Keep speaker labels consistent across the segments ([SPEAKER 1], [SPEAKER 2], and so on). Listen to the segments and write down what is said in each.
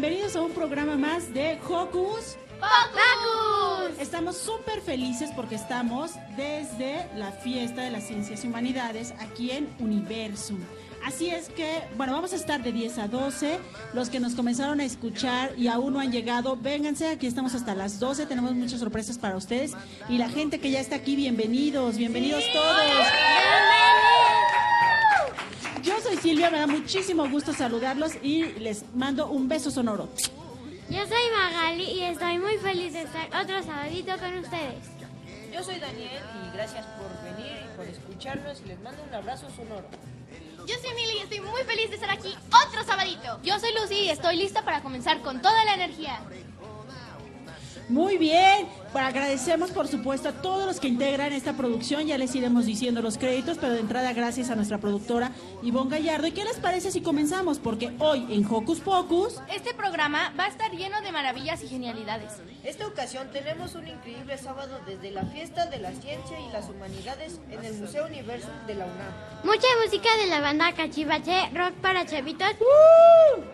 [SPEAKER 1] Bienvenidos a un programa más de Hocus
[SPEAKER 2] Pocus.
[SPEAKER 1] Estamos súper felices porque estamos desde la fiesta de las ciencias y humanidades aquí en Universum. Así es que, bueno, vamos a estar de 10 a 12. Los que nos comenzaron a escuchar y aún no han llegado, vénganse, aquí estamos hasta las 12. Tenemos muchas sorpresas para ustedes. Y la gente que ya está aquí, bienvenidos, bienvenidos todos. Soy Silvia, me da muchísimo gusto saludarlos y les mando un beso sonoro.
[SPEAKER 2] Yo soy Magali y estoy muy feliz de estar otro sabadito con ustedes.
[SPEAKER 3] Yo soy Daniel y gracias por venir y por escucharnos y les mando un abrazo sonoro.
[SPEAKER 4] Yo soy Mili y estoy muy feliz de estar aquí otro sabadito. Yo soy Lucy y estoy lista para comenzar con toda la energía.
[SPEAKER 1] Muy bien, pues agradecemos por supuesto a todos los que integran esta producción, ya les iremos diciendo los créditos, pero de entrada gracias a nuestra productora Ivonne Gallardo. ¿Y qué les parece si comenzamos? Porque hoy en Hocus Pocus...
[SPEAKER 4] Este programa va a estar lleno de maravillas y genialidades.
[SPEAKER 3] Esta ocasión tenemos un increíble sábado desde la fiesta de la ciencia y las humanidades en el Museo Universo de la UNAM.
[SPEAKER 2] Mucha música de la banda Cachivache, rock para chavitos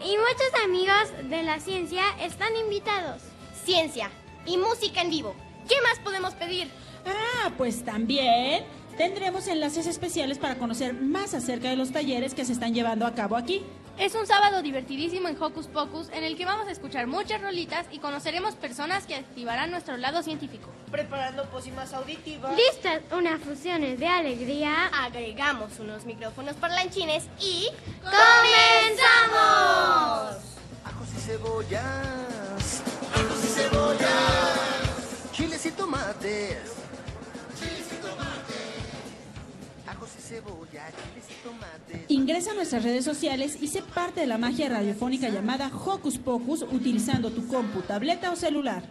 [SPEAKER 2] y muchos amigos de la ciencia están invitados.
[SPEAKER 4] Ciencia, y música en vivo. ¿Qué más podemos pedir?
[SPEAKER 1] Ah, pues también tendremos enlaces especiales para conocer más acerca de los talleres que se están llevando a cabo aquí.
[SPEAKER 4] Es un sábado divertidísimo en Hocus Pocus en el que vamos a escuchar muchas rolitas y conoceremos personas que activarán nuestro lado científico.
[SPEAKER 3] Preparando pócimas auditivas.
[SPEAKER 2] Listas unas fusiones de alegría.
[SPEAKER 4] Agregamos unos micrófonos parlanchines y...
[SPEAKER 2] ¡Comenzamos!
[SPEAKER 5] Ajos y cebollas. Cebollas. Chiles y tomates. Chiles y tomates. Ajos y cebolla, chiles y tomates.
[SPEAKER 1] Ingresa a nuestras redes sociales y sé parte de la magia radiofónica llamada Hocus Pocus utilizando tu compu, tableta o celular.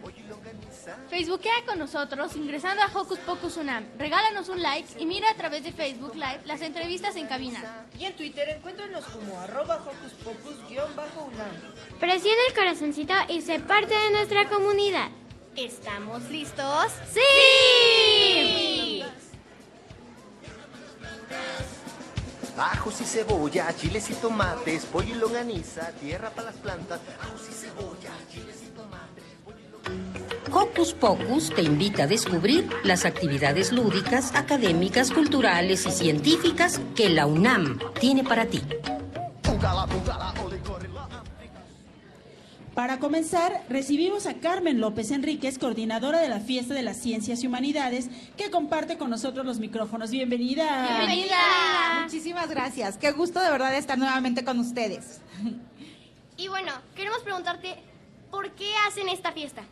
[SPEAKER 4] Facebookea con nosotros ingresando a Hocus Pocus Unam. Regálanos un like y mira a través de Facebook Live las entrevistas en cabina.
[SPEAKER 3] Y en Twitter encuéntranos como arroba Hocus Pocus-UNAM.
[SPEAKER 2] Presiona el corazoncito y sé parte de nuestra comunidad.
[SPEAKER 4] ¿Estamos listos?
[SPEAKER 2] ¡Sí!
[SPEAKER 5] Ajos y cebolla, chiles y tomates, pollo y longaniza, tierra para las plantas. Ajos y cebolla, chiles y tomates.
[SPEAKER 6] Hocus Pocus te invita a descubrir las actividades lúdicas, académicas, culturales y científicas que la UNAM tiene para ti.
[SPEAKER 1] Para comenzar, recibimos a Carmen López Enríquez, coordinadora de la Fiesta de las Ciencias y Humanidades, que comparte con nosotros los micrófonos. Bienvenida.
[SPEAKER 4] Bienvenida.
[SPEAKER 7] Muchísimas gracias. Qué gusto de verdad estar nuevamente con ustedes.
[SPEAKER 4] Y bueno, queremos preguntarte, ¿por qué hacen esta fiesta?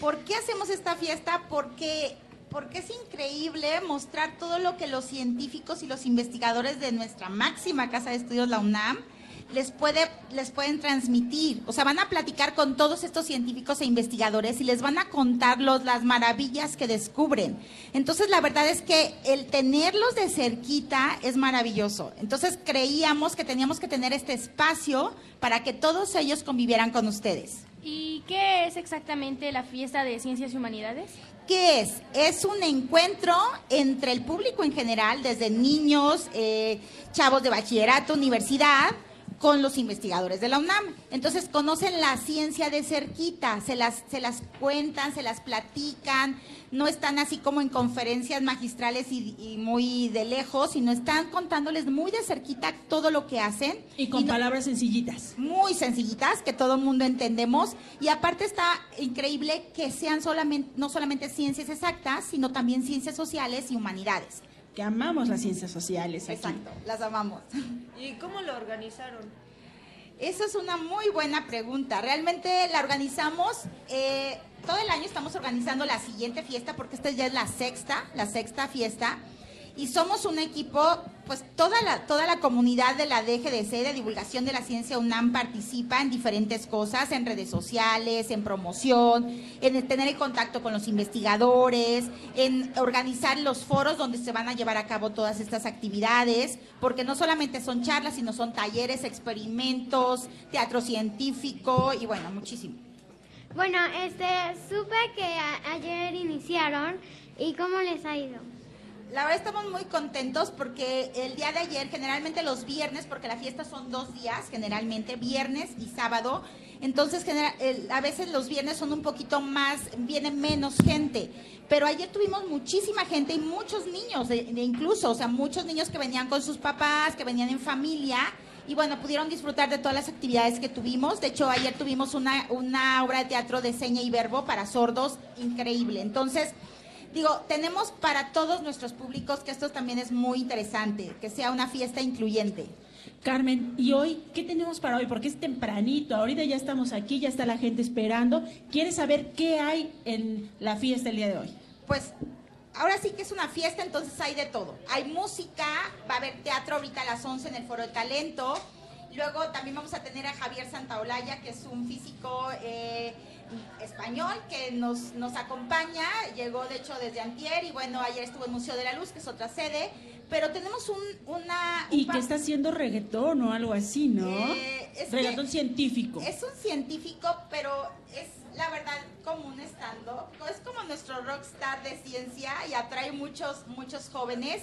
[SPEAKER 7] ¿Por qué hacemos esta fiesta? Porque, porque es increíble mostrar todo lo que los científicos y los investigadores de nuestra máxima casa de estudios, la UNAM, les puede les pueden transmitir, o sea, van a platicar con todos estos científicos e investigadores y les van a contar los, las maravillas que descubren. Entonces, la verdad es que el tenerlos de cerquita es maravilloso. Entonces, creíamos que teníamos que tener este espacio para que todos ellos convivieran con ustedes.
[SPEAKER 4] ¿Y qué es exactamente la fiesta de ciencias y humanidades?
[SPEAKER 7] ¿Qué es? Es un encuentro entre el público en general, desde niños, eh, chavos de bachillerato, universidad, con los investigadores de la UNAM. Entonces conocen la ciencia de cerquita, se las, se las cuentan, se las platican, no están así como en conferencias magistrales y, y muy de lejos, sino están contándoles muy de cerquita todo lo que hacen.
[SPEAKER 1] Y con
[SPEAKER 7] no-
[SPEAKER 1] palabras sencillitas.
[SPEAKER 7] muy sencillitas que todo el mundo entendemos y aparte está increíble que sean solamente no solamente ciencias exactas sino también ciencias sociales y humanidades
[SPEAKER 1] Que amamos las ciencias sociales aquí.
[SPEAKER 7] exacto las amamos
[SPEAKER 3] ¿Y cómo lo organizaron?
[SPEAKER 7] Esa es una muy buena pregunta. Realmente la organizamos, eh, todo el año estamos organizando la siguiente fiesta porque esta ya es la sexta, la sexta fiesta. Y somos un equipo, pues toda la, toda la comunidad de la DGDC, de divulgación de la ciencia UNAM, participa en diferentes cosas, en redes sociales, en promoción, en tener el contacto con los investigadores, en organizar los foros donde se van a llevar a cabo todas estas actividades, porque no solamente son charlas, sino son talleres, experimentos, teatro científico y bueno, muchísimo.
[SPEAKER 2] Bueno, este, supe que ayer iniciaron y cómo les ha ido.
[SPEAKER 7] La verdad estamos muy contentos porque el día de ayer, generalmente los viernes, porque la fiesta son dos días, generalmente viernes y sábado, entonces a veces los viernes son un poquito más, viene menos gente, pero ayer tuvimos muchísima gente y muchos niños, de- de incluso, o sea, muchos niños que venían con sus papás, que venían en familia. Y bueno, pudieron disfrutar de todas las actividades que tuvimos. De hecho, ayer tuvimos una, una obra de teatro de seña y verbo para sordos increíble. Entonces, Digo, tenemos para todos nuestros públicos, que esto también es muy interesante, que sea una fiesta incluyente.
[SPEAKER 1] Carmen, ¿y hoy qué tenemos para hoy? Porque es tempranito, ahorita ya estamos aquí, ya está la gente esperando. ¿Quieres saber qué hay en la fiesta el día de hoy?
[SPEAKER 7] Pues ahora sí que es una fiesta, entonces hay de todo. Hay música, va a haber teatro ahorita a las 11 en el Foro de Talento. Luego también vamos a tener a Javier Santaolalla, que es un físico eh, español que nos, nos acompaña. Llegó de hecho desde Antier y bueno, ayer estuvo en Museo de la Luz, que es otra sede. Pero tenemos un, una... un
[SPEAKER 1] Y que está haciendo reggaetón o algo así, ¿no?
[SPEAKER 7] Eh, es
[SPEAKER 1] reggaetón científico.
[SPEAKER 7] Es un científico, pero es la verdad como un stand-up. Es como nuestro rockstar de ciencia y atrae muchos, muchos jóvenes.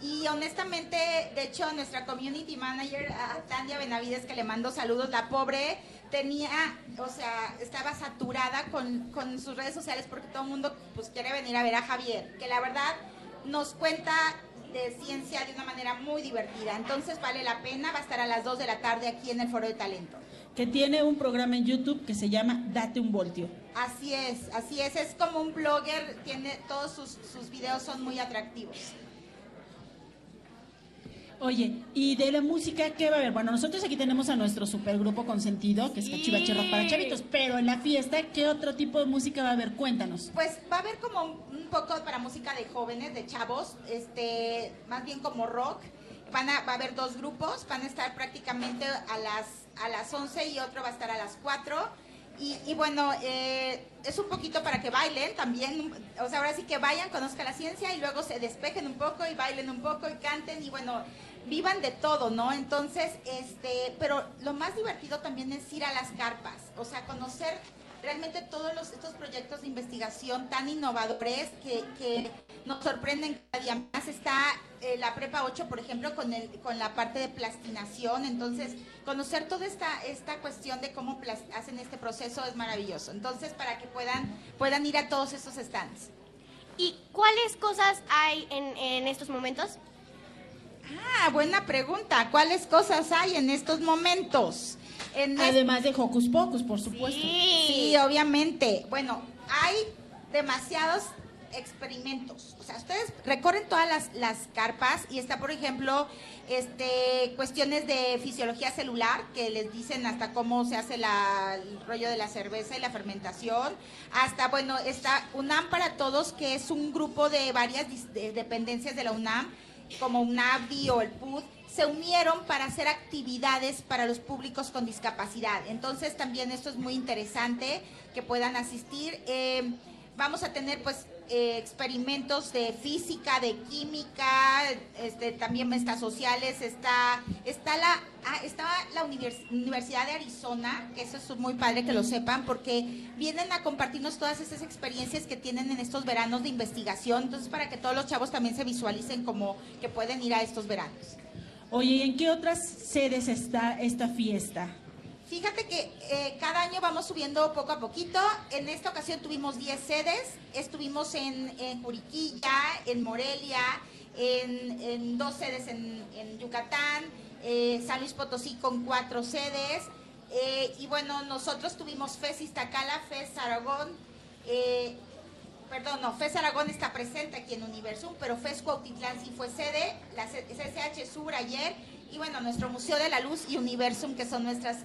[SPEAKER 7] Y honestamente, de hecho, nuestra community manager, a Tandia Benavides, que le mando saludos, la pobre tenía, o sea, estaba saturada con, con sus redes sociales porque todo el mundo pues quiere venir a ver a Javier, que la verdad nos cuenta de ciencia de una manera muy divertida. Entonces vale la pena, va a estar a las 2 de la tarde aquí en el Foro de Talento.
[SPEAKER 1] Que tiene un programa en YouTube que se llama Date un Voltio.
[SPEAKER 7] Así es, así es, es como un blogger, tiene todos sus, sus videos son muy atractivos.
[SPEAKER 1] Oye, ¿y de la música qué va a haber? Bueno, nosotros aquí tenemos a nuestro supergrupo consentido, que es Cachivache Rock para Chavitos, pero en la fiesta, ¿qué otro tipo de música va a haber? Cuéntanos.
[SPEAKER 7] Pues va a haber como un, poco para música de jóvenes, de chavos, este, más bien como rock. Van a, va a haber dos grupos, van a estar prácticamente a las, a las 11 y otro va a estar a las 4. Y, y bueno, eh, es un poquito para que bailen también, o sea, ahora sí que vayan, conozcan la ciencia y luego se despejen un poco y bailen un poco y canten y bueno, vivan de todo, ¿no? Entonces, este, pero lo más divertido también es ir a las carpas, o sea, conocer realmente todos los, estos proyectos de investigación tan innovadores que, que nos sorprenden cada día más. Está eh, la Prepa 8, por ejemplo, con, el, con la parte de plastinación. Entonces, conocer toda esta, esta cuestión de cómo hacen este proceso es maravilloso. Entonces, para que puedan, puedan ir a todos estos stands.
[SPEAKER 8] ¿Y cuáles cosas hay en, en estos momentos?
[SPEAKER 7] Ah, buena pregunta. ¿Cuáles cosas hay en estos momentos? En
[SPEAKER 1] Además de Hocus Pocus, por supuesto.
[SPEAKER 7] Sí, obviamente. Bueno, hay demasiados experimentos. O sea, ustedes recorren todas las, las carpas y está, por ejemplo, este, cuestiones de fisiología celular que les dicen hasta cómo se hace la- el rollo de la cerveza y la fermentación. Hasta, bueno, está UNAM para Todos, que es un grupo de varias de- dependencias de la UNAM como UNAVDI o el PUD, se unieron para hacer actividades para los públicos con discapacidad. Entonces también esto es muy interesante que puedan asistir. Eh, vamos a tener pues eh, experimentos de física, de química, este, también está sociales, está, está la, ah, está la Universidad de Arizona, que eso es muy padre que lo sepan, porque vienen a compartirnos todas esas experiencias que tienen en estos veranos de investigación, entonces para que todos los chavos también se visualicen como que pueden ir a estos veranos.
[SPEAKER 1] Oye, ¿y en qué otras sedes está esta fiesta?
[SPEAKER 7] Fíjate que eh, cada año vamos subiendo poco a poquito. En esta ocasión tuvimos 10 sedes. Estuvimos en, en Juriquilla, en Morelia, en, dos sedes en, Yucatán, eh, San Luis Potosí con cuatro sedes. Eh, y bueno, nosotros tuvimos FES Iztacala, FES Aragón. perdón, no, FES Aragón está presente aquí en Universum, pero FES Cuautitlán sí fue sede, la CCH Sur ayer, y bueno, nuestro Museo de la Luz y Universum, que son nuestras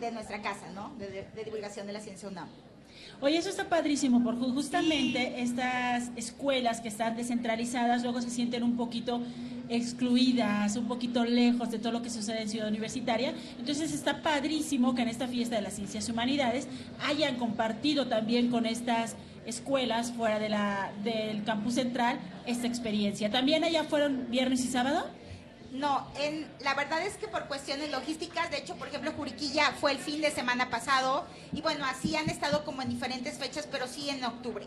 [SPEAKER 7] de nuestra casa, ¿no? De, divulgación de la ciencia UNAM.
[SPEAKER 1] Oye, eso está padrísimo, porque justamente estas escuelas que están descentralizadas luego se sienten un poquito excluidas, un poquito lejos de todo lo que sucede en Ciudad Universitaria. Entonces está padrísimo que en esta fiesta de las ciencias y humanidades hayan compartido también con estas escuelas fuera de la, del campus central esta experiencia. ¿También allá fueron viernes y sábado?
[SPEAKER 7] No, en, la verdad es que por cuestiones logísticas, de hecho, por ejemplo, Juriquilla fue el fin de semana pasado y bueno, así han estado como en diferentes fechas, pero sí en octubre.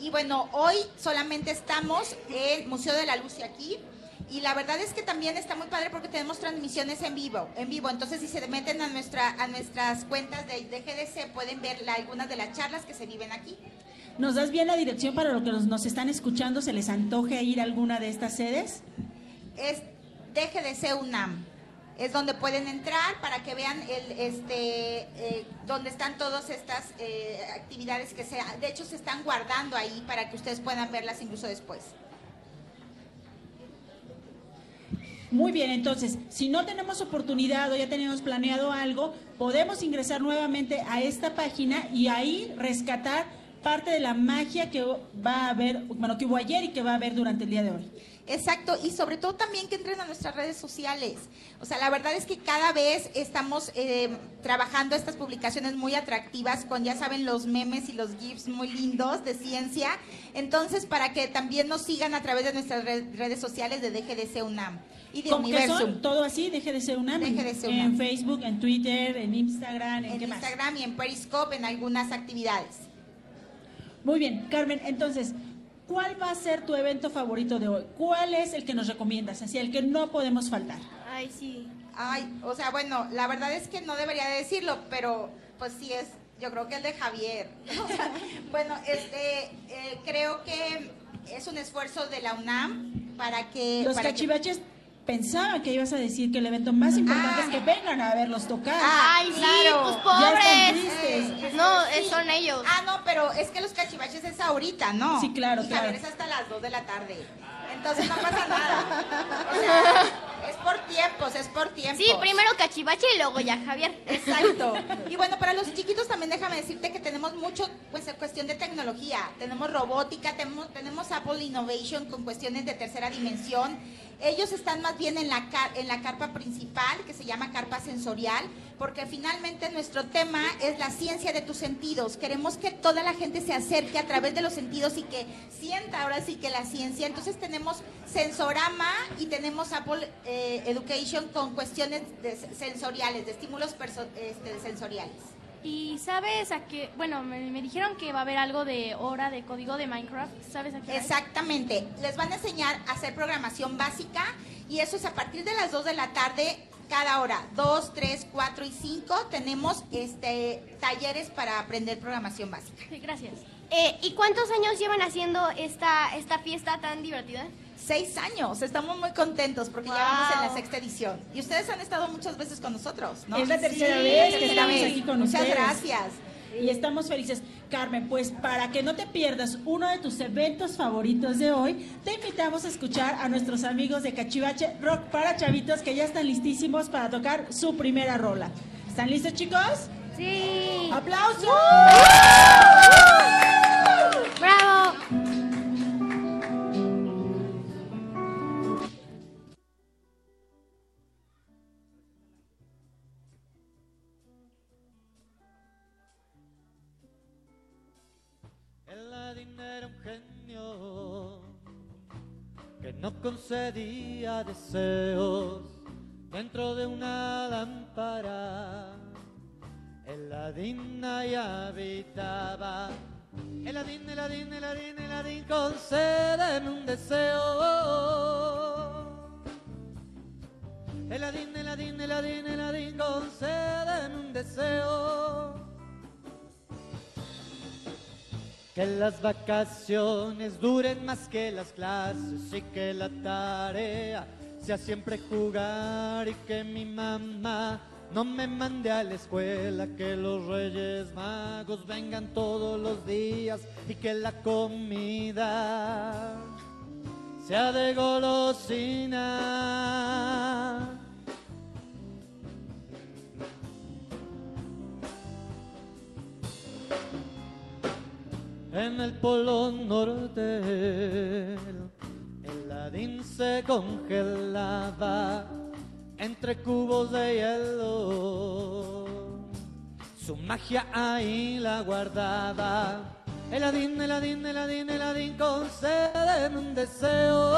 [SPEAKER 7] Y bueno, hoy solamente estamos en Museo de la Luz y aquí. Y la verdad es que también está muy padre porque tenemos transmisiones en vivo, en vivo. Entonces, si se meten a nuestra a nuestras cuentas de, de GDC, pueden ver algunas de las charlas que se viven aquí.
[SPEAKER 1] ¿Nos das bien la dirección para los que nos, están escuchando? ¿Se les antoje ir a alguna de estas sedes?
[SPEAKER 7] Es ser UNAM. Es donde pueden entrar para que vean el, este, eh, donde están todas estas eh, actividades que se, de hecho se están guardando ahí para que ustedes puedan verlas incluso después.
[SPEAKER 1] Muy bien, entonces, si no tenemos oportunidad o ya tenemos planeado algo, podemos ingresar nuevamente a esta página y ahí rescatar parte de la magia que va a haber, bueno, que hubo ayer y que va a haber durante el día de hoy.
[SPEAKER 7] Exacto, y sobre todo también que entren a nuestras redes sociales. O sea, la verdad es que cada vez estamos eh, trabajando estas publicaciones muy atractivas con, ya saben, los memes y los GIFs muy lindos de ciencia. Entonces, para que también nos sigan a través de nuestras redes sociales de DGDC UNAM y de Universum.
[SPEAKER 1] Todo así, DGDC UNAM. DGDC UNAM. En Facebook, en Twitter, en Instagram,
[SPEAKER 7] en, Instagram y en Periscope, en algunas actividades.
[SPEAKER 1] Muy bien, Carmen, entonces ¿cuál va a ser tu evento favorito de hoy? ¿Cuál es el que nos recomiendas? Así, el que no podemos faltar.
[SPEAKER 7] Ay, sí. Ay, o sea, bueno, la verdad es que no debería de decirlo, pero pues sí es, yo creo que el de Javier. bueno, este, eh, creo que es un esfuerzo de la UNAM para que...
[SPEAKER 1] Los cachivaches pensaba que ibas a decir que el evento más importante es que ah. vengan a verlos tocar.
[SPEAKER 8] Ay, sí, pues pobres. no, son ellos.
[SPEAKER 7] Ah, no, pero es que los cachivaches es ahorita, ¿no?
[SPEAKER 1] Sí, claro, claro.
[SPEAKER 7] es hasta las 2 de la tarde. Entonces no pasa nada. O sea, es por tiempos, es por tiempos.
[SPEAKER 8] Sí, primero cachivache y luego ya Javier.
[SPEAKER 7] Exacto. Y bueno, para los chiquitos también déjame decirte que tenemos mucho, pues, en cuestión de tecnología. Tenemos robótica, tenemos, tenemos Apple Innovation con cuestiones de tercera dimensión. Ellos están más bien en la, carpa principal, que se llama carpa sensorial, porque finalmente nuestro tema es la ciencia de tus sentidos. Queremos que toda la gente se acerque a través de los sentidos y que sienta ahora sí que la ciencia. Entonces tenemos Sensorama y tenemos Apple eh, Education con cuestiones sensoriales, de estímulos este, sensoriales.
[SPEAKER 4] ¿Y sabes a qué? Bueno, me, dijeron que va a haber algo de hora de código de Minecraft. ¿Sabes a qué?
[SPEAKER 7] Exactamente. Les van a enseñar a hacer programación básica y eso es a partir de las 2 de la tarde cada hora. 2, 3, 4 y 5 tenemos este talleres para aprender programación básica.
[SPEAKER 4] Sí, gracias.
[SPEAKER 8] Eh, ¿Y cuántos años llevan haciendo esta, esta fiesta tan divertida?
[SPEAKER 7] Seis años. Estamos muy contentos porque ya vamos en la sexta edición. Y ustedes han estado muchas veces con nosotros, ¿no?
[SPEAKER 1] Es la tercera vez que estamos aquí con
[SPEAKER 7] Muchas
[SPEAKER 1] ustedes.
[SPEAKER 7] Muchas gracias.
[SPEAKER 1] Y estamos felices. Carmen, pues para que no te pierdas uno de tus eventos favoritos de hoy, te invitamos a escuchar a nuestros amigos de Cachivache Rock para Chavitos que ya están listísimos para tocar su primera rola. ¿Están listos, chicos?
[SPEAKER 8] Sí.
[SPEAKER 1] ¡Aplausos!
[SPEAKER 8] ¡Bravo!
[SPEAKER 9] Concedía deseos dentro de una lámpara. El Aladín ahí habitaba. El Aladín, el Aladín, el Aladín, el Aladín, concédeme un deseo. El Aladín, el Aladín, el Aladín, el Aladín, concédeme un deseo. Que las vacaciones duren más que las clases y que la tarea sea siempre jugar y que mi mamá no me mande a la escuela, que los reyes magos vengan todos los días y que la comida sea de golosina. En el polo norte el ladín se congelaba entre cubos de hielo. Su magia ahí la guardaba. El Aladín, el Aladín, el Aladín, el Aladín, concédeme un deseo.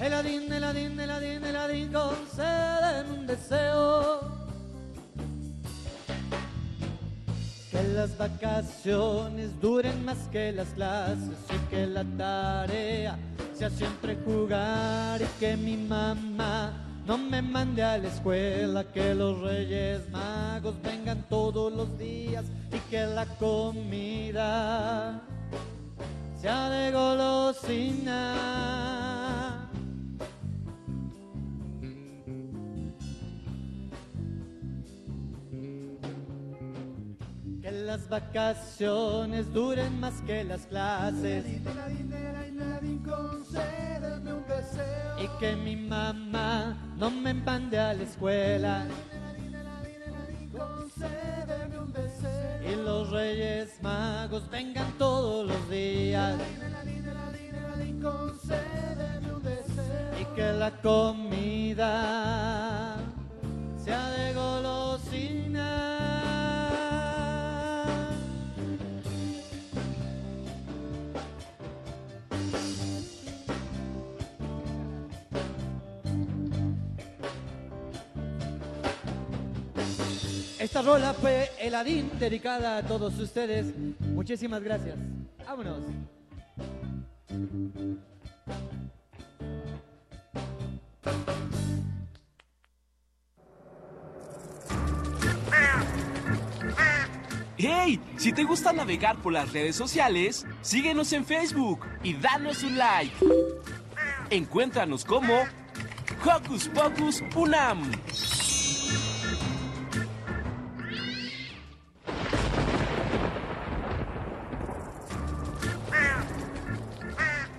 [SPEAKER 9] El Aladín, el Aladín, el Aladín, el Aladín, concédeme un deseo. Que las vacaciones duren más que las clases y que la tarea sea siempre jugar y que mi mamá no me mande a la escuela, que los reyes magos vengan todos los días y que la comida sea de golosina. Que las vacaciones duren más que las clases. Y que mi mamá no me mande a la escuela. Y los reyes magos vengan todos los días. Y que la comida sea de golosina. Esta rola fue el Adín dedicada a todos ustedes. Muchísimas gracias. Vámonos.
[SPEAKER 10] ¡Hey! Si te gusta navegar por las redes sociales, síguenos en Facebook y danos un like. Encuéntranos como Hocus Pocus Unam.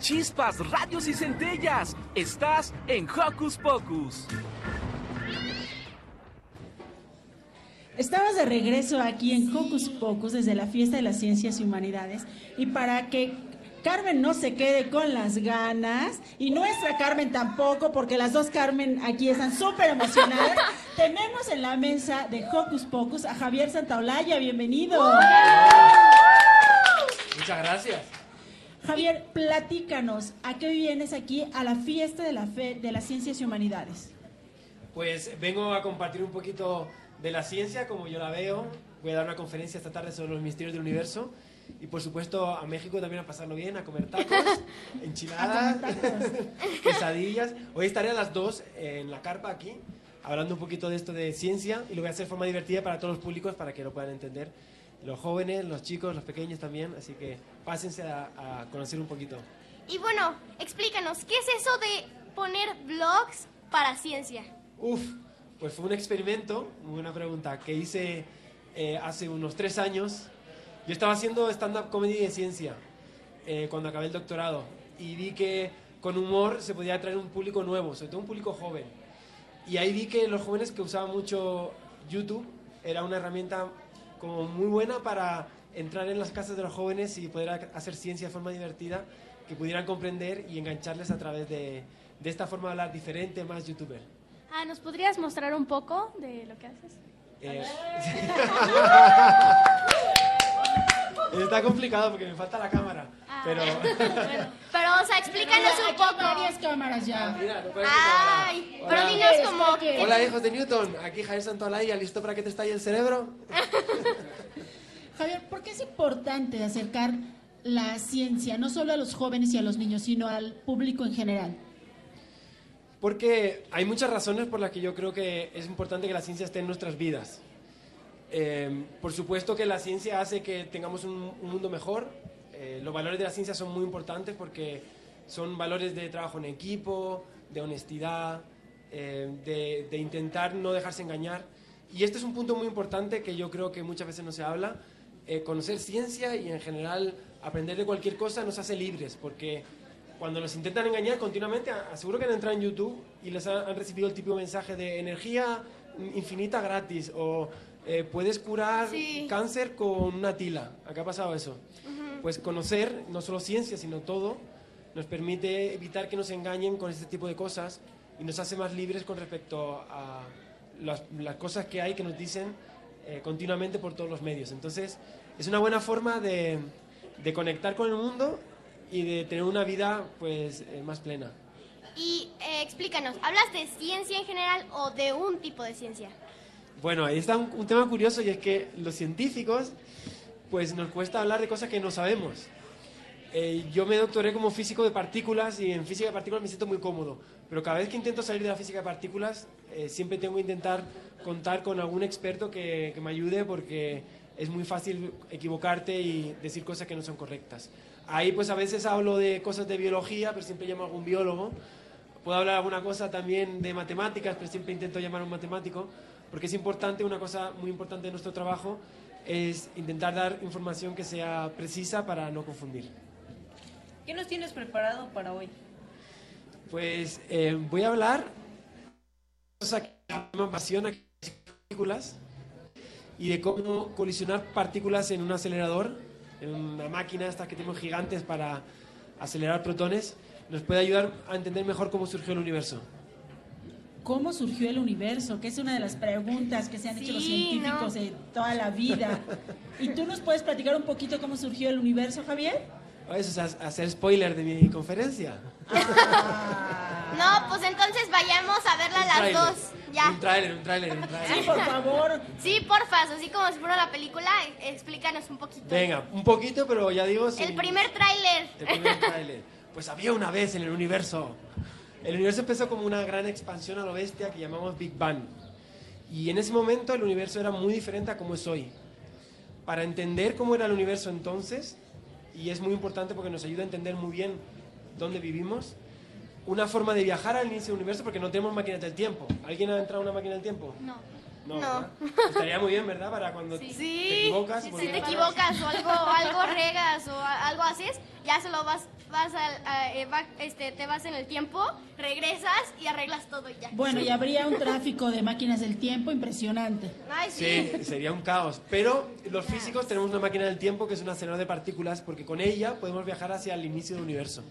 [SPEAKER 10] Chispas, radios y centellas. Estás en Hocus Pocus.
[SPEAKER 1] Estamos de regreso aquí en Hocus Pocus desde la Fiesta de las Ciencias y Humanidades y para que Carmen no se quede con las ganas y nuestra Carmen tampoco porque las dos Carmen aquí están súper emocionadas, tenemos en la mesa de Hocus Pocus a Javier Santaolalla, bienvenido.
[SPEAKER 11] Muchas gracias.
[SPEAKER 1] Javier, platícanos, ¿a qué vienes aquí a la Fiesta de, la Fe de las Ciencias y Humanidades?
[SPEAKER 11] Pues vengo a compartir un poquito de la ciencia, como yo la veo. Voy a dar una conferencia esta tarde sobre los misterios del universo. Y por supuesto a México también a pasarlo bien, a comer tacos, enchiladas, quesadillas. Hoy estaré a las 2 en la carpa aquí, hablando un poquito de esto de ciencia. Y lo voy a hacer de forma divertida para todos los públicos, para que lo puedan entender. Los jóvenes, los chicos, los pequeños también. Así que pásense a, a conocer un poquito.
[SPEAKER 8] Y bueno, explícanos, ¿qué es eso de poner blogs para ciencia?
[SPEAKER 11] Uf, pues fue un experimento, muy buena pregunta, que hice eh, hace unos tres años. Yo estaba haciendo stand-up comedy de ciencia eh, cuando acabé el doctorado y vi que con humor se podía atraer un público nuevo, sobre todo un público joven. Y ahí vi que los jóvenes que usaban mucho YouTube era una herramienta como muy buena para entrar en las casas de los jóvenes y poder hacer ciencia de forma divertida, que pudieran comprender y engancharles a través de, de esta forma de hablar diferente, más youtuber.
[SPEAKER 4] Ah, ¿nos podrías mostrar un poco de lo que haces?
[SPEAKER 11] Eh, Está complicado porque me falta la cámara.
[SPEAKER 4] Ah.
[SPEAKER 11] Pero.
[SPEAKER 4] Pero, o sea, explícanos un
[SPEAKER 1] Aquí hay
[SPEAKER 4] poco.
[SPEAKER 1] varias cámaras ya.
[SPEAKER 11] Mira, no puedes
[SPEAKER 4] Ay, pero dinos como que...
[SPEAKER 11] Hola, hijos de Newton. Aquí Javier Santolaya, ¿listo para que te estalle el cerebro?
[SPEAKER 1] Javier, ¿por qué es importante acercar la ciencia no solo a los jóvenes y a los niños, sino al público en general?
[SPEAKER 11] Porque hay muchas razones por las que yo creo que es importante que la ciencia esté en nuestras vidas. Eh, por supuesto que la ciencia hace que tengamos un, un mundo mejor. Eh, los valores de la ciencia son muy importantes porque son valores de trabajo en equipo, de honestidad, eh, de, de intentar no dejarse engañar. Y este es un punto muy importante que yo creo que muchas veces no se habla. Eh, conocer ciencia y en general aprender de cualquier cosa nos hace libres porque cuando nos intentan engañar continuamente, aseguro que han entrado en YouTube y les han, han recibido el típico mensaje de energía infinita gratis o eh, puedes curar
[SPEAKER 4] Sí.
[SPEAKER 11] cáncer con una tila. Acá ha pasado eso. Pues conocer no solo ciencia, sino todo, nos permite evitar que nos engañen con este tipo de cosas y nos hace más libres con respecto a las, las cosas que hay que nos dicen eh, continuamente por todos los medios. Entonces, es una buena forma de, de conectar con el mundo y de tener una vida pues eh, más plena.
[SPEAKER 4] Y eh, explícanos, ¿hablas de ciencia en general o de un tipo de ciencia?
[SPEAKER 11] Bueno, ahí está un, tema curioso y es que los científicos pues nos cuesta hablar de cosas que no sabemos. Eh, yo me doctoré como físico de partículas y en física de partículas me siento muy cómodo, pero cada vez que intento salir de la física de partículas eh, siempre tengo que intentar contar con algún experto que, que me ayude porque es muy fácil equivocarte y decir cosas que no son correctas. Ahí pues a veces hablo de cosas de biología, pero siempre llamo a algún biólogo. Puedo hablar alguna cosa también de matemáticas, pero siempre intento llamar a un matemático, porque es importante, una cosa muy importante de nuestro trabajo es intentar dar información que sea precisa para no confundir.
[SPEAKER 3] ¿Qué nos tienes preparado para hoy?
[SPEAKER 11] Pues eh, voy a hablar de cosa que me apasiona, partículas, y de cómo colisionar partículas en un acelerador, en una máquina estas que tenemos gigantes para acelerar protones, nos puede ayudar a entender mejor cómo surgió el universo.
[SPEAKER 1] ¿Cómo surgió el universo? Que es una de las preguntas que se han hecho los
[SPEAKER 4] Sí,
[SPEAKER 1] científicos
[SPEAKER 4] ¿no?
[SPEAKER 1] de toda la vida. ¿Y tú nos puedes platicar un poquito cómo surgió el universo, Javier?
[SPEAKER 11] Eso es ha- hacer spoiler de mi conferencia.
[SPEAKER 4] No, pues entonces vayamos a verla
[SPEAKER 11] Un
[SPEAKER 4] las
[SPEAKER 11] tráiler.
[SPEAKER 4] dos. Ya.
[SPEAKER 11] Un tráiler, un tráiler, un tráiler.
[SPEAKER 1] Sí, por favor.
[SPEAKER 4] Sí, porfa, así como si fuera la película, e- explícanos un poquito.
[SPEAKER 11] Venga, un poquito, pero ya digo...
[SPEAKER 4] El
[SPEAKER 11] sin-
[SPEAKER 4] primer tráiler.
[SPEAKER 11] El primer tráiler. Pues había una vez en el universo. El universo empezó como una gran expansión a lo bestia que llamamos Big Bang. Y en ese momento el universo era muy diferente a como es hoy. Para entender cómo era el universo entonces, y es muy importante porque nos ayuda a entender muy bien dónde vivimos, una forma de viajar al inicio del universo porque no tenemos máquinas del tiempo. ¿Alguien ha entrado en una máquina del tiempo?
[SPEAKER 4] No.
[SPEAKER 11] No,
[SPEAKER 4] No.
[SPEAKER 11] Estaría muy bien, ¿verdad? Para cuando
[SPEAKER 4] Sí.
[SPEAKER 11] te equivocas.
[SPEAKER 4] Si
[SPEAKER 11] volver
[SPEAKER 4] te
[SPEAKER 11] atrás.
[SPEAKER 4] equivocas o algo, algo regas o a- algo haces, ya se lo vas, vas al, a- eh, va- este, te vas en el tiempo, regresas y arreglas todo ya.
[SPEAKER 1] Bueno, y habría un tráfico de máquinas del tiempo impresionante.
[SPEAKER 4] Ay, sí.
[SPEAKER 11] Sí, sería un caos. Pero los físicos tenemos una máquina del tiempo que es un acelerador de partículas porque con ella podemos viajar hacia el inicio del universo.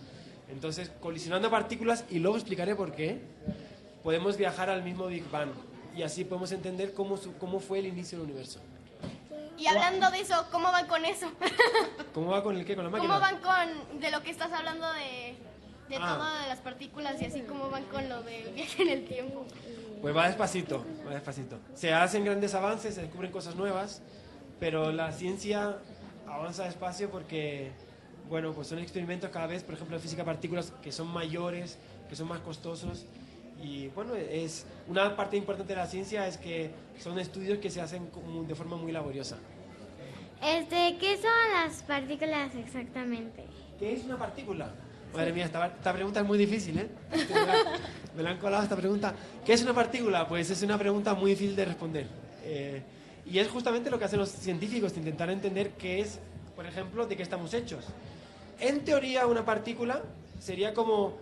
[SPEAKER 11] Entonces, colisionando partículas, y luego explicaré por qué, podemos viajar al mismo Big Bang. Y así podemos entender cómo, su- cómo fue el inicio del universo.
[SPEAKER 4] Y hablando de eso, ¿cómo van con eso?
[SPEAKER 11] ¿Cómo va con el qué? ¿Con la máquina?
[SPEAKER 4] ¿Cómo van con de lo que estás hablando de, de
[SPEAKER 11] Ah.
[SPEAKER 4] todo de las partículas y así cómo van con lo del viaje en el tiempo?
[SPEAKER 11] Pues va despacito, va despacito. Se hacen grandes avances, se descubren cosas nuevas, pero la ciencia avanza despacio porque, bueno, pues son experimentos cada vez, por ejemplo, en física de partículas, que son mayores, que son más costosos. Y bueno, es una parte importante de la ciencia es que son estudios que se hacen de forma muy laboriosa.
[SPEAKER 2] Este, ¿qué son las partículas exactamente?
[SPEAKER 11] ¿Qué es una partícula? Madre mía, esta, esta pregunta es muy difícil, ¿eh? Me la, me la han colado esta pregunta. ¿Qué es una partícula? Pues es una pregunta muy difícil de responder. Eh, y es justamente lo que hacen los científicos, intentar entender qué es, por ejemplo, de qué estamos hechos. En teoría, una partícula sería como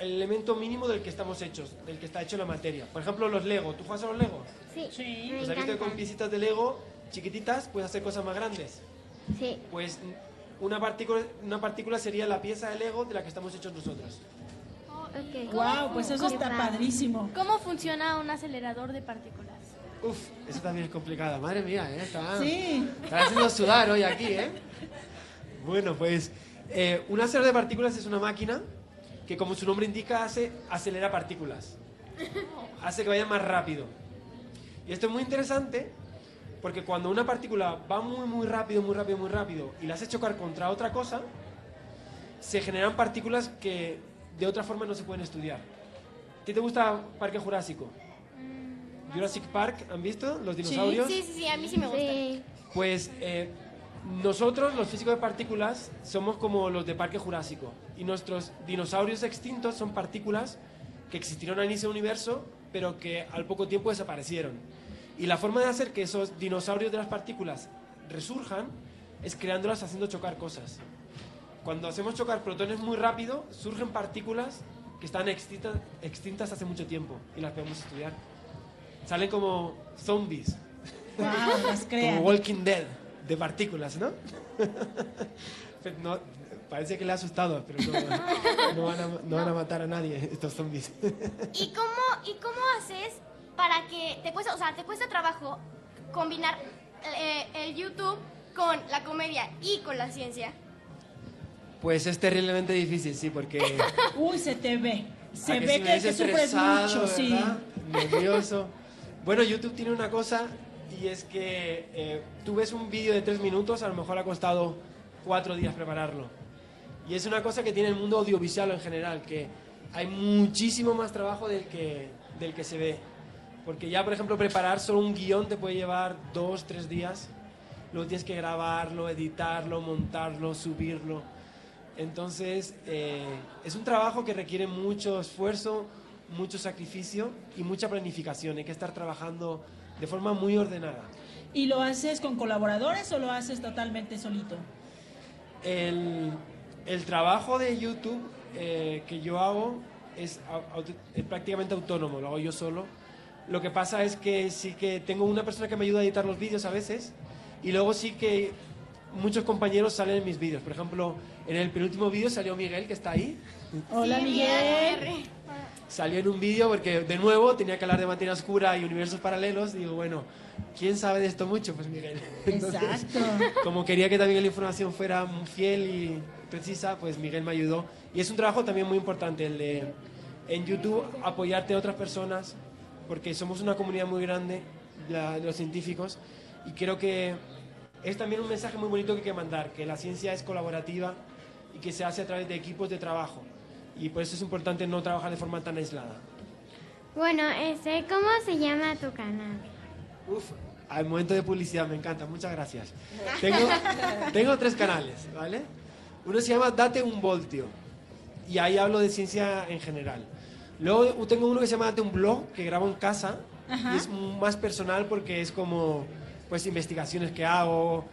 [SPEAKER 11] el elemento mínimo del que estamos hechos, del que está hecho la materia. Por ejemplo, los Lego. ¿Tú juegas a los Lego?
[SPEAKER 2] Sí, me
[SPEAKER 11] Pues has visto que con piecitas de Lego chiquititas puedes hacer cosas más grandes.
[SPEAKER 2] Sí.
[SPEAKER 11] Pues una partícula, una partícula sería la pieza de Lego de la que estamos hechos nosotros.
[SPEAKER 1] Wow, pues eso está padrísimo.
[SPEAKER 4] ¿Cómo funciona un acelerador de partículas?
[SPEAKER 11] Uf, eso también es complicado. Madre mía, ¿eh? Está,
[SPEAKER 1] Sí.
[SPEAKER 11] está haciendo sudar hoy aquí, ¿eh? Bueno, pues eh, un acelerador de partículas es una máquina que, como su nombre indica, hace acelera partículas. Hace que vayan más rápido. Y esto es muy interesante porque cuando una partícula va muy, muy rápido, muy rápido, muy rápido y la hace chocar contra otra cosa, se generan partículas que de otra forma no se pueden estudiar. ¿Qué te gusta Parque Jurásico? Jurassic Park, ¿han visto? Los dinosaurios.
[SPEAKER 8] Sí, sí, sí, a mí sí me gusta.
[SPEAKER 11] Pues eh, nosotros, los físicos de partículas, somos como los de Parque Jurásico. Y nuestros dinosaurios extintos son partículas que existieron al inicio del universo, pero que al poco tiempo desaparecieron. Y la forma de hacer que esos dinosaurios de las partículas resurjan es creándolas haciendo chocar cosas. Cuando hacemos chocar protones muy rápido, surgen partículas que están extintas, extintas hace mucho tiempo y las podemos estudiar. Salen como zombies.
[SPEAKER 1] Wow, las.
[SPEAKER 11] Como Walking Dead, de partículas, ¿no? No, parece que le ha asustado, pero no, no van a, no van a matar a nadie estos zombies.
[SPEAKER 8] ¿Y cómo, ¿Y cómo haces para que te cuesta, o sea, te cuesta trabajo combinar eh, el YouTube con la comedia y con la ciencia?
[SPEAKER 11] Pues es terriblemente difícil, sí, porque...
[SPEAKER 1] Uy, se te ve. Se
[SPEAKER 11] ¿A que
[SPEAKER 1] ve
[SPEAKER 11] sí
[SPEAKER 1] que,
[SPEAKER 11] ves
[SPEAKER 1] que sufres mucho, sí.
[SPEAKER 11] ¿verdad? Nervioso. Bueno, YouTube tiene una cosa y es que eh, tú ves un vídeo de tres minutos, a lo mejor ha costado cuatro días prepararlo. Y es una cosa que tiene el mundo audiovisual en general, que hay muchísimo más trabajo del que, del que se ve. Porque ya, por ejemplo, preparar solo un guion te puede llevar dos, tres días. Luego tienes que grabarlo, editarlo, montarlo, subirlo. Entonces, eh, es un trabajo que requiere mucho esfuerzo, mucho sacrificio y mucha planificación. Hay que estar trabajando de forma muy ordenada.
[SPEAKER 1] ¿Y lo haces con colaboradores o lo haces totalmente solito?
[SPEAKER 11] El, el trabajo de YouTube eh, que yo hago es, es prácticamente autónomo, lo hago yo solo. Lo que pasa es que sí que tengo una persona que me ayuda a editar los vídeos a veces y luego sí que muchos compañeros salen en mis vídeos. Por ejemplo, en el penúltimo vídeo salió Miguel, que está ahí.
[SPEAKER 1] Hola, Miguel.
[SPEAKER 11] Salió en un vídeo porque, de nuevo, tenía que hablar de materia oscura y universos paralelos. Digo, bueno, ¿quién sabe de esto mucho? Pues Miguel. Entonces,
[SPEAKER 1] Exacto.
[SPEAKER 11] como quería que también la información fuera fiel y precisa, pues Miguel me ayudó. Y es un trabajo también muy importante el de en YouTube apoyarte a otras personas, porque somos una comunidad muy grande la- de los científicos y creo que es también un mensaje muy bonito que hay que mandar, que la ciencia es colaborativa y que se hace a través de equipos de trabajo. Y por eso es importante no trabajar de forma tan aislada.
[SPEAKER 2] Bueno, este, ¿cómo se llama tu canal?
[SPEAKER 11] Uf, al momento de publicidad me encanta, muchas gracias. Tengo, tengo tres canales, ¿vale? Uno se llama Date un voltio y ahí hablo de ciencia en general. Luego tengo uno que se llama Date un blog que grabo en casa
[SPEAKER 1] Ajá.
[SPEAKER 11] y es más personal porque es como pues investigaciones que hago,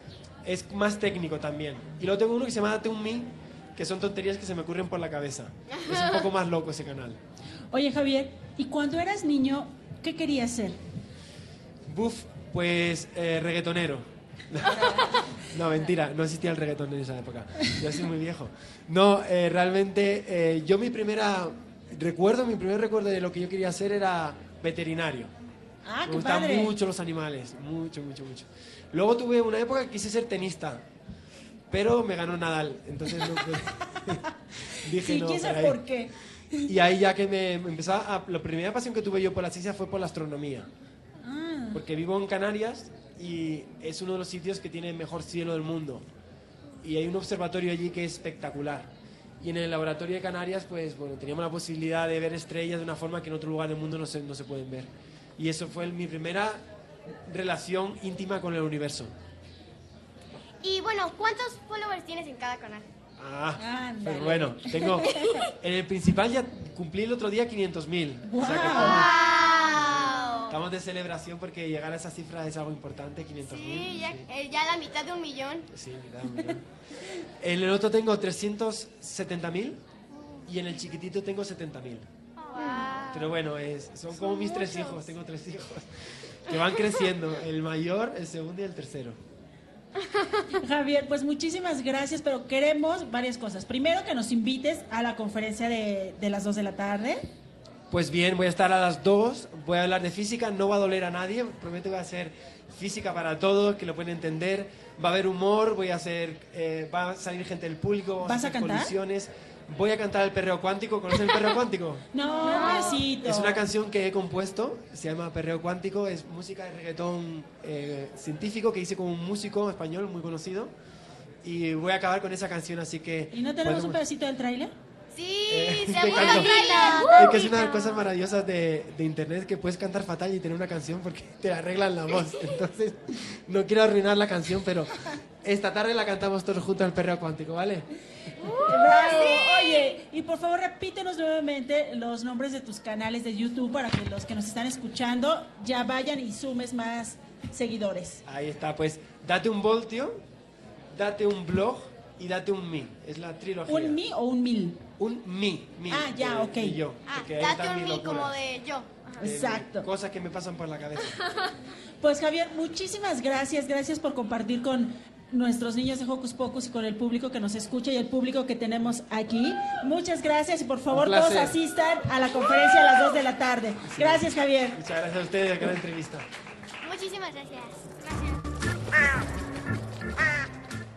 [SPEAKER 11] es más técnico también. Y luego tengo uno que se llama Date un me que son tonterías que se me ocurren por la cabeza. Es un poco más loco ese canal.
[SPEAKER 1] Oye, Javier, ¿y cuando eras niño, qué querías ser?
[SPEAKER 11] Buf, pues eh, reggaetonero. no, mentira, no existía el reggaetón en esa época. Yo soy muy viejo. No, eh, realmente eh, yo mi primera recuerdo, mi primer recuerdo de lo que yo quería hacer era veterinario.
[SPEAKER 1] Ah,
[SPEAKER 11] Me
[SPEAKER 1] qué
[SPEAKER 11] gustan
[SPEAKER 1] padre.
[SPEAKER 11] mucho los animales, mucho, mucho, mucho. Luego tuve una época que quise ser tenista, pero me ganó Nadal, entonces no pude. Dije
[SPEAKER 1] Sí,
[SPEAKER 11] no.
[SPEAKER 1] quién
[SPEAKER 11] por
[SPEAKER 1] sabe
[SPEAKER 11] ahí".
[SPEAKER 1] por qué.
[SPEAKER 11] Y ahí ya que me, me empezaba a, la primera pasión que tuve yo por la ciencia fue por la astronomía.
[SPEAKER 1] Ah.
[SPEAKER 11] Porque vivo en Canarias y es uno de los sitios que tiene el mejor cielo del mundo. Y hay un observatorio allí que es espectacular. Y en el laboratorio de Canarias, pues bueno, teníamos la posibilidad de ver estrellas de una forma que en otro lugar del mundo no se, no se pueden ver. Y eso fue mi primera relación íntima con el universo.
[SPEAKER 8] Y bueno, ¿cuántos followers tienes en cada canal?
[SPEAKER 11] Ah,
[SPEAKER 1] Ándale.
[SPEAKER 11] pero bueno, tengo. En el principal ya cumplí el otro día 500.000. O sea que
[SPEAKER 8] ¡Wow!
[SPEAKER 11] estamos, estamos de celebración porque llegar a esa cifra es algo importante, 500.000.
[SPEAKER 8] Sí, ya, eh, ya la mitad de un millón.
[SPEAKER 11] Sí, mitad de un millón. En el otro tengo 370.000 y en el chiquitito tengo 70.000. Pero bueno, es, son como mis tres hijos, tengo tres hijos que van creciendo, el mayor, el segundo y el tercero.
[SPEAKER 1] Javier, pues muchísimas gracias, pero queremos varias cosas. Primero, que nos invites a la conferencia de, de las 2 de la tarde.
[SPEAKER 11] Pues bien, voy a estar a las 2, voy a hablar de física, no va a doler a nadie, prometo que va a ser física para todos, que lo pueden entender, va a haber humor, voy a hacer, eh, va a salir gente del público,
[SPEAKER 1] ¿Vas a
[SPEAKER 11] hacer
[SPEAKER 1] cantar?
[SPEAKER 11] colisiones. Voy a cantar el perreo cuántico, ¿conoces el perreo cuántico?
[SPEAKER 1] No, pobrecito.
[SPEAKER 11] Es una canción que he compuesto, se llama Perreo Cuántico, es música de reggaetón eh, científico que hice con un músico español muy conocido. Y voy a acabar con esa canción, así que...
[SPEAKER 1] ¿Y no tenemos un
[SPEAKER 11] podemos-
[SPEAKER 1] pedacito del tráiler?
[SPEAKER 8] Sí,
[SPEAKER 11] Eh,
[SPEAKER 8] se
[SPEAKER 11] te
[SPEAKER 8] aburre
[SPEAKER 11] canto.
[SPEAKER 8] trailer.
[SPEAKER 11] Es que es una de las cosas maravillosas de, de internet que puedes cantar fatal y tener una canción porque te arreglan la voz. Entonces, no quiero arruinar la canción, pero esta tarde la cantamos todos juntos al perreo cuántico, ¿vale?
[SPEAKER 1] Bravo. Oye, y por favor repítenos nuevamente los nombres de tus canales de YouTube para que los que nos están escuchando ya vayan y sumes más seguidores.
[SPEAKER 11] Ahí está, pues date un voltio, date un blog y date un mi. Es la trilogía.
[SPEAKER 1] ¿Un mi o un mil?
[SPEAKER 11] Un mi. mi
[SPEAKER 1] Ah, ya,
[SPEAKER 11] de-
[SPEAKER 1] ok.
[SPEAKER 11] de yo.
[SPEAKER 8] Ah,
[SPEAKER 11] porque ahí
[SPEAKER 8] date un mi como de yo.
[SPEAKER 11] De- de
[SPEAKER 1] Exacto.
[SPEAKER 11] Cosas que me pasan por la cabeza.
[SPEAKER 1] Pues Javier, muchísimas gracias, gracias por compartir con nuestros niños de Hocus Pocus y con el público que nos escucha y el público que tenemos aquí. Muchas gracias y por favor todos asistan a la conferencia a las 2 de la tarde. Gracias Javier.
[SPEAKER 11] Muchas gracias a ustedes, gran entrevista.
[SPEAKER 8] Muchísimas gracias.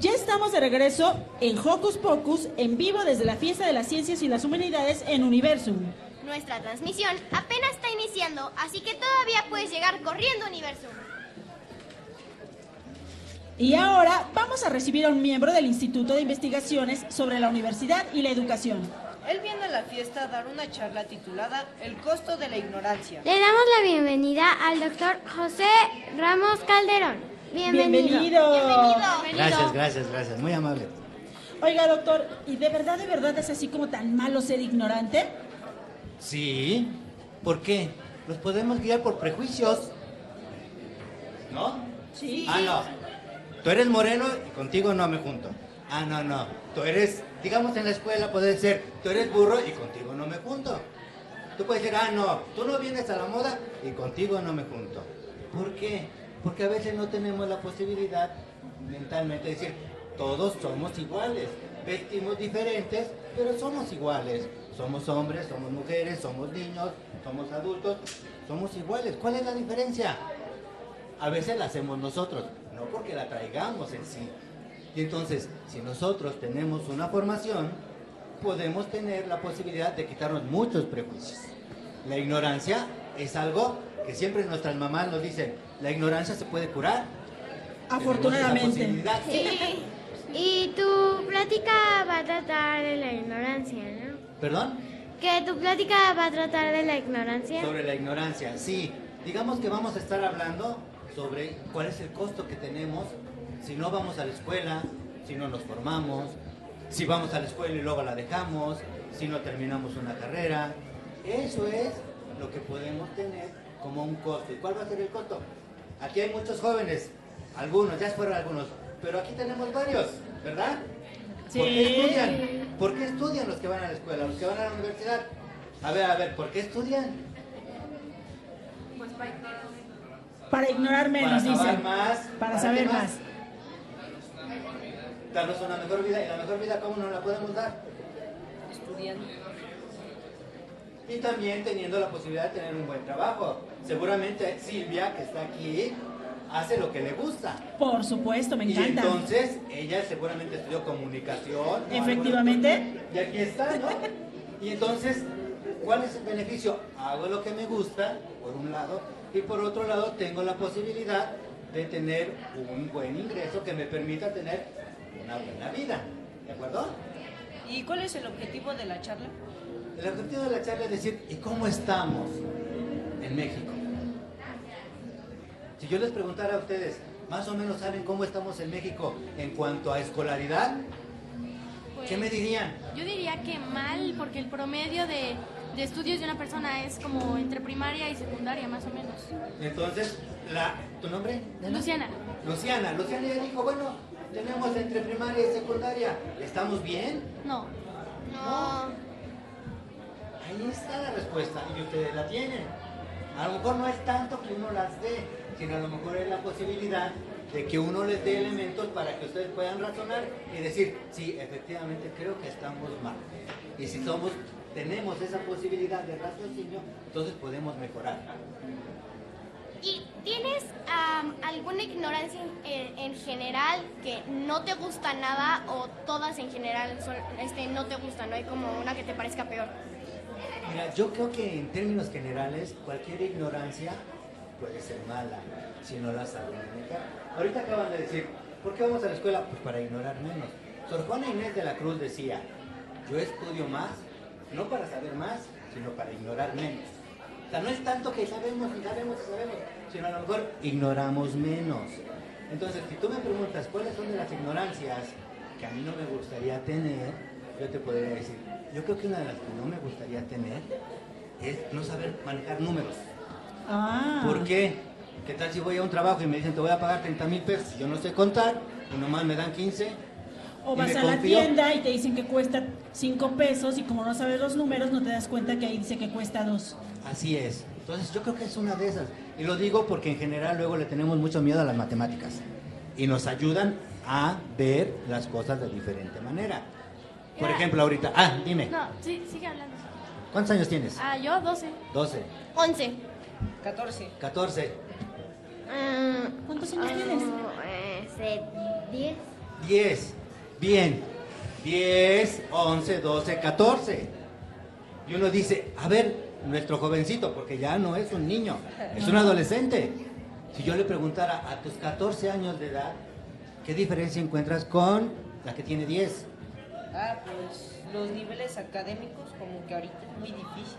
[SPEAKER 1] Ya estamos de regreso en Hocus Pocus, en vivo desde la Fiesta de las Ciencias y las Humanidades en Universum.
[SPEAKER 8] Nuestra transmisión apenas está iniciando, así que todavía puedes llegar corriendo Universo.
[SPEAKER 1] Y ahora vamos a recibir a un miembro del Instituto de Investigaciones sobre la Universidad y la Educación.
[SPEAKER 3] Él viene a la fiesta a dar una charla titulada El costo de la ignorancia.
[SPEAKER 2] Le damos la bienvenida al doctor José Ramos Calderón. Bienvenido.
[SPEAKER 1] Bienvenido.
[SPEAKER 12] Gracias, gracias, gracias. Muy amable.
[SPEAKER 1] Oiga, doctor, ¿y de verdad, de verdad es así como tan malo ser ignorante?
[SPEAKER 12] Sí. ¿Por qué? Los podemos guiar por prejuicios. ¿No?
[SPEAKER 1] Sí.
[SPEAKER 12] Ah, no. Tú eres moreno y contigo no me junto. Ah, no, no. Tú eres, digamos en la escuela puede ser, tú eres burro y contigo no me junto. Tú puedes decir, ah, no, tú no vienes a la moda y contigo no me junto. ¿Por qué? Porque a veces no tenemos la posibilidad mentalmente de decir, todos somos iguales. Vestimos diferentes, pero somos iguales. Somos hombres, somos mujeres, somos niños, somos adultos, somos iguales. ¿Cuál es la diferencia? A veces la hacemos nosotros, no porque la traigamos en sí. Y entonces, si nosotros tenemos una formación, podemos tener la posibilidad de quitarnos muchos prejuicios. La ignorancia es algo que siempre nuestras mamás nos dicen, la ignorancia se puede curar.
[SPEAKER 1] Afortunadamente.
[SPEAKER 2] Sí. Y tu plática va a tratar de la ignorancia, ¿no?
[SPEAKER 12] ¿Perdón?
[SPEAKER 2] Que tu plática va a tratar de la ignorancia.
[SPEAKER 12] Sobre la ignorancia, sí. Digamos que vamos a estar hablando sobre cuál es el costo que tenemos si no vamos a la escuela, si no nos formamos, si vamos a la escuela y luego la dejamos, si no terminamos una carrera. Eso es lo que podemos tener como un costo. ¿Y cuál va a ser el costo? Aquí hay muchos jóvenes, algunos, ya fueron algunos, pero aquí tenemos varios, ¿verdad? ¿Por qué
[SPEAKER 1] Sí.
[SPEAKER 12] estudian? ¿Por qué estudian los que van a la escuela, los que van a la universidad? A ver, a ver, ¿por qué estudian?
[SPEAKER 1] Para ignorar menos,
[SPEAKER 12] para saber
[SPEAKER 1] dicen.
[SPEAKER 12] más.
[SPEAKER 1] Para saber más.
[SPEAKER 12] Darnos una mejor vida. ¿Y la mejor vida cómo nos la podemos dar?
[SPEAKER 3] Estudiando.
[SPEAKER 12] Y también teniendo la posibilidad de tener un buen trabajo. Seguramente Silvia, que está aquí, hace lo que le gusta.
[SPEAKER 1] Por supuesto, me
[SPEAKER 12] Y
[SPEAKER 1] encanta.
[SPEAKER 12] entonces ella seguramente estudió comunicación. ¿no?
[SPEAKER 1] Efectivamente.
[SPEAKER 12] Y aquí está, ¿no? Y entonces, ¿cuál es el beneficio? Hago lo que me gusta, por un lado, y por otro lado tengo la posibilidad de tener un buen ingreso que me permita tener una buena vida. ¿De acuerdo?
[SPEAKER 3] ¿Y cuál es el objetivo de la charla?
[SPEAKER 12] El objetivo de la charla es decir, ¿y cómo estamos en México? Si yo les preguntara a ustedes, más o menos saben cómo estamos en México en cuanto a escolaridad, ¿qué me dirían?
[SPEAKER 4] Yo diría que mal, porque el promedio de
[SPEAKER 8] de estudios de una persona es como entre primaria y secundaria, más o menos.
[SPEAKER 12] Entonces, la, ¿tu nombre?
[SPEAKER 8] Luciana.
[SPEAKER 12] Luciana, Luciana ya dijo, bueno, tenemos entre primaria y secundaria. ¿Estamos bien?
[SPEAKER 8] No.
[SPEAKER 12] No. Ahí está la respuesta y ustedes la tienen. A lo mejor no es tanto que uno las dé, sino a lo mejor es la posibilidad de que uno les dé elementos para que ustedes puedan razonar y decir, sí, efectivamente creo que estamos mal. Y si somos, tenemos esa posibilidad de raciocinio, entonces podemos mejorar.
[SPEAKER 8] ¿Y tienes am, alguna ignorancia en, en general que no te gusta nada o todas en general son, este, no te gustan? ¿No hay como una que te parezca peor?
[SPEAKER 12] Mira, yo creo que en términos generales, cualquier ignorancia puede ser mala si no la saben manejar. Ahorita acaban de decir, ¿por qué vamos a la escuela? Pues para ignorar menos. Sor Juana Inés de la Cruz decía, yo estudio más, no para saber más, sino para ignorar menos. O sea, no es tanto que sabemos y sabemos y sabemos, sino a lo mejor ignoramos menos. Entonces, si tú me preguntas cuáles son de las ignorancias que a mí no me gustaría tener, yo te podría decir, yo creo que una de las que no me gustaría tener es no saber manejar números.
[SPEAKER 1] Ah.
[SPEAKER 12] ¿Por qué? ¿Qué tal si voy a un trabajo y me dicen te voy a pagar 30 mil pesos? Yo no sé contar y nomás me dan 15.
[SPEAKER 1] O vas a la
[SPEAKER 12] confío.
[SPEAKER 1] tienda y te dicen que cuesta 5 pesos y como no sabes los números no te das cuenta que ahí dice que cuesta 2.
[SPEAKER 12] Así es. Entonces yo creo que es una de esas. Y lo digo porque en general luego le tenemos mucho miedo a las matemáticas. Y nos ayudan a ver las cosas de diferente manera. Por ejemplo, ahorita... Ah, dime.
[SPEAKER 8] No, sí, sigue hablando.
[SPEAKER 12] ¿Cuántos años tienes?
[SPEAKER 8] Ah, yo 12.
[SPEAKER 12] 12,
[SPEAKER 8] 11.
[SPEAKER 3] 14.
[SPEAKER 12] 14,
[SPEAKER 1] ¿Cuántos años tienes?
[SPEAKER 2] 10.
[SPEAKER 12] 10. Bien. 10, 11, 12, 14. Y uno dice, a ver, nuestro jovencito, porque ya no es un niño, es un adolescente. Si yo le preguntara a tus 14 años de edad, ¿qué diferencia encuentras con la que tiene 10?
[SPEAKER 3] Ah, pues los niveles académicos como que ahorita es muy difícil.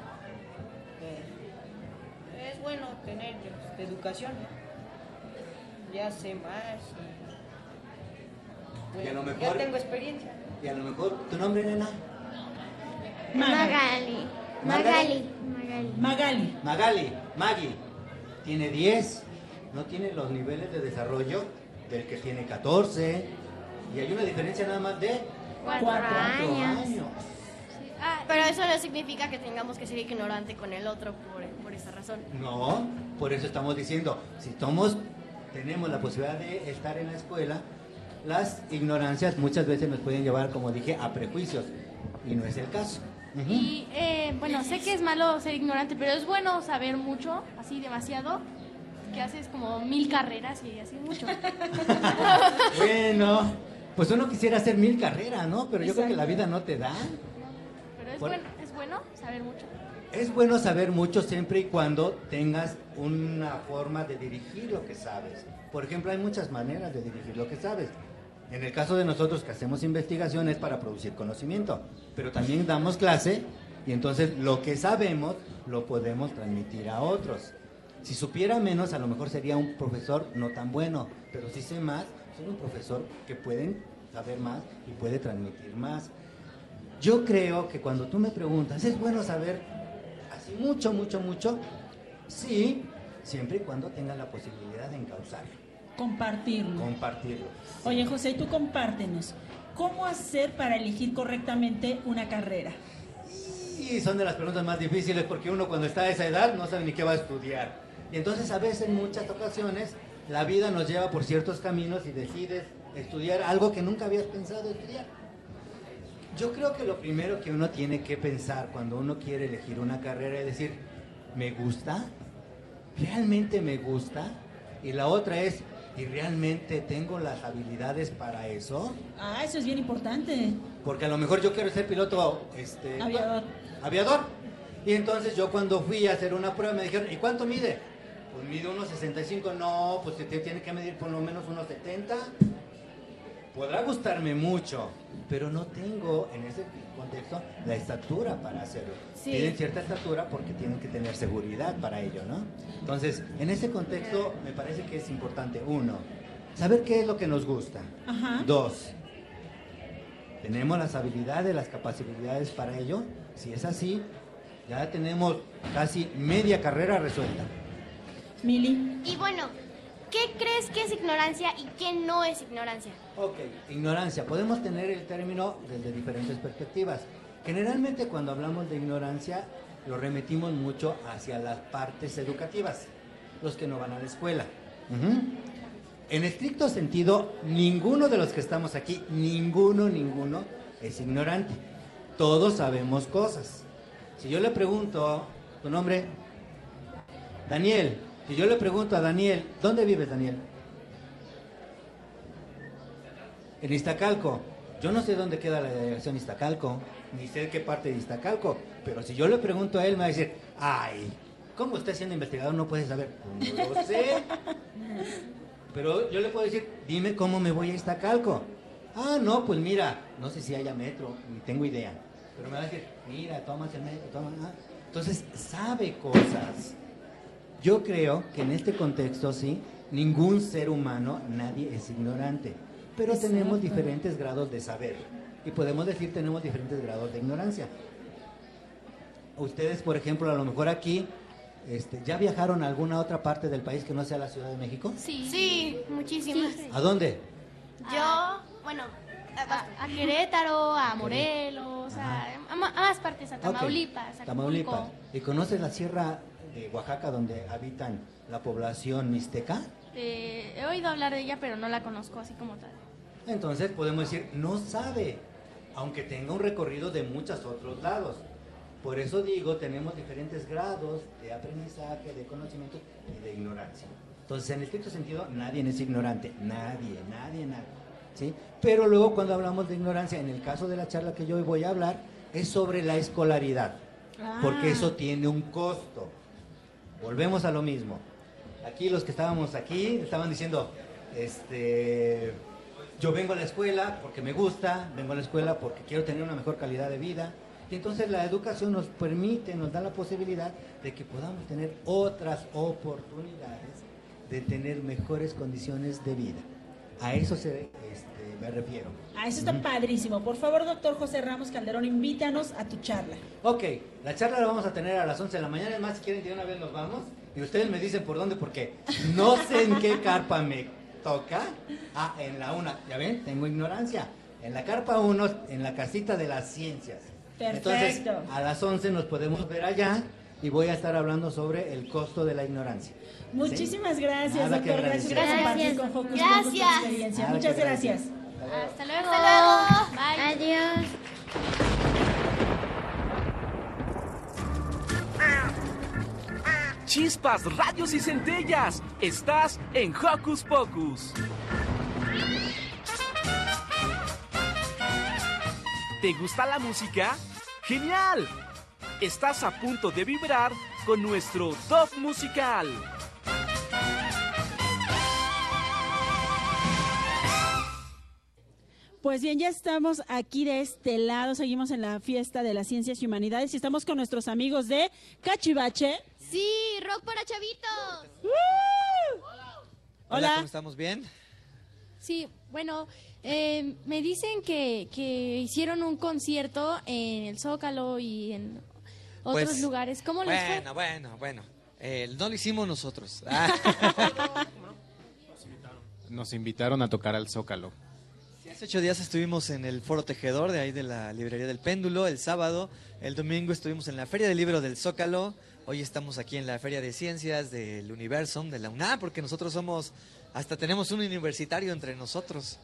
[SPEAKER 3] Eh, es bueno tener pues, educación. Ya sé más. Y,
[SPEAKER 12] Y a lo mejor-
[SPEAKER 3] Ya tengo experiencia.
[SPEAKER 12] Y a lo mejor, ¿tu nombre, nena?
[SPEAKER 2] Magali. Magali. Magali.
[SPEAKER 1] Magali.
[SPEAKER 12] Magali, Maggie, tiene 10, no tiene los niveles de desarrollo del que tiene 14. Y hay una diferencia nada más de
[SPEAKER 8] Cuatro
[SPEAKER 12] cuatro
[SPEAKER 8] años. Ah, pero eso no significa que tengamos que ser ignorante con el otro por, por esa razón.
[SPEAKER 12] No, por eso estamos diciendo, si somos, tenemos la posibilidad de estar en la escuela, las ignorancias muchas veces nos pueden llevar, como dije, a prejuicios. Y no es el caso.
[SPEAKER 8] Y eh, bueno, sé que es malo ser ignorante, pero es bueno saber mucho, así demasiado, que haces como mil carreras y así mucho.
[SPEAKER 12] Bueno, pues uno quisiera hacer mil carreras, ¿no? Pero yo creo que la vida no te da.
[SPEAKER 8] Pero es,
[SPEAKER 12] Por-
[SPEAKER 8] bueno, es bueno saber mucho.
[SPEAKER 12] Es bueno saber mucho siempre y cuando tengas una forma de dirigir lo que sabes. Por ejemplo, hay muchas maneras de dirigir lo que sabes. En el caso de nosotros que hacemos investigación es para producir conocimiento, pero también damos clase y entonces lo que sabemos lo podemos transmitir a otros. Si supiera menos, a lo mejor sería un profesor no tan bueno, pero si sé más, soy un profesor que pueden saber más y puede transmitir más. Yo creo que cuando tú me preguntas, ¿es bueno saber así mucho, mucho, mucho? Sí, siempre y cuando tengas la posibilidad de encauzarlo,
[SPEAKER 1] Compartirlo.
[SPEAKER 12] compartirlo.
[SPEAKER 1] Oye, José, y tú compártenos. ¿Cómo hacer para elegir correctamente una carrera?
[SPEAKER 12] Y son de las preguntas más difíciles porque uno cuando está a esa edad no sabe ni qué va a estudiar. Y entonces a veces, en muchas ocasiones, la vida nos lleva por ciertos caminos y decides estudiar algo que nunca habías pensado estudiar. Yo creo que lo primero que uno tiene que pensar cuando uno quiere elegir una carrera es decir, ¿me gusta? ¿Realmente me gusta? Y la otra es, ¿y realmente tengo las habilidades para eso?
[SPEAKER 1] Ah, eso es bien importante.
[SPEAKER 12] Porque a lo mejor yo quiero ser piloto este,
[SPEAKER 1] Aviador.
[SPEAKER 12] aviador. Y entonces yo cuando fui a hacer una prueba me dijeron, ¿y cuánto mide? Pues mide unos 65, no, pues te tiene que medir por lo menos unos 70. Podrá gustarme mucho, pero no tengo en ese contexto la estatura para hacerlo.
[SPEAKER 8] Sí.
[SPEAKER 12] Tienen cierta estatura porque tienen que tener seguridad para ello, ¿no? Entonces, en ese contexto me parece que es importante, uno, saber qué es lo que nos gusta.
[SPEAKER 1] Ajá.
[SPEAKER 12] Dos, ¿tenemos las habilidades, las capacidades para ello? Si es así, Ya tenemos casi media carrera resuelta.
[SPEAKER 1] Mili.
[SPEAKER 8] Y bueno, ¿qué crees que es ignorancia y qué no es ignorancia?
[SPEAKER 12] Ok, ignorancia. Podemos tener el término desde diferentes perspectivas. Generalmente cuando hablamos de ignorancia lo remitimos mucho hacia las partes educativas, los que no van a la escuela. Ujú. En estricto sentido, ninguno de los que estamos aquí, ninguno, ninguno es ignorante. Todos sabemos cosas. Si yo le pregunto, ¿tu nombre? Daniel. Si yo le pregunto a Daniel, ¿dónde vives, Daniel? En Iztacalco. Yo no sé dónde queda la delegación Iztacalco, ni sé qué parte de Iztacalco, pero si yo le pregunto a él, me va a decir, ay, ¿cómo usted siendo investigador no puede saber? No lo sé. Pero yo le puedo decir, dime cómo me voy a Iztacalco. Ah, no, pues mira, no sé si haya metro, ni tengo idea. Pero me va a decir, mira, tomas el metro, toma. ah". Entonces, sabe cosas. Yo creo que en este contexto, sí, ningún ser humano, nadie es ignorante. Pero tenemos diferentes grados de saber. Y podemos decir tenemos diferentes grados de ignorancia. Ustedes, por ejemplo, a lo mejor aquí, este, ¿ya viajaron a alguna otra parte del país que no sea la Ciudad de México?
[SPEAKER 8] Sí. Sí, muchísimas.
[SPEAKER 12] ¿A dónde?
[SPEAKER 8] Yo, bueno, a, a Querétaro, a Morelos, a, a más partes, a Tamaulipas, a
[SPEAKER 12] Tamaulipas. ¿Y conoces la sierra de Oaxaca donde habitan la población mixteca?
[SPEAKER 8] Eh, he oído hablar de ella, pero no la conozco así como tal.
[SPEAKER 12] Entonces podemos decir, no sabe, aunque tenga un recorrido de muchos otros lados. Por eso digo, tenemos diferentes grados de aprendizaje, de conocimiento y de ignorancia. Entonces, en estricto sentido, nadie es ignorante, nadie, nadie, nadie. ¿sí? Pero luego cuando hablamos de ignorancia, en el caso de la charla que yo hoy voy a hablar, es sobre la escolaridad, porque
[SPEAKER 1] Ah.
[SPEAKER 12] eso tiene un costo. Volvemos a lo mismo. Aquí los que estábamos aquí estaban diciendo, este, yo vengo a la escuela porque me gusta, vengo a la escuela porque quiero tener una mejor calidad de vida. Y entonces la educación nos permite, nos da la posibilidad de que podamos tener otras oportunidades de tener mejores condiciones de vida. A eso se, este, me refiero.
[SPEAKER 1] A eso está padrísimo. Por favor, doctor José Ramos Calderón, invítanos a tu charla.
[SPEAKER 12] Ok, la charla la vamos a tener a las 11 de la mañana. Es más, si quieren, de una vez nos vamos. Y ustedes me dicen por dónde, porque no sé en qué carpa me toca. Ah, en la una. Ya ven, tengo ignorancia. En la carpa 1, en la casita de las ciencias. Entonces,
[SPEAKER 1] Perfecto.
[SPEAKER 12] a las 11 nos podemos ver allá y voy a estar hablando sobre el costo de la ignorancia.
[SPEAKER 1] Muchísimas gracias,
[SPEAKER 12] Nada
[SPEAKER 1] doctor. Gracias por
[SPEAKER 12] agradecer.
[SPEAKER 1] compartir con tu
[SPEAKER 8] Gracias.
[SPEAKER 1] Muchas gracias.
[SPEAKER 8] Hasta luego. Hasta luego. Bye.
[SPEAKER 2] Adiós.
[SPEAKER 10] Chispas, rayos y centellas. Estás en Hocus Pocus. ¿Te gusta la música? ¡Genial! Estás a punto de vibrar con nuestro top musical.
[SPEAKER 1] Pues bien, ya estamos aquí de este lado, seguimos en la fiesta de las ciencias y humanidades y estamos con nuestros amigos de Cachivache.
[SPEAKER 13] Sí, rock para chavitos.
[SPEAKER 1] Hola.
[SPEAKER 9] ¿cómo estamos? ¿Bien?
[SPEAKER 14] Sí, bueno, eh, me dicen que, que hicieron un concierto en el Zócalo y en otros
[SPEAKER 9] Pues,
[SPEAKER 14] lugares. ¿Cómo les fue?
[SPEAKER 9] Bueno, bueno, bueno. Eh, no lo hicimos nosotros. Ah.
[SPEAKER 15] Nos invitaron a tocar al Zócalo.
[SPEAKER 9] Hace ocho días estuvimos en el Foro Tejedor de ahí de la librería del Péndulo, el sábado. El domingo estuvimos en la Feria del Libro del Zócalo. Hoy estamos aquí en la Feria de Ciencias del Universum, de la UNAM, porque nosotros somos, hasta tenemos un universitario entre nosotros.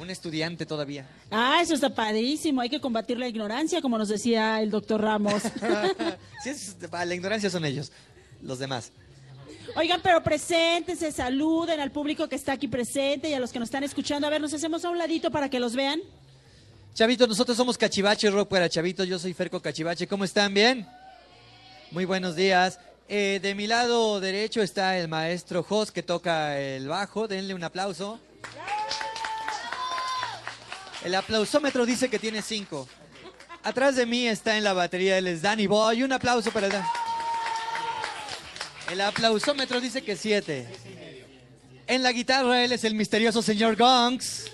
[SPEAKER 9] Un estudiante todavía.
[SPEAKER 1] Ah, eso está padrísimo. Hay que combatir la ignorancia, como nos decía el doctor Ramos.
[SPEAKER 9] Sí, es- la ignorancia son ellos, los demás.
[SPEAKER 1] Oigan, pero preséntense, saluden al público que está aquí presente y a los que nos están escuchando. A ver, nos hacemos a un ladito para que los vean.
[SPEAKER 9] Chavitos, nosotros somos Cachivache, rock para chavitos. Yo soy Ferco Cachivache. ¿Cómo están? ¿Bien? Muy buenos días. Eh, de mi lado derecho está el maestro Jos que toca el bajo. Denle un aplauso. El aplausómetro dice que tiene cinco. Atrás de mí está en la batería, él es Danny Boy. Un aplauso para el Dan- El aplausómetro dice que siete. En la guitarra él es el misterioso señor Gongs.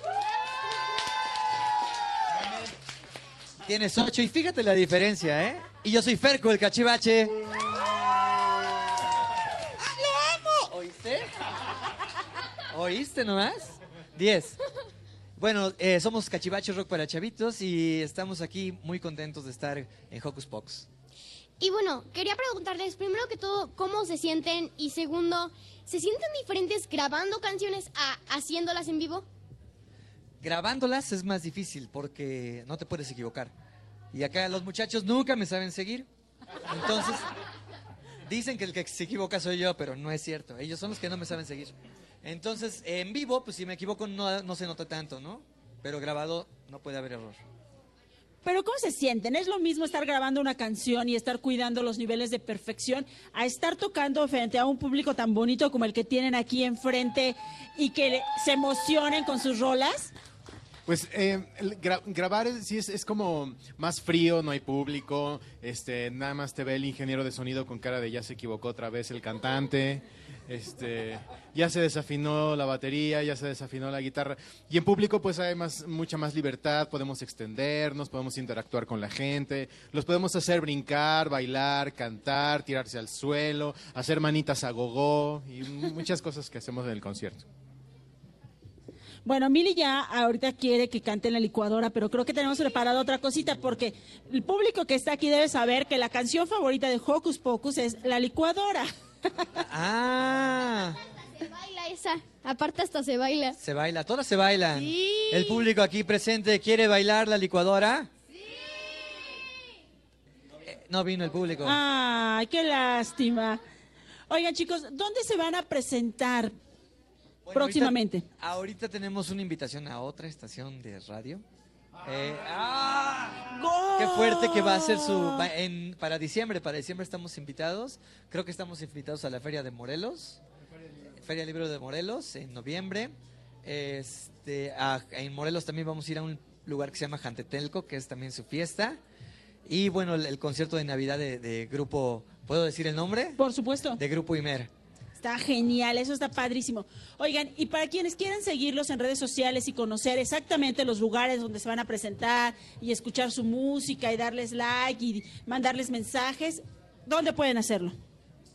[SPEAKER 9] Tienes ocho y fíjate la diferencia, ¿eh? Y yo soy Ferco, el cachivache. ¿Oíste? ¿Oíste nomás? 10. Bueno, eh, somos Cachivache Rock para Chavitos y estamos aquí muy contentos de estar en Hocus Pocus.
[SPEAKER 8] Y bueno, quería preguntarles primero que todo cómo se sienten y segundo, ¿se sienten diferentes grabando canciones a haciéndolas en vivo?
[SPEAKER 9] Grabándolas es más difícil porque no te puedes equivocar. Y acá los muchachos nunca me saben seguir. Entonces, dicen que el que se equivoca soy yo, pero no es cierto. Ellos son los que no me saben seguir. Entonces, en vivo, pues si me equivoco no, no se nota tanto, ¿no? Pero grabado no puede haber error.
[SPEAKER 1] Pero ¿cómo se sienten? ¿Es lo mismo estar grabando una canción y estar cuidando los niveles de perfección a estar tocando frente a un público tan bonito como el que tienen aquí enfrente y que se emocionen con sus rolas?
[SPEAKER 15] Pues eh, grabar es, sí es, es como más frío, no hay público, este, nada más te ve el ingeniero de sonido con cara de ya se equivocó otra vez el cantante, este, ya se desafinó la batería, ya se desafinó la guitarra. Y en público pues hay más, mucha más libertad, podemos extendernos, podemos interactuar con la gente, los podemos hacer brincar, bailar, cantar, tirarse al suelo, hacer manitas a gogó y muchas cosas que hacemos en el concierto.
[SPEAKER 1] Bueno, Mili ya ahorita quiere que cante en la licuadora, pero creo que tenemos preparado otra cosita porque el público que está aquí debe saber que la canción favorita de Hocus Pocus es La licuadora.
[SPEAKER 9] Ah,
[SPEAKER 8] Se baila esa, aparte hasta se baila.
[SPEAKER 9] se baila, todas se bailan. El público aquí presente quiere bailar la licuadora. Eh, No vino el público.
[SPEAKER 1] Ay, qué lástima. Oigan, chicos, ¿dónde se van a presentar
[SPEAKER 9] Bueno,
[SPEAKER 1] próximamente?
[SPEAKER 9] Ahorita, ahorita tenemos una invitación a otra estación de radio. Eh, ¡ah! Qué fuerte que va a ser su en, para diciembre. Para diciembre estamos invitados. Creo que estamos invitados a la Feria de Morelos, Feria Libro de Morelos en noviembre. Este, a- en Morelos también vamos a ir a un lugar que se llama Jantetelco, que es también su fiesta. Y bueno, el, el concierto de Navidad de, de grupo, ¿puedo decir el nombre?
[SPEAKER 1] Por supuesto.
[SPEAKER 9] De Grupo Imer.
[SPEAKER 1] Está genial, eso está padrísimo. Oigan, y para quienes quieran seguirlos en redes sociales y conocer exactamente los lugares donde se van a presentar y escuchar su música y darles like y mandarles mensajes, ¿dónde pueden hacerlo?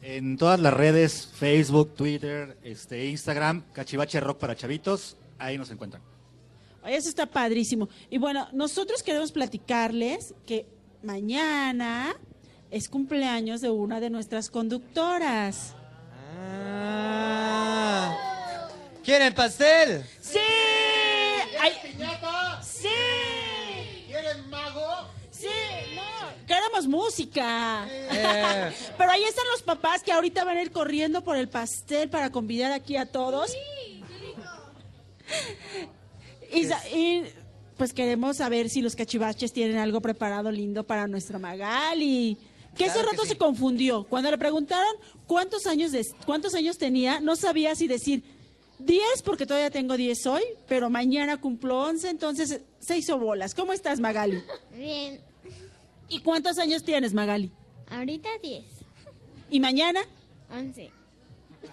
[SPEAKER 16] En todas las redes, Facebook, Twitter, este, Instagram, Cachivache Rock para Chavitos, ahí nos encuentran.
[SPEAKER 1] Eso está padrísimo. Y bueno, nosotros queremos platicarles que mañana es cumpleaños de una de nuestras conductoras.
[SPEAKER 9] Ah. ¿Quieren pastel?
[SPEAKER 1] ¡Sí! Queremos música.
[SPEAKER 9] Eh.
[SPEAKER 1] Pero ahí están los papás que ahorita van a ir corriendo por el pastel para convidar aquí a todos. Y, sa- y, pues queremos saber si los cachivaches tienen algo preparado lindo para nuestra Magali. Que ese
[SPEAKER 9] que
[SPEAKER 1] rato
[SPEAKER 9] sí.
[SPEAKER 1] se confundió. Cuando le preguntaron cuántos años, de- cuántos años tenía, no sabía si decir 10 porque todavía tengo 10 hoy, pero mañana cumplo 11, entonces se hizo bolas. ¿Cómo estás, Magali?
[SPEAKER 2] Bien,
[SPEAKER 1] ¿Y cuántos años tienes, Magali?
[SPEAKER 2] ahorita 10,
[SPEAKER 1] ¿Y mañana?
[SPEAKER 2] 11,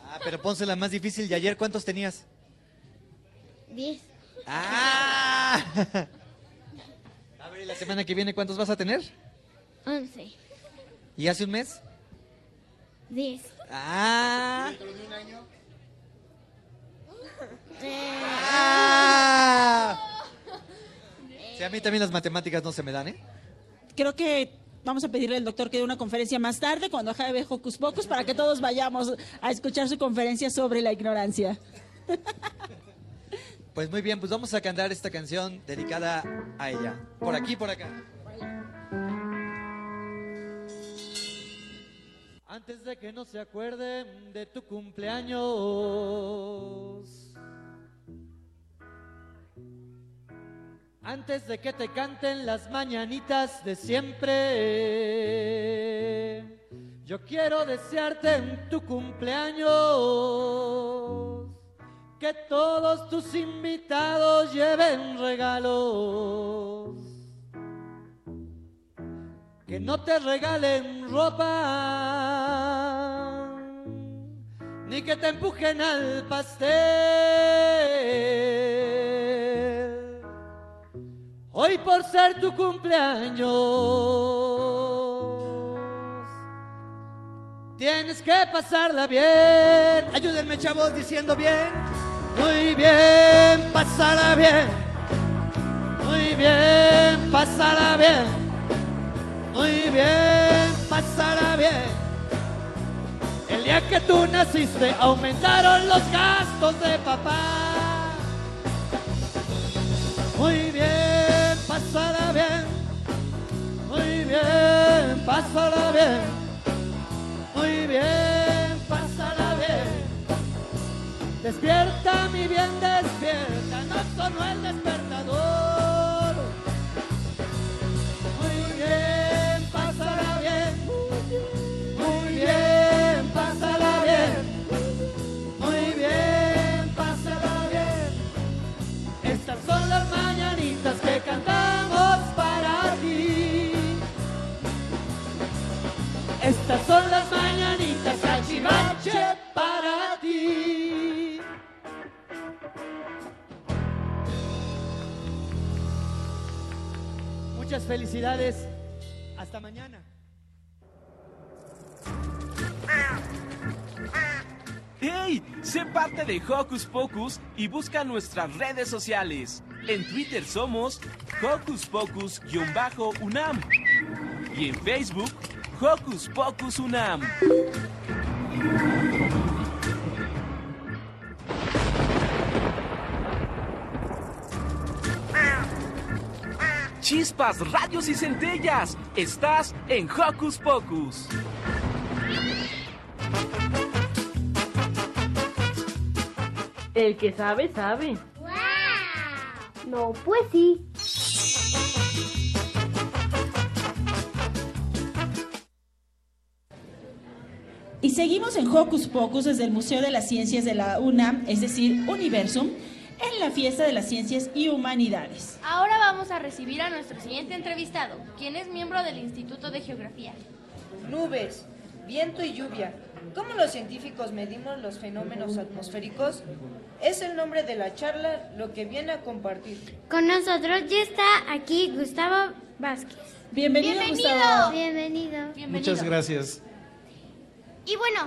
[SPEAKER 9] Ah, pero pónsela más difícil. ¿Y ayer cuántos tenías?
[SPEAKER 2] 10,
[SPEAKER 9] ¡Ah! A ver, ¿y la semana que viene cuántos vas a tener?
[SPEAKER 2] 11,
[SPEAKER 9] ¿Y hace un mes?
[SPEAKER 2] 10.
[SPEAKER 9] ¡Ah!
[SPEAKER 2] Eh,
[SPEAKER 9] ¡Ah! Sí, a mí también las matemáticas no se me dan, ¿eh?
[SPEAKER 1] Creo que vamos a pedirle al doctor que dé una conferencia más tarde cuando acabe Hocus Pocus para que todos vayamos a escuchar su conferencia sobre la ignorancia.
[SPEAKER 9] Pues muy bien, pues vamos a cantar esta canción dedicada a ella. Por aquí, por acá. Antes de que no se acuerden de tu cumpleaños. Antes de que te canten las mañanitas de siempre. Yo quiero desearte en tu cumpleaños que todos tus invitados lleven regalos. Que no te regalen ropa, ni que te empujen al pastel. Hoy por ser tu cumpleaños, Tienes que pasarla bien. Ayúdenme, chavos, diciendo bien. Muy bien, pasarla bien. Muy bien, pasarla bien. Muy bien, pasarla bien. El día que tú naciste aumentaron los gastos de papá. Muy bien, pasarla bien. Muy bien, pasarla bien. Muy bien, pásala bien. Despierta, mi bien, despierta. No sonó el despertador. Son las mañanitas cachivache para ti. Muchas felicidades. Hasta mañana.
[SPEAKER 10] ¡Hey! Sé parte de Hocus Pocus y busca nuestras redes sociales. En Twitter somos Hocus Pocus-UNAM y en Facebook Hocus Pocus UNAM. Chispas, rayos y centellas. Estás en Hocus Pocus.
[SPEAKER 17] El que sabe, sabe.
[SPEAKER 2] No, pues sí.
[SPEAKER 1] Y seguimos en Hocus Pocus desde el Museo de las Ciencias de la UNAM, es decir, Universum, en la Fiesta de las Ciencias y Humanidades.
[SPEAKER 4] Ahora vamos a recibir a nuestro siguiente entrevistado, quien es miembro del Instituto de Geografía.
[SPEAKER 3] Nubes, viento y lluvia. ¿Cómo los científicos medimos los fenómenos atmosféricos? Es el nombre de la charla lo que viene a compartir.
[SPEAKER 2] Con nosotros ya está aquí Gustavo Vázquez.
[SPEAKER 1] Bienvenido,
[SPEAKER 4] Bienvenido.
[SPEAKER 1] Gustavo.
[SPEAKER 2] Bienvenido.
[SPEAKER 18] Muchas gracias.
[SPEAKER 4] Y bueno,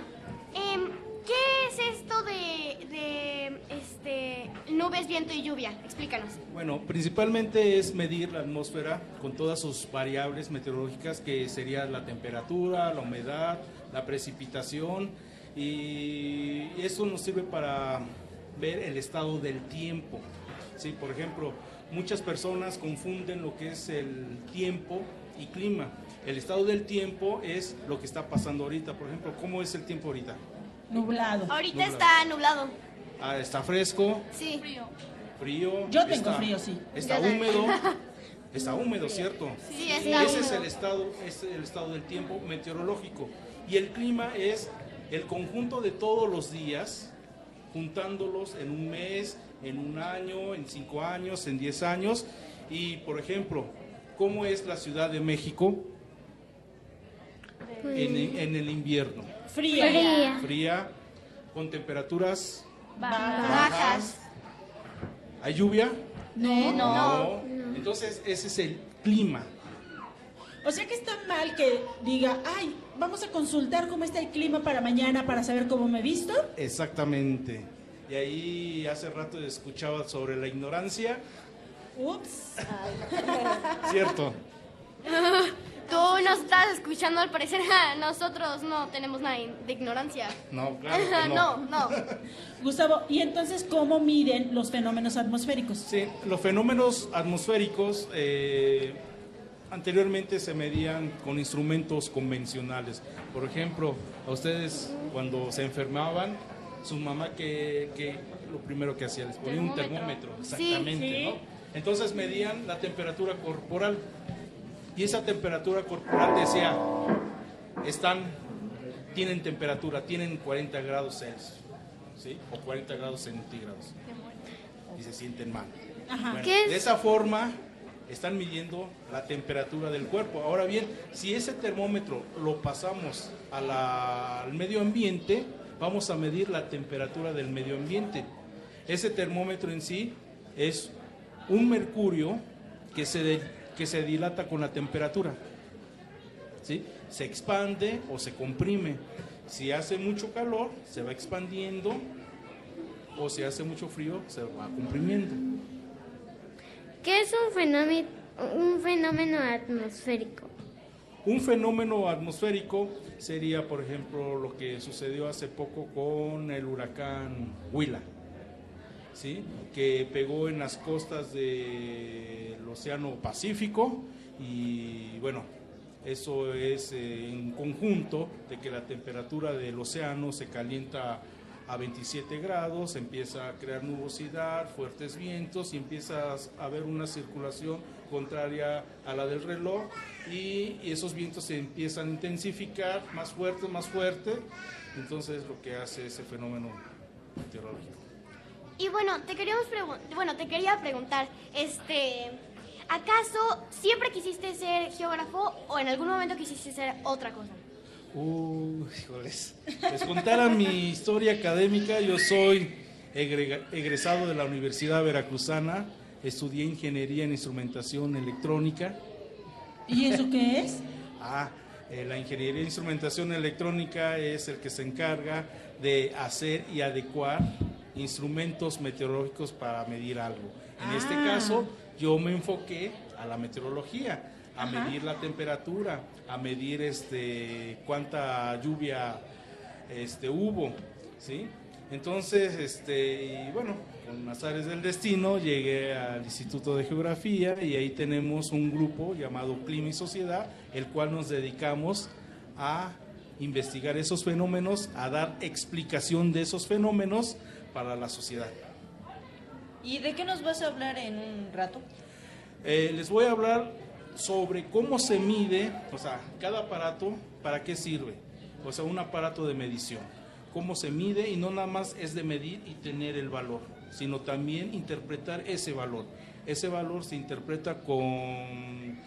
[SPEAKER 4] em, ¿qué es esto de, este, nubes, viento y lluvia? Explícanos.
[SPEAKER 18] Bueno, principalmente es medir la atmósfera con todas sus variables meteorológicas que sería la temperatura, la humedad, la precipitación y eso nos sirve para ver el estado del tiempo. Sí, por ejemplo, muchas personas confunden lo que es el tiempo y clima. El estado del tiempo es lo que está pasando ahorita. Por ejemplo, ¿cómo es el tiempo ahorita?
[SPEAKER 1] Nublado.
[SPEAKER 4] Ahorita
[SPEAKER 18] Nublado.
[SPEAKER 4] está nublado.
[SPEAKER 18] Ah, está fresco,
[SPEAKER 4] Sí. Frío.
[SPEAKER 18] frío.
[SPEAKER 1] Yo tengo
[SPEAKER 18] está-
[SPEAKER 1] frío, sí.
[SPEAKER 18] Está
[SPEAKER 4] Yo
[SPEAKER 18] húmedo. Está húmedo, ¿cierto?
[SPEAKER 4] Sí, está
[SPEAKER 18] Ese es el estado, es el estado del tiempo meteorológico. Y el clima es el conjunto de todos los días, juntándolos en un mes, en un año, en cinco años, en diez años. Y, por ejemplo, ¿cómo es la Ciudad de México en, en el invierno?
[SPEAKER 1] Fría.
[SPEAKER 2] Fría.
[SPEAKER 18] Fría, con temperaturas
[SPEAKER 4] Bajas.
[SPEAKER 18] ¿Hay lluvia?
[SPEAKER 1] No.
[SPEAKER 18] No. Entonces, ese es el clima.
[SPEAKER 1] O sea que está mal que diga, ay, vamos a consultar cómo está el clima para mañana para saber cómo me visto.
[SPEAKER 18] Exactamente. Y ahí hace rato escuchaba sobre la ignorancia,
[SPEAKER 1] Ups.
[SPEAKER 18] ¿cierto?
[SPEAKER 4] Tú nos estás escuchando, al parecer nosotros no tenemos nada de ignorancia.
[SPEAKER 18] No, claro que
[SPEAKER 4] no,
[SPEAKER 18] no.
[SPEAKER 4] no.
[SPEAKER 1] Gustavo, ¿y entonces cómo miden los fenómenos atmosféricos?
[SPEAKER 18] Sí, los fenómenos atmosféricos eh, anteriormente se medían con instrumentos convencionales. Por ejemplo, a ustedes cuando se enfermaban, su mamá que, que lo primero que hacía les ponía un
[SPEAKER 4] Termómetro. Sí,
[SPEAKER 18] exactamente,
[SPEAKER 4] sí.
[SPEAKER 18] ¿no? Entonces medían la temperatura corporal y esa temperatura corporal decía están tienen temperatura, tienen 40 grados Celsius, ¿sí? O 40 grados centígrados y se sienten mal. De esa forma están midiendo la temperatura del cuerpo. Ahora bien, si ese termómetro lo pasamos a la- al medio ambiente, vamos a medir la temperatura del medio ambiente. Ese termómetro en sí es un mercurio que se, de- que se dilata con la temperatura. ¿sí? Se expande o se comprime. Si hace mucho calor, se va expandiendo, o si hace mucho frío, se va comprimiendo.
[SPEAKER 2] ¿Qué es un fenómeno, un fenómeno atmosférico?
[SPEAKER 18] Un fenómeno atmosférico sería, por ejemplo, lo que sucedió hace poco con el huracán Huila, que pegó en las costas del Océano Pacífico y bueno, eso es eh, en conjunto de que la temperatura del océano se calienta a 27 grados, empieza a crear nubosidad, fuertes vientos y empieza a haber una circulación contraria a la del reloj y esos vientos se empiezan a intensificar más fuerte, más fuerte, entonces lo que hace ese fenómeno meteorológico.
[SPEAKER 8] Y bueno, te queríamos bueno, te quería preguntar, este, ¿acaso siempre quisiste ser geógrafo o en algún momento quisiste ser otra cosa?
[SPEAKER 18] Uh, híjoles. Les contara mi historia académica, yo soy egresado de la Universidad Veracruzana, estudié ingeniería en instrumentación electrónica.
[SPEAKER 1] ¿Y eso qué es?
[SPEAKER 18] ah, eh, la ingeniería en instrumentación electrónica es el que se encarga de hacer y adecuar instrumentos meteorológicos para medir algo. En este
[SPEAKER 1] Ah.
[SPEAKER 18] caso, yo me enfoqué a la meteorología, a medir la temperatura, a medir este cuánta lluvia este hubo, ¿sí? Entonces, este, y bueno, con azares del destino llegué al Instituto de Geografía y ahí tenemos un grupo llamado Clima y Sociedad, el cual nos dedicamos a investigar esos fenómenos, a dar explicación de esos fenómenos para la sociedad.
[SPEAKER 3] ¿Y de qué nos vas a hablar en un rato?
[SPEAKER 18] Eh, les voy a hablar sobre cómo se mide, o sea, cada aparato, para qué sirve. O sea, un aparato de medición. Cómo se mide y no nada más es de medir y tener el valor, sino también interpretar ese valor. Ese valor se interpreta con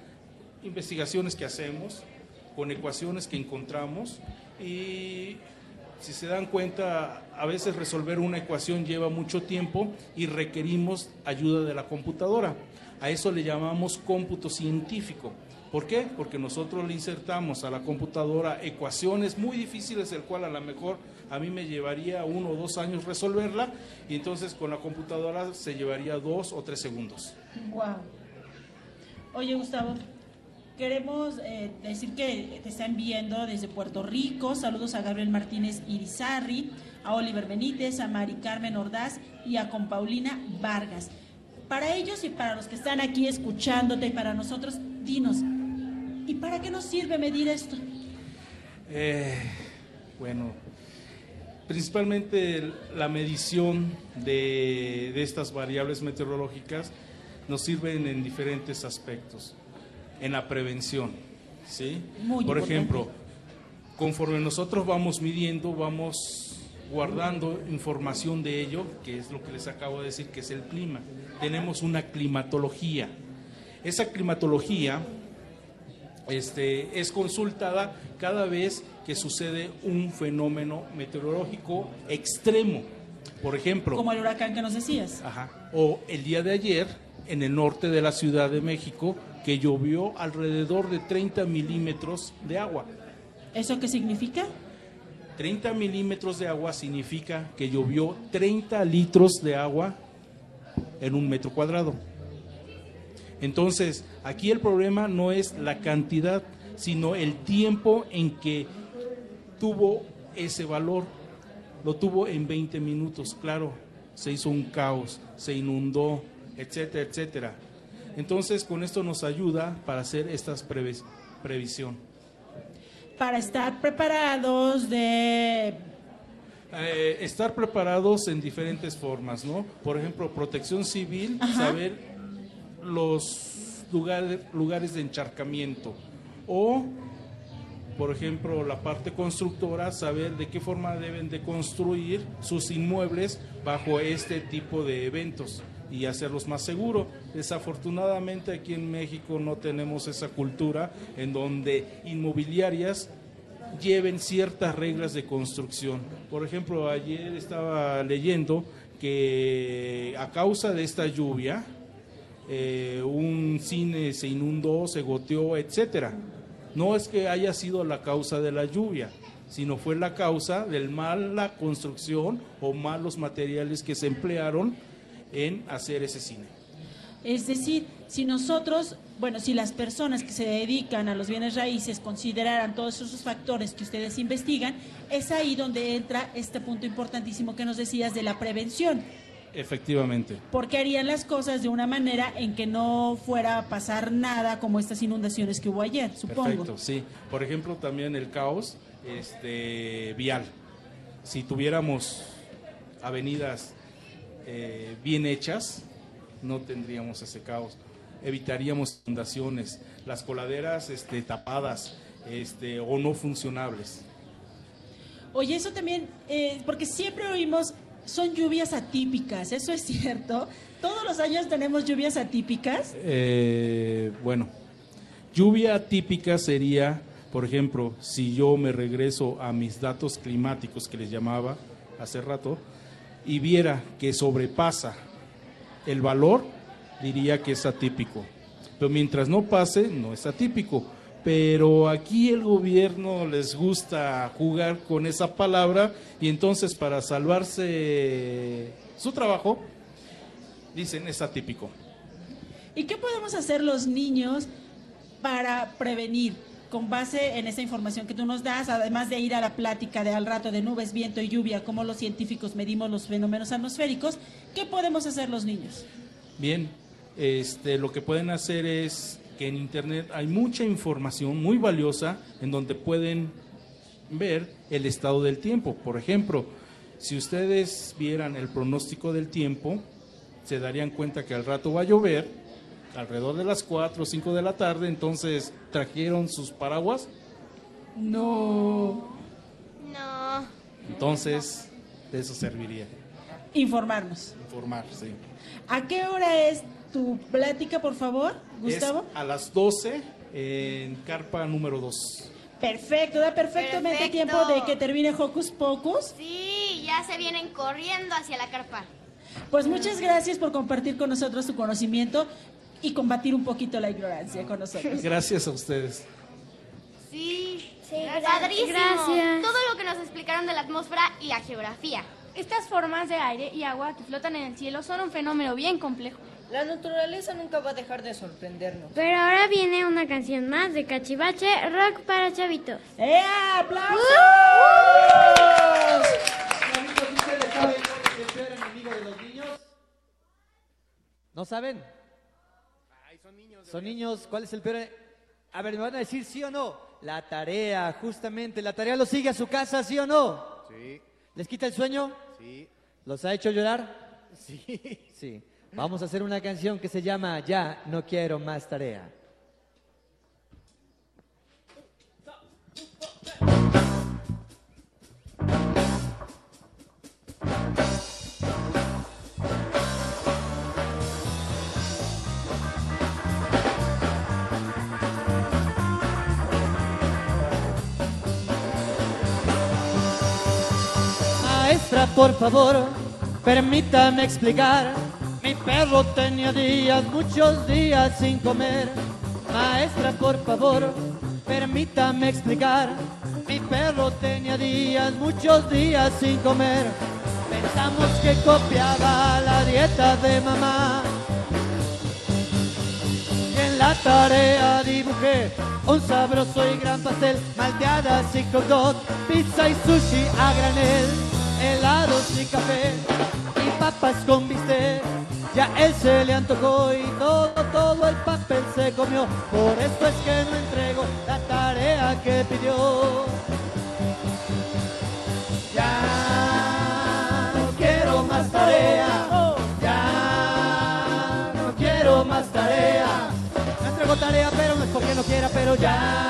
[SPEAKER 18] investigaciones que hacemos, con ecuaciones que encontramos y si se dan cuenta, a veces resolver una ecuación lleva mucho tiempo y requerimos ayuda de la computadora. A eso le llamamos cómputo científico. ¿Por qué? Porque nosotros le insertamos a la computadora ecuaciones muy difíciles, el cual a lo mejor a mí me llevaría uno o dos años resolverla, y entonces con la computadora se llevaría dos o tres segundos.
[SPEAKER 1] Wow. Oye, Gustavo, queremos eh, decir que te están viendo desde Puerto Rico. Saludos a Gabriel Martínez Irizarri, a Oliver Benítez, a Mari Carmen Ordaz y a con Paulina Vargas. Para ellos y para los que están aquí escuchándote y para nosotros, dinos, ¿y para qué nos sirve medir esto?
[SPEAKER 18] Eh, bueno, principalmente la medición de, de estas variables meteorológicas nos sirven en diferentes aspectos. En la prevención, ¿sí?
[SPEAKER 1] Muy
[SPEAKER 18] Por
[SPEAKER 1] importante.
[SPEAKER 18] ejemplo, conforme nosotros vamos midiendo, vamos guardando información de ello, que es lo que les acabo de decir, que es el clima. Tenemos una climatología. Esa climatología este, es consultada cada vez que sucede un fenómeno meteorológico extremo. Por ejemplo,
[SPEAKER 1] Como el huracán que nos decías.
[SPEAKER 18] Ajá. O el día de ayer, en el norte de la Ciudad de México, que llovió alrededor de 30 milímetros de agua.
[SPEAKER 1] ¿Eso qué significa?
[SPEAKER 18] 30 milímetros de agua significa que llovió 30 litros de agua en un metro cuadrado. Entonces, aquí el problema no es la cantidad, sino el tiempo en que tuvo ese valor. Lo tuvo en 20 minutos, claro, se hizo un caos, se inundó, etcétera, etcétera. Entonces, con esto nos ayuda para hacer estas previs- previsión.
[SPEAKER 1] Para estar preparados de
[SPEAKER 18] Eh, estar preparados en diferentes formas, ¿no? Por ejemplo, protección civil, saber los lugares, lugares de encharcamiento. O, por ejemplo, la parte constructora, saber de qué forma deben de construir sus inmuebles bajo este tipo de eventos y hacerlos más seguros. Desafortunadamente aquí en México no tenemos esa cultura en donde inmobiliarias lleven ciertas reglas de construcción. Por ejemplo, ayer estaba leyendo que a causa de esta lluvia, eh, un cine se inundó, se goteó, etcétera. No es que haya sido la causa de la lluvia, sino fue la causa del mala construcción o malos materiales que se emplearon en hacer ese cine.
[SPEAKER 1] Es decir, si nosotros, bueno, si las personas que se dedican a los bienes raíces consideraran todos esos factores que ustedes investigan, es ahí donde entra este punto importantísimo que nos decías de la prevención.
[SPEAKER 18] Efectivamente.
[SPEAKER 1] Porque harían las cosas de una manera en que no fuera a pasar nada como estas inundaciones que hubo ayer, supongo.
[SPEAKER 18] Perfecto, sí. Por ejemplo, también el caos este, vial. Si tuviéramos avenidas eh, bien hechas, no tendríamos ese caos. Evitaríamos inundaciones, las coladeras este, tapadas este, o no funcionables.
[SPEAKER 1] Oye, eso también, eh, porque siempre oímos, son lluvias atípicas, ¿eso es cierto? Todos los años tenemos lluvias atípicas.
[SPEAKER 18] Eh, bueno, lluvia típica sería, por ejemplo, si yo me regreso a mis datos climáticos que les llamaba hace rato y viera que sobrepasa el valor, diría que es atípico. Pero mientras no pase, no es atípico. Pero aquí el gobierno les gusta jugar con esa palabra y entonces para salvarse su trabajo, dicen es atípico.
[SPEAKER 1] ¿Y qué podemos hacer los niños para prevenir? Con base en esa información que tú nos das, además de ir a la plática de al rato de nubes, viento y lluvia, cómo los científicos medimos los fenómenos atmosféricos, ¿qué podemos hacer los niños?
[SPEAKER 18] Bien, este, lo que pueden hacer es que en Internet hay mucha información muy valiosa en donde pueden ver el estado del tiempo. Por ejemplo, si ustedes vieran el pronóstico del tiempo, se darían cuenta que al rato va a llover, alrededor de las 4 o 5 de la tarde, entonces trajeron sus paraguas.
[SPEAKER 1] No.
[SPEAKER 8] No.
[SPEAKER 18] Entonces, de eso serviría.
[SPEAKER 1] Informarnos.
[SPEAKER 18] Informar, sí.
[SPEAKER 1] ¿A qué hora es tu plática, por favor, Gustavo?
[SPEAKER 18] Es a las 12 en carpa número 2.
[SPEAKER 1] Perfecto, da perfectamente
[SPEAKER 8] Perfecto.
[SPEAKER 1] tiempo de que termine Hocus Pocus.
[SPEAKER 8] Sí, ya se vienen corriendo hacia la carpa.
[SPEAKER 1] Pues muchas gracias por compartir con nosotros tu conocimiento y combatir un poquito la ignorancia con nosotros.
[SPEAKER 18] Gracias a ustedes.
[SPEAKER 8] Sí,
[SPEAKER 2] gracias.
[SPEAKER 8] padrísimo.
[SPEAKER 2] Gracias.
[SPEAKER 8] Todo lo que nos explicaron de la atmósfera y la geografía.
[SPEAKER 14] Estas formas de aire y agua que flotan en el cielo son un fenómeno bien complejo.
[SPEAKER 3] La naturaleza nunca va a dejar de sorprendernos.
[SPEAKER 2] Pero ahora viene una canción más de Cachivache, rock para chavitos.
[SPEAKER 1] ¡Eh, aplausos!
[SPEAKER 9] ¿ustedes saben cuál es el peor enemigo de los niños? ¿No saben? Son niños. ¿cuál es el peor? A ver, ¿me van a decir sí o no? La tarea, justamente. ¿La tarea los sigue a su casa, sí o no?
[SPEAKER 19] Sí.
[SPEAKER 9] ¿Les quita el sueño?
[SPEAKER 19] Sí.
[SPEAKER 9] ¿Los ha hecho llorar? Sí. Sí. Vamos a hacer una canción que se llama Ya no quiero más tarea. Maestra, por favor, permítame explicar. Mi perro tenía días, muchos días sin comer. Maestra, por favor, permítame explicar. Mi perro tenía días, muchos días sin comer. Pensamos que copiaba la dieta de mamá. Y en la tarea dibujé un sabroso y gran pastel, malteadas y hot pizza y sushi a granel, helados y café y papas con bistec. Ya él se le antojó y todo, todo el papel se comió. Por esto es que no entrego la tarea que pidió. Ya no quiero más tarea. Ya no quiero más tarea. No entrego tarea, pero no es porque no quiera, pero ya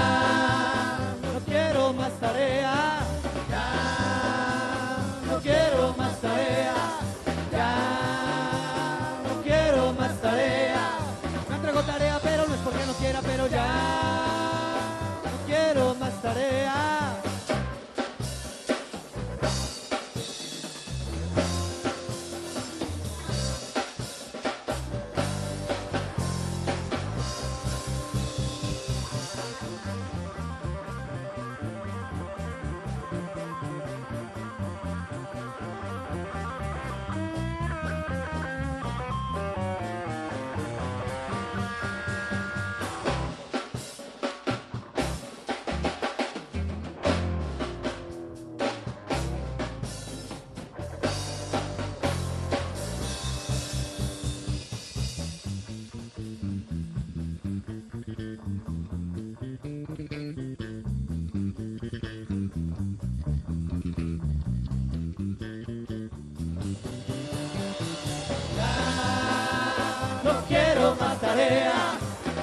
[SPEAKER 9] tarea.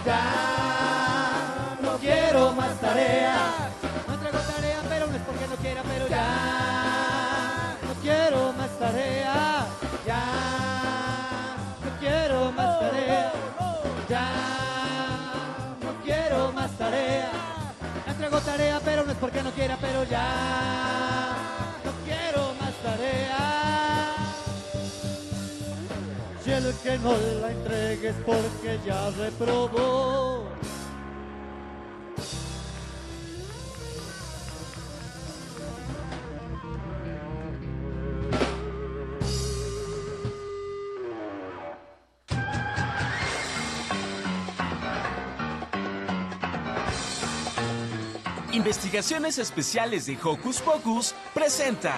[SPEAKER 9] Ya no quiero más tarea. No entrego tarea, pero no es porque no quiera, pero ya no quiero más tarea. Ya no quiero más tarea. Ya no quiero más tarea. No entrego tarea, pero no es porque no quiera, pero ya no quiero más tarea. Que no la entregues porque ya reprobó.
[SPEAKER 10] Investigaciones Especiales de Hocus Pocus presenta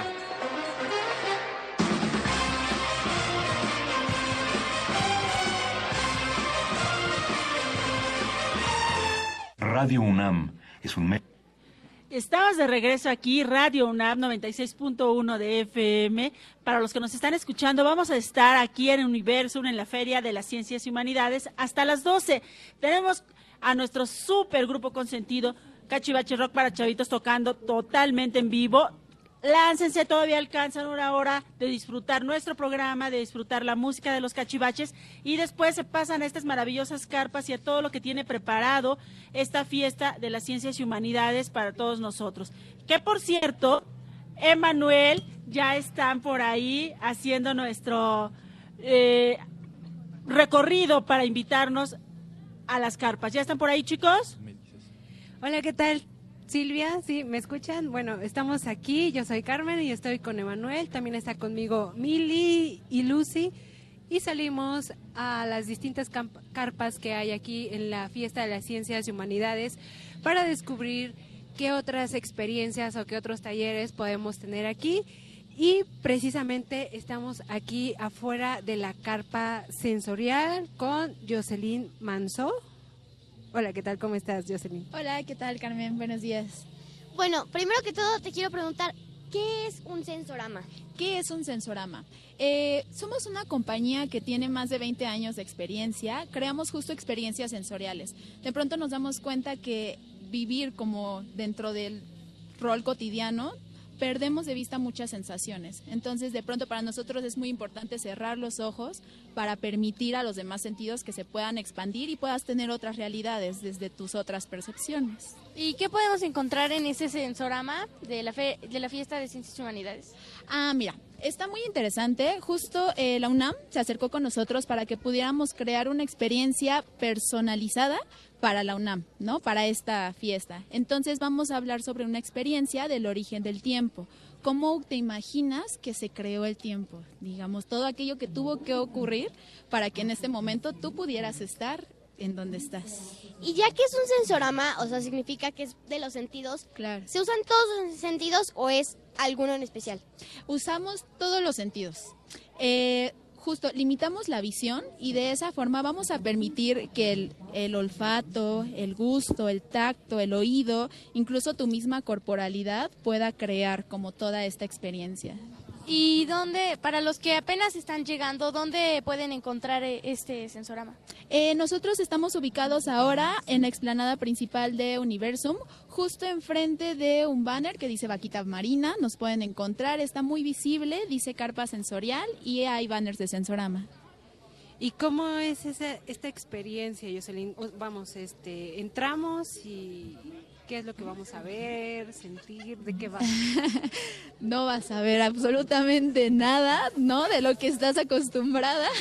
[SPEAKER 20] Radio UNAM es un medio
[SPEAKER 1] Estamos de regreso aquí, Radio UNAM 96.1 de FM. Para los que nos están escuchando, vamos a estar aquí en Universum, en la Feria de las Ciencias y Humanidades, hasta las 12. Tenemos a nuestro super grupo consentido, Cachivache Rock para Chavitos, tocando totalmente en vivo. Láncense, todavía alcanzan una hora de disfrutar nuestro programa, de disfrutar la música de los cachivaches y después se pasan a estas maravillosas carpas y a todo lo que tiene preparado esta fiesta de las ciencias y humanidades para todos nosotros. Que por cierto, Emanuel ya están por ahí haciendo nuestro eh, recorrido para invitarnos a las carpas. ¿Ya están por ahí, chicos?
[SPEAKER 21] Hola, ¿qué tal? Silvia, sí, ¿me escuchan? Bueno, estamos aquí, yo soy Carmen y estoy con Emanuel, también está conmigo Mili y Lucy y salimos a las distintas carpas que hay aquí en la Fiesta de las Ciencias y Humanidades para descubrir qué otras experiencias o qué otros talleres podemos tener aquí. Y precisamente estamos aquí afuera de la carpa sensorial con Jocelyn Manso. Hola, ¿qué tal? ¿Cómo estás, Jocelyn?
[SPEAKER 22] Hola, ¿qué tal, Carmen? Buenos días.
[SPEAKER 8] Bueno, primero que todo te quiero preguntar, ¿qué es un sensorama?
[SPEAKER 22] ¿Qué es un sensorama? Eh, somos una compañía que tiene más de 20 años de experiencia. Creamos justo experiencias sensoriales. De pronto nos damos cuenta que vivir como dentro del rol cotidiano perdemos de vista muchas sensaciones. Entonces, de pronto para nosotros es muy importante cerrar los ojos para permitir a los demás sentidos que se puedan expandir y puedas tener otras realidades desde tus otras percepciones.
[SPEAKER 8] ¿Y qué podemos encontrar en ese sensorama de la, fe- de la fiesta de ciencias y humanidades?
[SPEAKER 22] Ah, mira, está muy interesante. Justo eh, la UNAM se acercó con nosotros para que pudiéramos crear una experiencia personalizada para la UNAM, ¿no? Para esta fiesta. Entonces vamos a hablar sobre una experiencia del origen del tiempo. ¿Cómo te imaginas que se creó el tiempo? Digamos, todo aquello que tuvo que ocurrir para que en este momento tú pudieras estar en donde estás.
[SPEAKER 8] Y ya que es un sensorama, o sea, significa que es de los sentidos,
[SPEAKER 22] Claro.
[SPEAKER 8] ¿se usan todos los sentidos o es alguno en especial?
[SPEAKER 22] Usamos todos los sentidos. Eh, justo, limitamos la visión y de esa forma vamos a permitir que el, el olfato, el gusto, el tacto, el oído, incluso tu misma corporalidad pueda crear como toda esta experiencia.
[SPEAKER 8] ¿Y dónde, para los que apenas están llegando, dónde pueden encontrar eh, este sensorama?
[SPEAKER 22] Eh, nosotros estamos ubicados ahora en la explanada principal de Universum, justo enfrente de un banner que dice Vaquita Marina. Nos pueden encontrar, está muy visible, dice carpa sensorial y hay banners de sensorama.
[SPEAKER 21] ¿Y cómo es esa, esta experiencia, Jocelyn? Vamos, este, entramos y qué es lo que vamos a ver, sentir, de qué va.
[SPEAKER 22] no vas a ver absolutamente nada, ¿no? De lo que estás acostumbrada.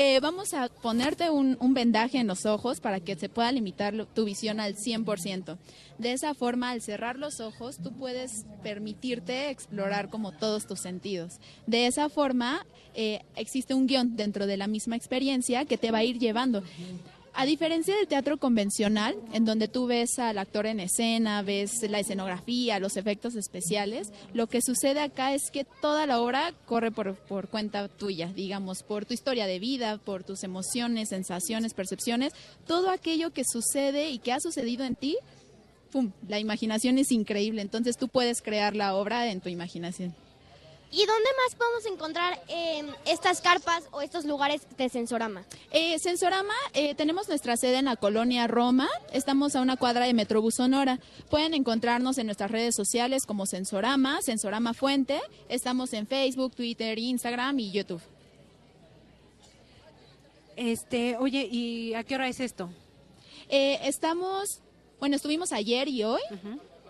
[SPEAKER 22] Eh, vamos a ponerte un, vendaje en los ojos para que se pueda limitar tu visión al 100%. De esa forma, al cerrar los ojos, tú puedes permitirte explorar como todos tus sentidos. De esa forma, eh, existe un guion dentro de la misma experiencia que te va a ir llevando. A diferencia del teatro convencional, en donde tú ves al actor en escena, ves la escenografía, los efectos especiales, lo que sucede acá es que toda la obra corre por, por cuenta tuya, digamos, por tu historia de vida, por tus emociones, sensaciones, percepciones, todo aquello que sucede y que ha sucedido en ti, ¡pum! La imaginación es increíble, entonces tú puedes crear la obra en tu imaginación.
[SPEAKER 8] ¿Y dónde más podemos encontrar eh, estas carpas o estos lugares de Sensorama?
[SPEAKER 22] Eh, Sensorama, eh, tenemos nuestra sede en la colonia Roma. Estamos a una cuadra de Metrobús Sonora. Pueden encontrarnos en nuestras redes sociales como Sensorama, Sensorama Fuente. Estamos en Facebook, Twitter, Instagram y YouTube.
[SPEAKER 21] Este, oye, ¿y a qué hora es esto?
[SPEAKER 22] Eh, estamos, bueno, estuvimos ayer y hoy.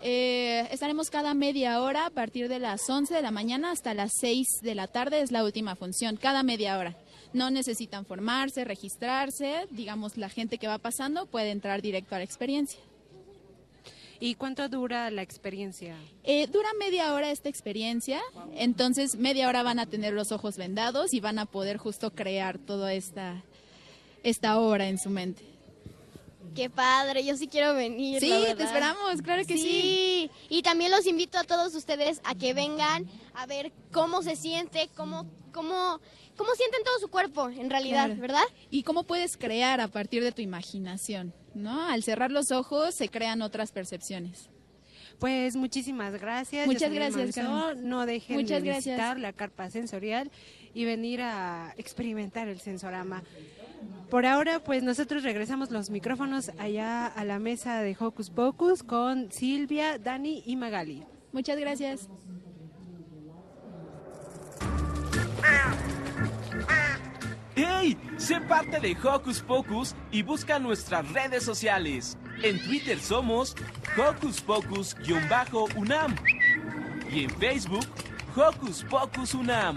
[SPEAKER 22] Eh, estaremos cada media hora a partir de las 11 de la mañana hasta las 6 de la tarde es la última función, cada media hora. No necesitan formarse, registrarse, digamos, la gente que va pasando puede entrar directo a la experiencia.
[SPEAKER 21] ¿Y cuánto dura la experiencia?
[SPEAKER 22] Eh, dura media hora esta experiencia, entonces media hora van a tener los ojos vendados y van a poder justo crear toda esta, esta obra en su mente.
[SPEAKER 8] Qué padre, yo sí quiero venir.
[SPEAKER 22] Sí,
[SPEAKER 8] la
[SPEAKER 22] te esperamos, claro que sí.
[SPEAKER 8] Y también los invito a todos ustedes a que vengan a ver cómo se siente, cómo, cómo, cómo sienten todo su cuerpo, en realidad,
[SPEAKER 22] Claro.
[SPEAKER 8] ¿verdad?
[SPEAKER 22] Y cómo puedes crear a partir de tu imaginación, ¿no? Al cerrar los ojos se crean otras percepciones.
[SPEAKER 21] Pues muchísimas gracias.
[SPEAKER 22] Muchas gracias. Carmen.
[SPEAKER 21] No dejen
[SPEAKER 22] Muchas
[SPEAKER 21] de
[SPEAKER 22] gracias.
[SPEAKER 21] visitar la carpa sensorial y venir a experimentar el sensorama. Por ahora, pues nosotros regresamos los micrófonos allá a la mesa de Hocus Pocus con Silvia, Dani y Magali.
[SPEAKER 22] Muchas gracias.
[SPEAKER 10] ¡Hey! Sé parte de Hocus Pocus y busca nuestras redes sociales. En Twitter somos Hocus Pocus-UNAM y en Facebook Hocus Pocus UNAM.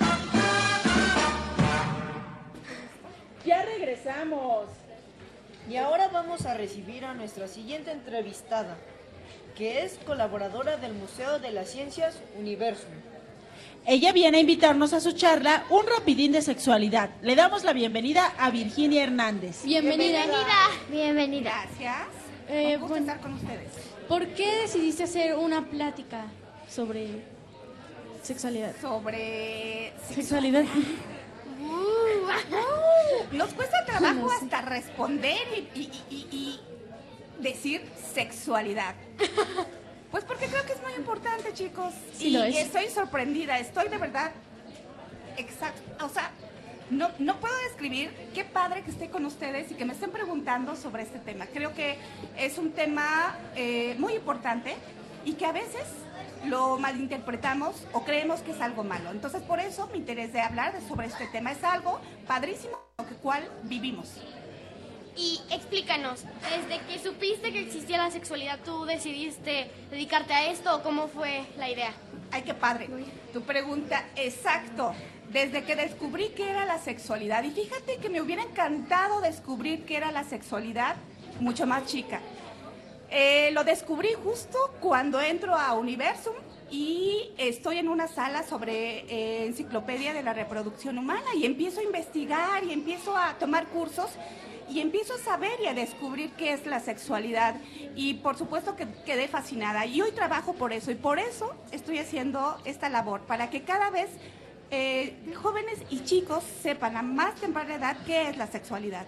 [SPEAKER 3] Regresamos. Y ahora vamos a recibir a nuestra siguiente entrevistada, que es colaboradora del Museo de las Ciencias Universum.
[SPEAKER 1] Ella viene a invitarnos a su charla Un rapidín de sexualidad. Le damos la bienvenida a Virginia Hernández.
[SPEAKER 4] Bienvenida.
[SPEAKER 8] Bienvenida.
[SPEAKER 4] Gracias.
[SPEAKER 14] Eh,
[SPEAKER 4] Un gusto estar con ustedes.
[SPEAKER 14] ¿Por qué decidiste hacer una plática sobre sexualidad?
[SPEAKER 4] Sobre
[SPEAKER 14] Sexualidad.
[SPEAKER 4] Uh, nos cuesta trabajo
[SPEAKER 14] No sé.
[SPEAKER 4] hasta responder y, y- y- y decir sexualidad. Pues porque creo que es muy importante, chicos.
[SPEAKER 14] Sí
[SPEAKER 4] y
[SPEAKER 14] lo es.
[SPEAKER 4] estoy sorprendida, estoy de verdad exacto, o sea, no, no puedo describir qué padre que esté con ustedes y que me estén preguntando sobre este tema. Creo que es un tema eh, muy importante y que a veces lo malinterpretamos o creemos que es algo malo. Entonces, por eso mi interés de hablar sobre este tema es algo padrísimo, lo que cual vivimos.
[SPEAKER 8] Y explícanos, desde que supiste que existía la sexualidad, ¿tú decidiste dedicarte a esto o cómo fue la idea?
[SPEAKER 4] Ay, qué padre. Tu pregunta, exacto. Desde que descubrí qué era la sexualidad, y fíjate que me hubiera encantado descubrir qué era la sexualidad mucho más chica. Eh, lo descubrí justo cuando entro a Universum y estoy en una sala sobre eh, enciclopedia de la reproducción humana y empiezo a investigar y empiezo a tomar cursos y empiezo a saber y a descubrir qué es la sexualidad y por supuesto que quedé fascinada y hoy trabajo por eso y por eso estoy haciendo esta labor para que cada vez eh, jóvenes y chicos sepan a más temprana edad qué es la sexualidad.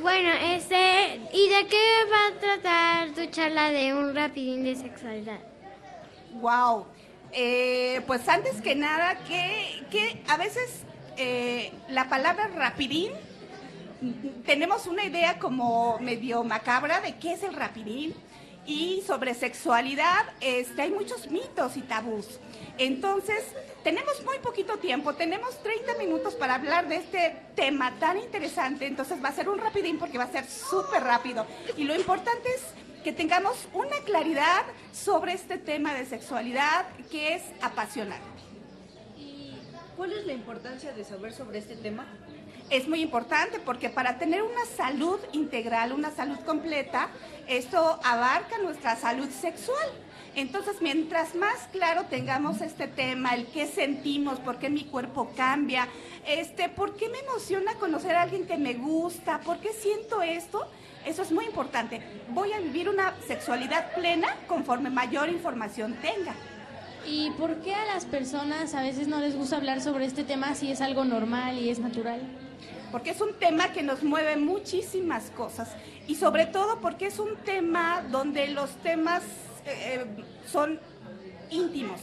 [SPEAKER 2] Bueno, este, ¿y de qué va a tratar tu charla de un rapidín de sexualidad?
[SPEAKER 4] Wow. Eh, pues antes que nada, que, que a veces eh, la palabra rapidín, tenemos una idea como medio macabra de qué es el rapidín. Y sobre sexualidad, este, hay muchos mitos y tabús. Entonces, tenemos muy poquito tiempo, tenemos 30 minutos para hablar de este tema tan interesante. Entonces, va a ser un rapidín porque va a ser súper rápido. Y lo importante es que tengamos una claridad sobre este tema de sexualidad que es apasionante.
[SPEAKER 3] ¿Cuál es la importancia de saber sobre este tema?
[SPEAKER 4] Es muy importante porque para tener una salud integral, una salud completa, esto abarca nuestra salud sexual. Entonces, mientras más claro tengamos este tema, el qué sentimos, por qué mi cuerpo cambia, este, por qué me emociona conocer a alguien que me gusta, por qué siento esto, eso es muy importante. Voy a vivir una sexualidad plena conforme mayor información tenga.
[SPEAKER 14] ¿Y por qué a las personas a veces no les gusta hablar sobre este tema si es algo normal y es natural?
[SPEAKER 4] Porque es un tema que nos mueve muchísimas cosas y sobre todo porque es un tema donde los temas eh, son íntimos.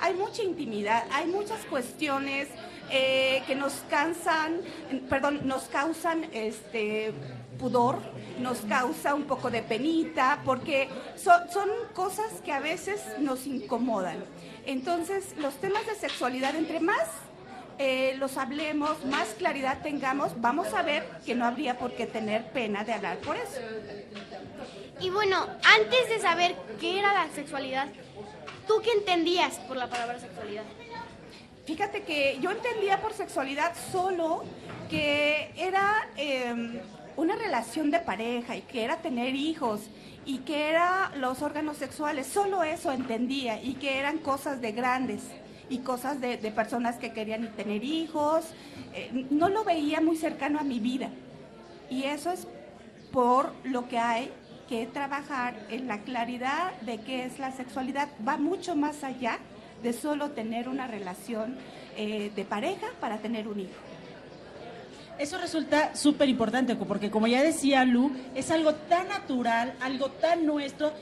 [SPEAKER 4] Hay mucha intimidad, hay muchas cuestiones eh, que nos cansan, perdón, nos causan este pudor, nos causa un poco de penita, porque son, cosas que a veces nos incomodan. Entonces, los temas de sexualidad, entre más eh, los hablemos, más claridad tengamos, vamos a ver que no habría por qué tener pena de hablar por eso.
[SPEAKER 8] Y bueno, antes de saber qué era la sexualidad, ¿tú qué entendías por la palabra sexualidad?
[SPEAKER 4] Fíjate que yo entendía por sexualidad solo que era em, una relación de pareja y que era tener hijos y que eran los órganos sexuales, solo eso entendía y que eran cosas de grandes y cosas de, personas que querían tener hijos. Eh, no lo veía muy cercano a mi vida y eso es por lo que hay que trabajar en la claridad de qué es la sexualidad. Va mucho más allá de solo tener una relación eh, de pareja para tener un hijo.
[SPEAKER 1] Eso resulta súper importante porque como ya decía Lu, es algo tan natural, algo tan nuestro,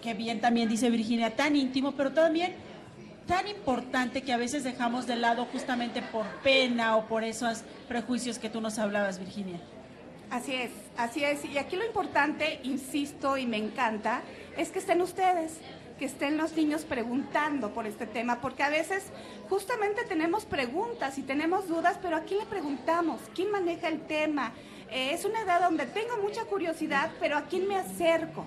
[SPEAKER 1] que bien también dice Virginia, tan íntimo, pero también tan importante que a veces dejamos de lado justamente por pena o por esos prejuicios que tú nos hablabas, Virginia.
[SPEAKER 4] Así es, así es. Y aquí lo importante, insisto y me encanta, es que estén ustedes, que estén los niños preguntando por este tema, porque a veces justamente tenemos preguntas y tenemos dudas, pero ¿a quién le preguntamos? ¿Quién maneja el tema? Eh, es una edad donde tengo mucha curiosidad, pero ¿a quién me acerco?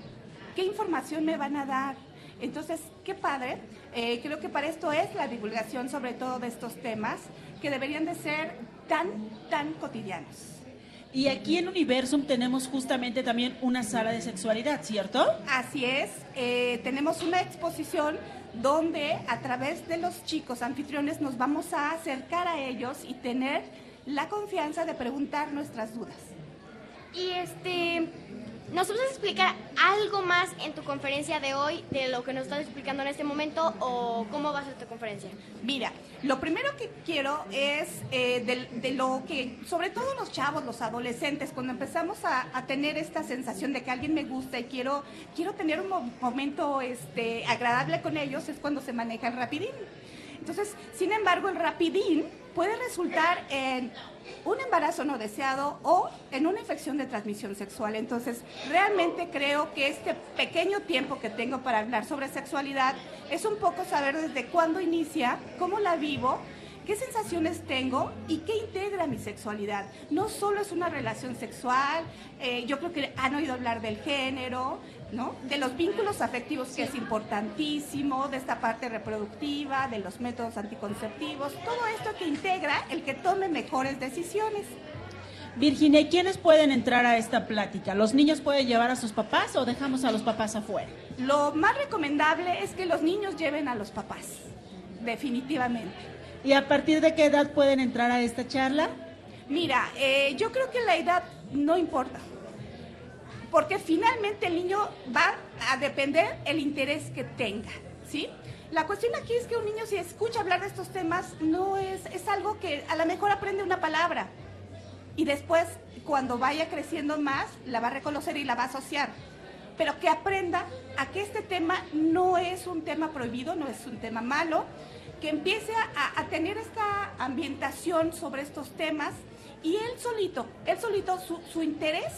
[SPEAKER 4] ¿Qué información me van a dar? Entonces, qué padre. Eh, creo que para esto es la divulgación sobre todo de estos temas que deberían de ser tan, tan cotidianos.
[SPEAKER 1] Y aquí en Universum tenemos justamente también una sala de sexualidad, ¿cierto?
[SPEAKER 4] Así es, eh, tenemos una exposición donde a través de los chicos anfitriones nos vamos a acercar a ellos y tener la confianza de preguntar nuestras dudas.
[SPEAKER 8] Y este, ¿Nos a explicar algo más en tu conferencia de hoy de lo que nos estás explicando en este momento o cómo va a ser tu conferencia?
[SPEAKER 4] Mira, lo primero que quiero es eh, de, lo que, sobre todo los chavos, los adolescentes, cuando empezamos a, tener esta sensación de que alguien me gusta y quiero, quiero tener un momento este, agradable con ellos, es cuando se maneja el rapidín. Entonces, sin embargo, el rapidín puede resultar en un embarazo no deseado o en una infección de transmisión sexual. Entonces, realmente creo que este pequeño tiempo que tengo para hablar sobre sexualidad es un poco saber desde cuándo inicia, cómo la vivo, qué sensaciones tengo y qué integra mi sexualidad. No solo es una relación sexual, eh, yo creo que han oído hablar del género, de los vínculos afectivos, que es importantísimo, de esta parte reproductiva, de los métodos anticonceptivos, todo esto que integra el que tome mejores decisiones.
[SPEAKER 1] Virginia, ¿quiénes pueden entrar a esta plática? ¿Los niños pueden llevar a sus papás o dejamos a los papás afuera?
[SPEAKER 4] Lo más recomendable es que los niños lleven a los papás, definitivamente.
[SPEAKER 1] ¿Y a partir de qué edad pueden entrar a esta charla?
[SPEAKER 4] Mira, eh, yo creo que la edad no importa porque finalmente el niño va a depender el interés que tenga, ¿sí? La cuestión aquí es que un niño si escucha hablar de estos temas no es, es algo que a lo mejor aprende una palabra y después cuando vaya creciendo más la va a reconocer y la va a asociar. Pero que aprenda a que este tema no es un tema prohibido, no es un tema malo, que empiece a, tener esta ambientación sobre estos temas y él solito, él solito, su, su interés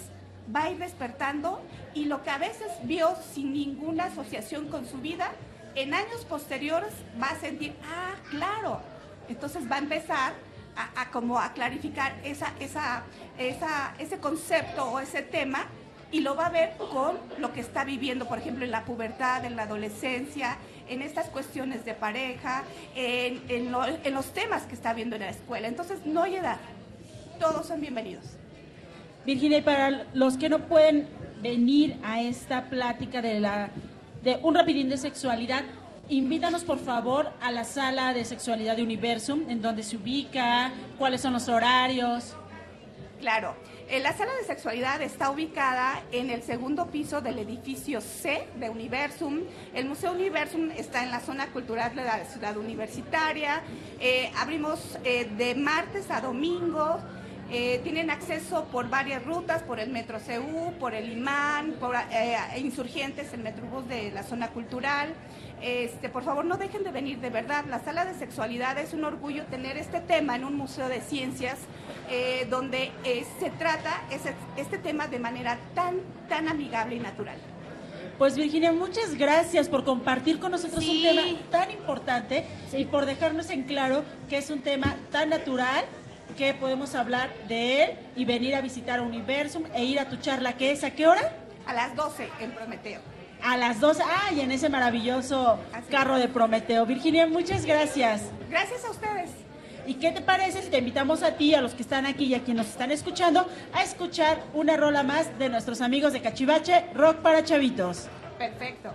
[SPEAKER 4] va a ir despertando y lo que a veces vio sin ninguna asociación con su vida, en años posteriores va a sentir, ah, claro. Entonces va a empezar a, como a clarificar esa, esa, esa, ese concepto o ese tema y lo va a ver con lo que está viviendo, por ejemplo, en la pubertad, en la adolescencia, en estas cuestiones de pareja, en, en los temas que está viendo en la escuela. Entonces, no hay edad. Todos son bienvenidos.
[SPEAKER 1] Virginia, y para los que no pueden venir a esta plática de la de un rapidín de sexualidad, invítanos por favor a la sala de sexualidad de Universum, en donde se ubica, cuáles son los horarios.
[SPEAKER 4] Claro, eh, la sala de sexualidad está ubicada en el segundo piso del edificio C de Universum. El Museo Universum está en la zona cultural de la ciudad universitaria. Eh, abrimos eh, de martes a domingo. Eh, tienen acceso por varias rutas, por el Metro CU, por el Imán, por eh, Insurgentes, el Metrobús de la zona cultural. Este, por favor, no dejen de venir, de verdad. La sala de sexualidad es un orgullo tener este tema en un museo de ciencias eh, donde eh, se trata ese- este tema de manera tan, tan amigable y natural.
[SPEAKER 1] Pues Virginia, muchas gracias por compartir con nosotros un tema tan importante y por dejarnos en claro que es un tema tan natural que podemos hablar de él y venir a visitar Universum e ir a tu charla, que es a qué hora?
[SPEAKER 4] A las 12 en Prometeo.
[SPEAKER 1] A las 12, ah, y en ese maravilloso carro de Prometeo. Virginia, muchas gracias.
[SPEAKER 4] Gracias a ustedes.
[SPEAKER 1] ¿Y qué te parece si te invitamos a ti, a los que están aquí y a quienes nos están escuchando, a escuchar una rola más de nuestros amigos de Cachivache, Rock para Chavitos?
[SPEAKER 4] Perfecto.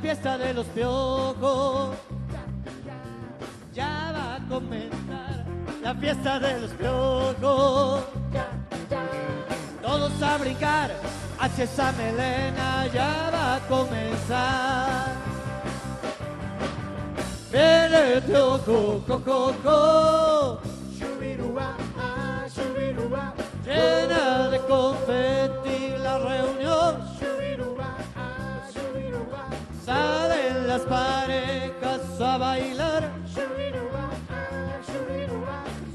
[SPEAKER 9] Fiesta de los piojos. Ya va a comenzar la fiesta de los piojos. Todos a brincar hacia esa melena, ya va a comenzar. Viene el piojo, co, co, co. Llena de confeti la reunión. Las parejas a bailar.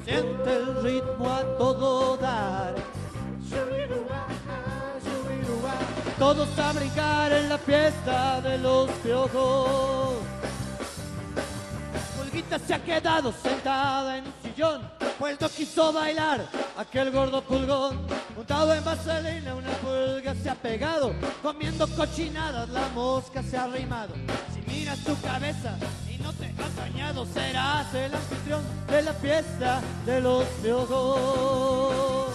[SPEAKER 9] Siente el ritmo a todo dar. Todos a brincar en la fiesta de los piojos. Pulguita se ha quedado sentada en un sillón, pues no quiso bailar aquel gordo pulgón. Montado en vaselina, una pulga se ha pegado, comiendo cochinadas, la mosca se ha arrimado. Miras tu cabeza y no te has bañado, serás el anfitrión de la fiesta de los piojos.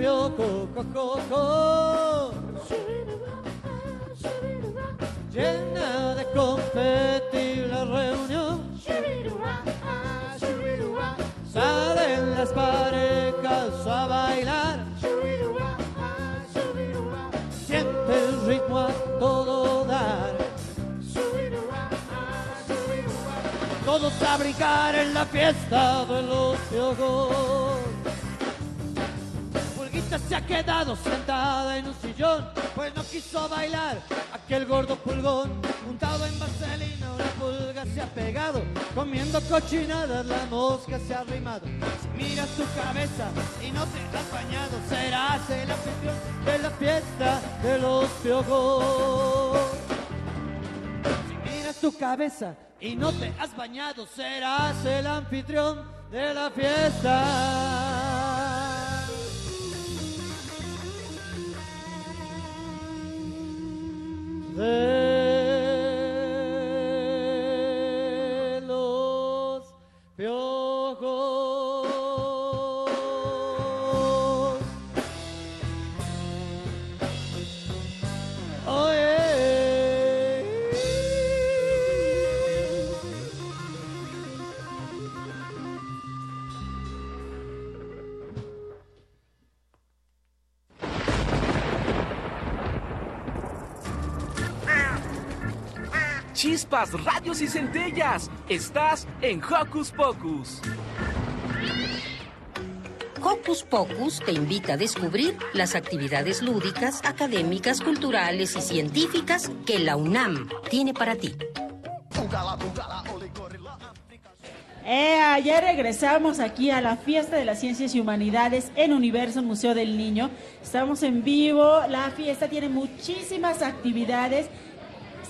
[SPEAKER 9] En el piojo, co, co, co. Llena de confeti la reunión. Salen las parejas a bailar. Siente el ritmo a todo dar. Todos a brincar en la fiesta de los piojos. Se ha quedado sentada en un sillón, pues no quiso bailar aquel gordo pulgón. Montado en vaselina, una pulga se ha pegado, comiendo cochinadas, la mosca se ha arrimado. Si miras tu cabeza y no te has bañado, serás el anfitrión de la fiesta de los piojos. Si miras tu cabeza y no te has bañado, serás el anfitrión de la fiesta. De
[SPEAKER 10] chispas, radios y centellas. Estás en Hocus Pocus.
[SPEAKER 6] Hocus Pocus te invita a descubrir las actividades lúdicas, académicas, culturales y científicas que la UNAM tiene para ti.
[SPEAKER 1] Eh, ya regresamos aquí a la fiesta de las ciencias y humanidades en Universo Museo del Niño. Estamos en vivo, la fiesta tiene muchísimas actividades.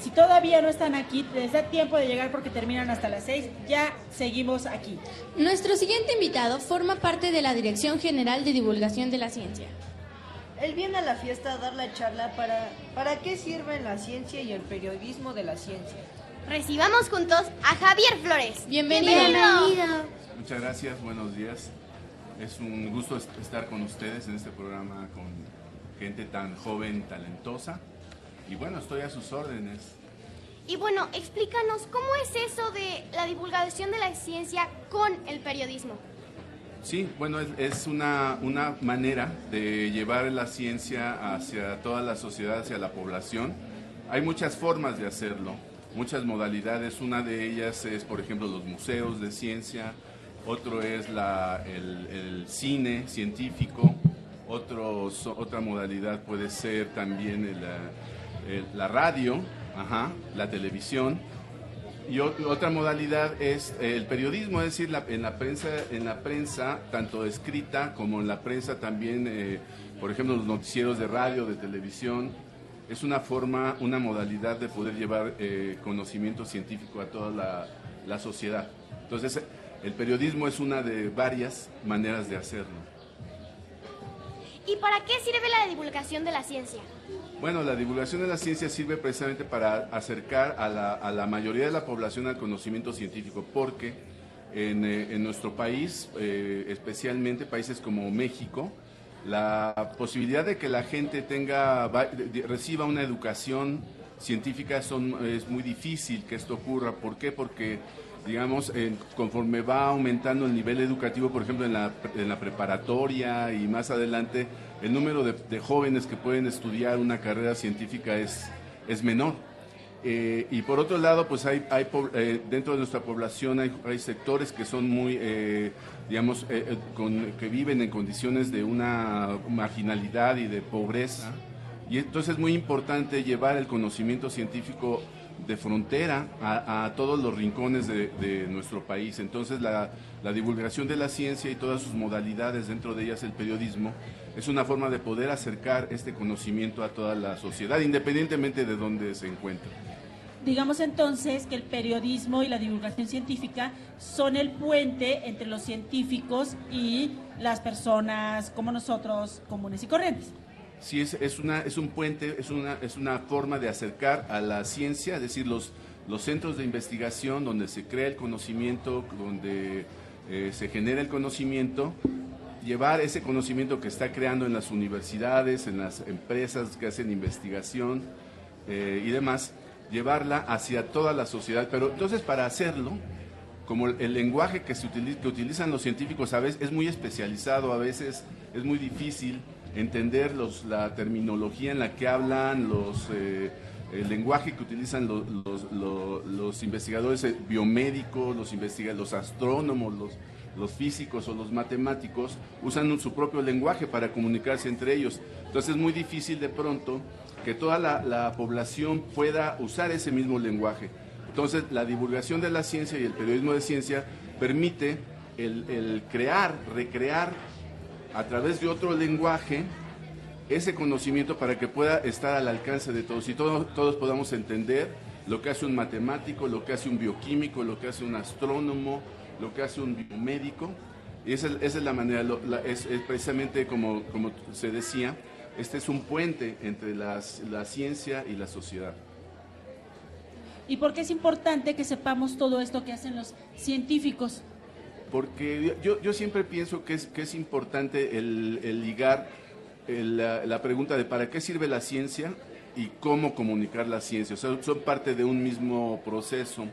[SPEAKER 1] Si todavía no están aquí, les da tiempo de llegar porque terminan hasta las 6. Ya seguimos aquí.
[SPEAKER 14] Nuestro siguiente invitado forma parte de la Dirección General de Divulgación de la Ciencia.
[SPEAKER 3] Él viene a la fiesta a dar la charla para, para qué sirven la ciencia y el periodismo de la ciencia.
[SPEAKER 8] Recibamos juntos a Javier Flores.
[SPEAKER 14] Bienvenido.
[SPEAKER 23] Muchas gracias, buenos días. Es un gusto estar con ustedes en este programa con gente tan joven, talentosa. Y bueno, estoy a sus órdenes.
[SPEAKER 8] Y bueno, explícanos cómo es eso de la divulgación de la ciencia con el periodismo.
[SPEAKER 23] Sí, bueno, es, es una, una manera de llevar la ciencia hacia toda la sociedad, hacia la población. Hay muchas formas de hacerlo muchas modalidades. Una de ellas es, por ejemplo, los museos de ciencia, otro es la, el, cine científico, otro, otra modalidad puede ser también la radio, ajá, la televisión. Y otra modalidad es el periodismo, es decir, en, la prensa, en la prensa, tanto escrita como en la prensa también, eh, por ejemplo, los noticieros de radio, de televisión, es una forma, una modalidad de poder llevar eh, conocimiento científico a toda la, sociedad. Entonces, el periodismo es una de varias maneras de hacerlo.
[SPEAKER 8] ¿Y para qué sirve la divulgación de la ciencia?
[SPEAKER 23] Bueno, la divulgación de la ciencia sirve precisamente para acercar a la, mayoría de la población al conocimiento científico, porque en, eh, nuestro país, eh, especialmente países como México, la posibilidad de que la gente tenga, reciba una educación científica son, es muy difícil que esto ocurra. ¿Por qué? Porque, digamos, conforme va aumentando el nivel educativo, por ejemplo, en la, en la preparatoria y más adelante, el número de, jóvenes que pueden estudiar una carrera científica es, es menor. Eh, y por otro lado, pues hay, hay eh, dentro de nuestra población hay, hay sectores que son muy eh, digamos, eh, que viven en condiciones de una marginalidad y de pobreza. Y entonces es muy importante llevar el conocimiento científico de frontera a, todos los rincones de, nuestro país. Entonces la, divulgación de la ciencia y todas sus modalidades, dentro de ellas el periodismo, es una forma de poder acercar este conocimiento a toda la sociedad, independientemente de dónde se encuentre.
[SPEAKER 1] Digamos entonces que el periodismo y la divulgación científica son el puente entre los científicos y las personas como nosotros, comunes y corrientes.
[SPEAKER 23] Sí, es, es, una, es un puente, es una, es una forma de acercar a la ciencia, es decir, los, los centros de investigación donde se crea el conocimiento, donde eh, se genera el conocimiento, llevar ese conocimiento que está creando en las universidades, en las empresas que hacen investigación eh, y demás, llevarla hacia toda la sociedad. Pero entonces para hacerlo, como el, lenguaje que, se utiliza, que utilizan los científicos a veces es muy especializado, a veces es muy difícil entender los, la terminología en la que hablan, los, eh, el lenguaje que utilizan los, los, investigadores eh, biomédicos, los, los astrónomos, los, los físicos o los matemáticos, usan su propio lenguaje para comunicarse entre ellos. Entonces es muy difícil de pronto que toda la, población pueda usar ese mismo lenguaje. Entonces, la divulgación de la ciencia y el periodismo de ciencia permite el, crear, recrear a través de otro lenguaje ese conocimiento para que pueda estar al alcance de todos y todos, todos podamos entender lo que hace un matemático, lo que hace un bioquímico, lo que hace un astrónomo, lo que hace un biomédico. Y esa, es la manera, es, precisamente como, como se decía, este es un puente entre la ciencia y la sociedad.
[SPEAKER 1] ¿Y por qué es importante que sepamos todo esto que hacen los científicos?
[SPEAKER 23] Porque yo, siempre pienso que es, que es importante el, ligar la, pregunta de para qué sirve la ciencia y cómo comunicar la ciencia. O sea, son parte de un mismo proceso.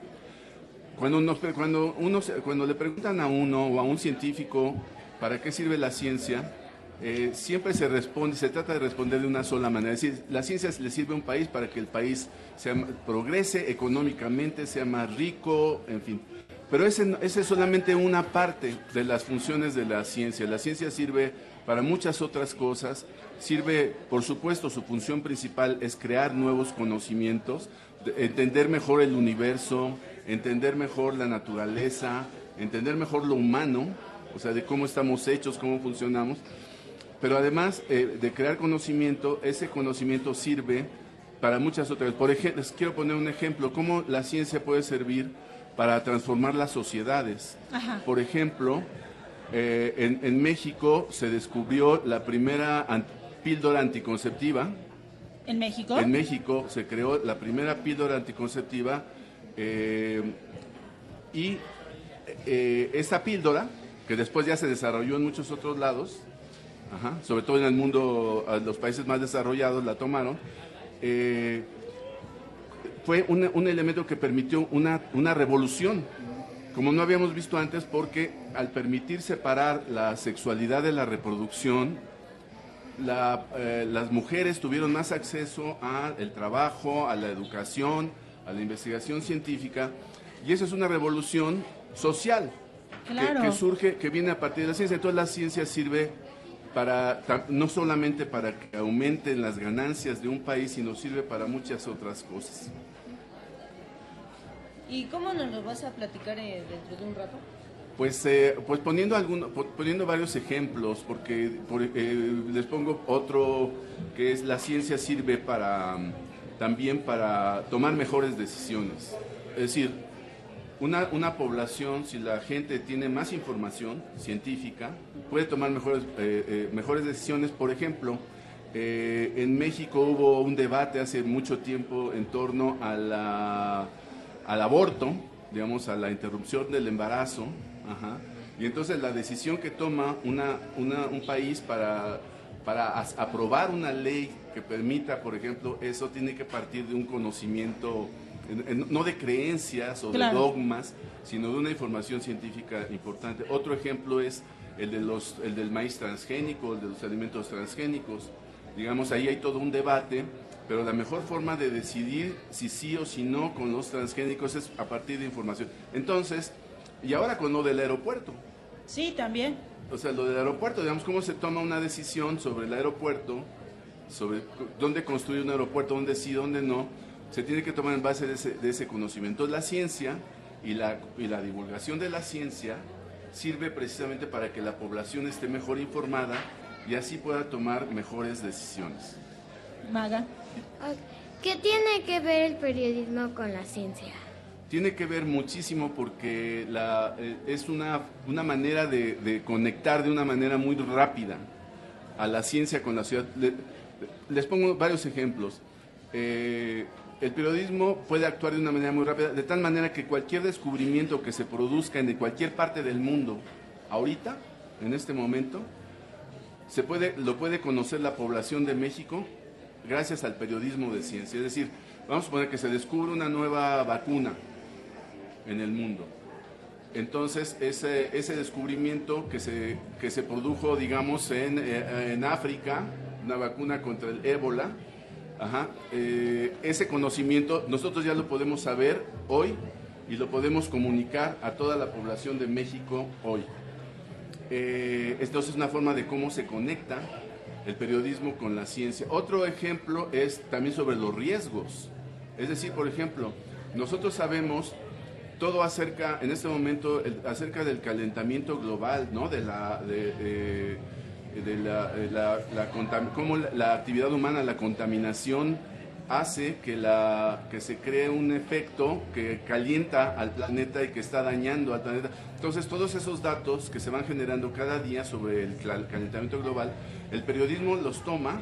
[SPEAKER 23] Cuando, cuando, uno, cuando le preguntan a uno o a un científico para qué sirve la ciencia, eh, siempre se responde, se trata de responder de una sola manera. Es decir, la ciencia le sirve a un país para que el país sea, progrese económicamente, sea más rico, en fin. Pero ese, ese es solamente una parte de las funciones de la ciencia. La ciencia sirve para muchas otras cosas. Sirve, por supuesto, su función principal es crear nuevos conocimientos, de- entender mejor el universo, entender mejor la naturaleza, entender mejor lo humano, o sea, de cómo estamos hechos, cómo funcionamos. Pero además eh, de crear conocimiento, ese conocimiento sirve para muchas otras. Por ejemplo, les quiero poner un ejemplo, cómo la ciencia puede servir para transformar las sociedades.
[SPEAKER 1] Ajá.
[SPEAKER 23] Por ejemplo, eh, en, en México se descubrió la primera an- píldora anticonceptiva.
[SPEAKER 1] ¿En México?
[SPEAKER 23] En México se creó la primera píldora anticonceptiva eh, y eh, esta píldora, que después ya se desarrolló en muchos otros lados, ajá, sobre todo en el mundo, los países más desarrollados la tomaron, eh, fue un, un elemento que permitió una, una revolución, como no habíamos visto antes, porque al permitir separar la sexualidad de la reproducción, la, eh, las mujeres tuvieron más acceso al trabajo, a la educación, a la investigación científica, y eso es una revolución social que-
[SPEAKER 1] Claro.
[SPEAKER 23] que, surge, que viene a partir de la ciencia. Entonces la ciencia sirve para, no solamente para que aumenten las ganancias de un país, sino sirve para muchas otras cosas.
[SPEAKER 3] ¿Y cómo nos lo vas a platicar eh, dentro de un rato?
[SPEAKER 23] Pues, eh, pues poniendo, alguno- po- poniendo varios ejemplos, porque por- eh, les pongo otro que es la ciencia sirve para también para tomar mejores decisiones. Es decir, una, una población, si la gente tiene más información científica, puede tomar mejores, eh, eh, mejores decisiones. Por ejemplo, eh, en México hubo un debate hace mucho tiempo en torno a la, al aborto, digamos, a la interrupción del embarazo. ajá, Y entonces la decisión que toma una, una- un país para, para as- aprobar una ley que permita, por ejemplo, eso tiene que partir de un conocimiento, en- en- no de creencias o
[SPEAKER 1] Claro.
[SPEAKER 23] de dogmas, sino de una información científica importante. Otro ejemplo es el, de los, el del maíz transgénico, el de los alimentos transgénicos. Digamos, ahí hay todo un debate, pero la mejor forma de decidir si sí o si no con los transgénicos es a partir de información. Entonces, y ahora con lo del aeropuerto.
[SPEAKER 1] Sí, también.
[SPEAKER 23] O sea, lo del aeropuerto, digamos, cómo se toma una decisión sobre el aeropuerto, sobre dónde construir un aeropuerto, dónde sí, dónde no, se tiene que tomar en base de ese, de ese conocimiento. La ciencia y la, y la divulgación de la ciencia sirve precisamente para que la población esté mejor informada y así pueda tomar mejores decisiones.
[SPEAKER 1] Maga.
[SPEAKER 2] ¿Qué tiene que ver el periodismo con la ciencia?
[SPEAKER 23] Tiene que ver muchísimo porque la, eh, es una, una manera de, de conectar de una manera muy rápida a la ciencia con la ciudad. Le- les pongo varios ejemplos. Eh, el periodismo puede actuar de una manera muy rápida, de tal manera que cualquier descubrimiento que se produzca en cualquier parte del mundo, ahorita, en este momento, se puede, lo puede conocer la población de México gracias al periodismo de ciencia. Es decir, vamos a suponer que se descubre una nueva vacuna en el mundo. Entonces, ese, ese descubrimiento que se, que se produjo, digamos, en, eh, en África, una vacuna contra el ébola, eh, ese conocimiento nosotros ya lo podemos saber hoy y lo podemos comunicar a toda la población de México hoy. Eh, entonces es una forma de cómo se conecta el periodismo con la ciencia. Otro ejemplo es también sobre los riesgos. Es decir, por ejemplo, nosotros sabemos todo acerca, en este momento, el- acerca del calentamiento global, ¿no? De la, de, de la, la- cómo la actividad humana, la contaminación hace que, la, que se cree un efecto que calienta al planeta y que está dañando al planeta. Entonces, todos esos datos que se van generando cada día sobre el calentamiento global, el periodismo los toma,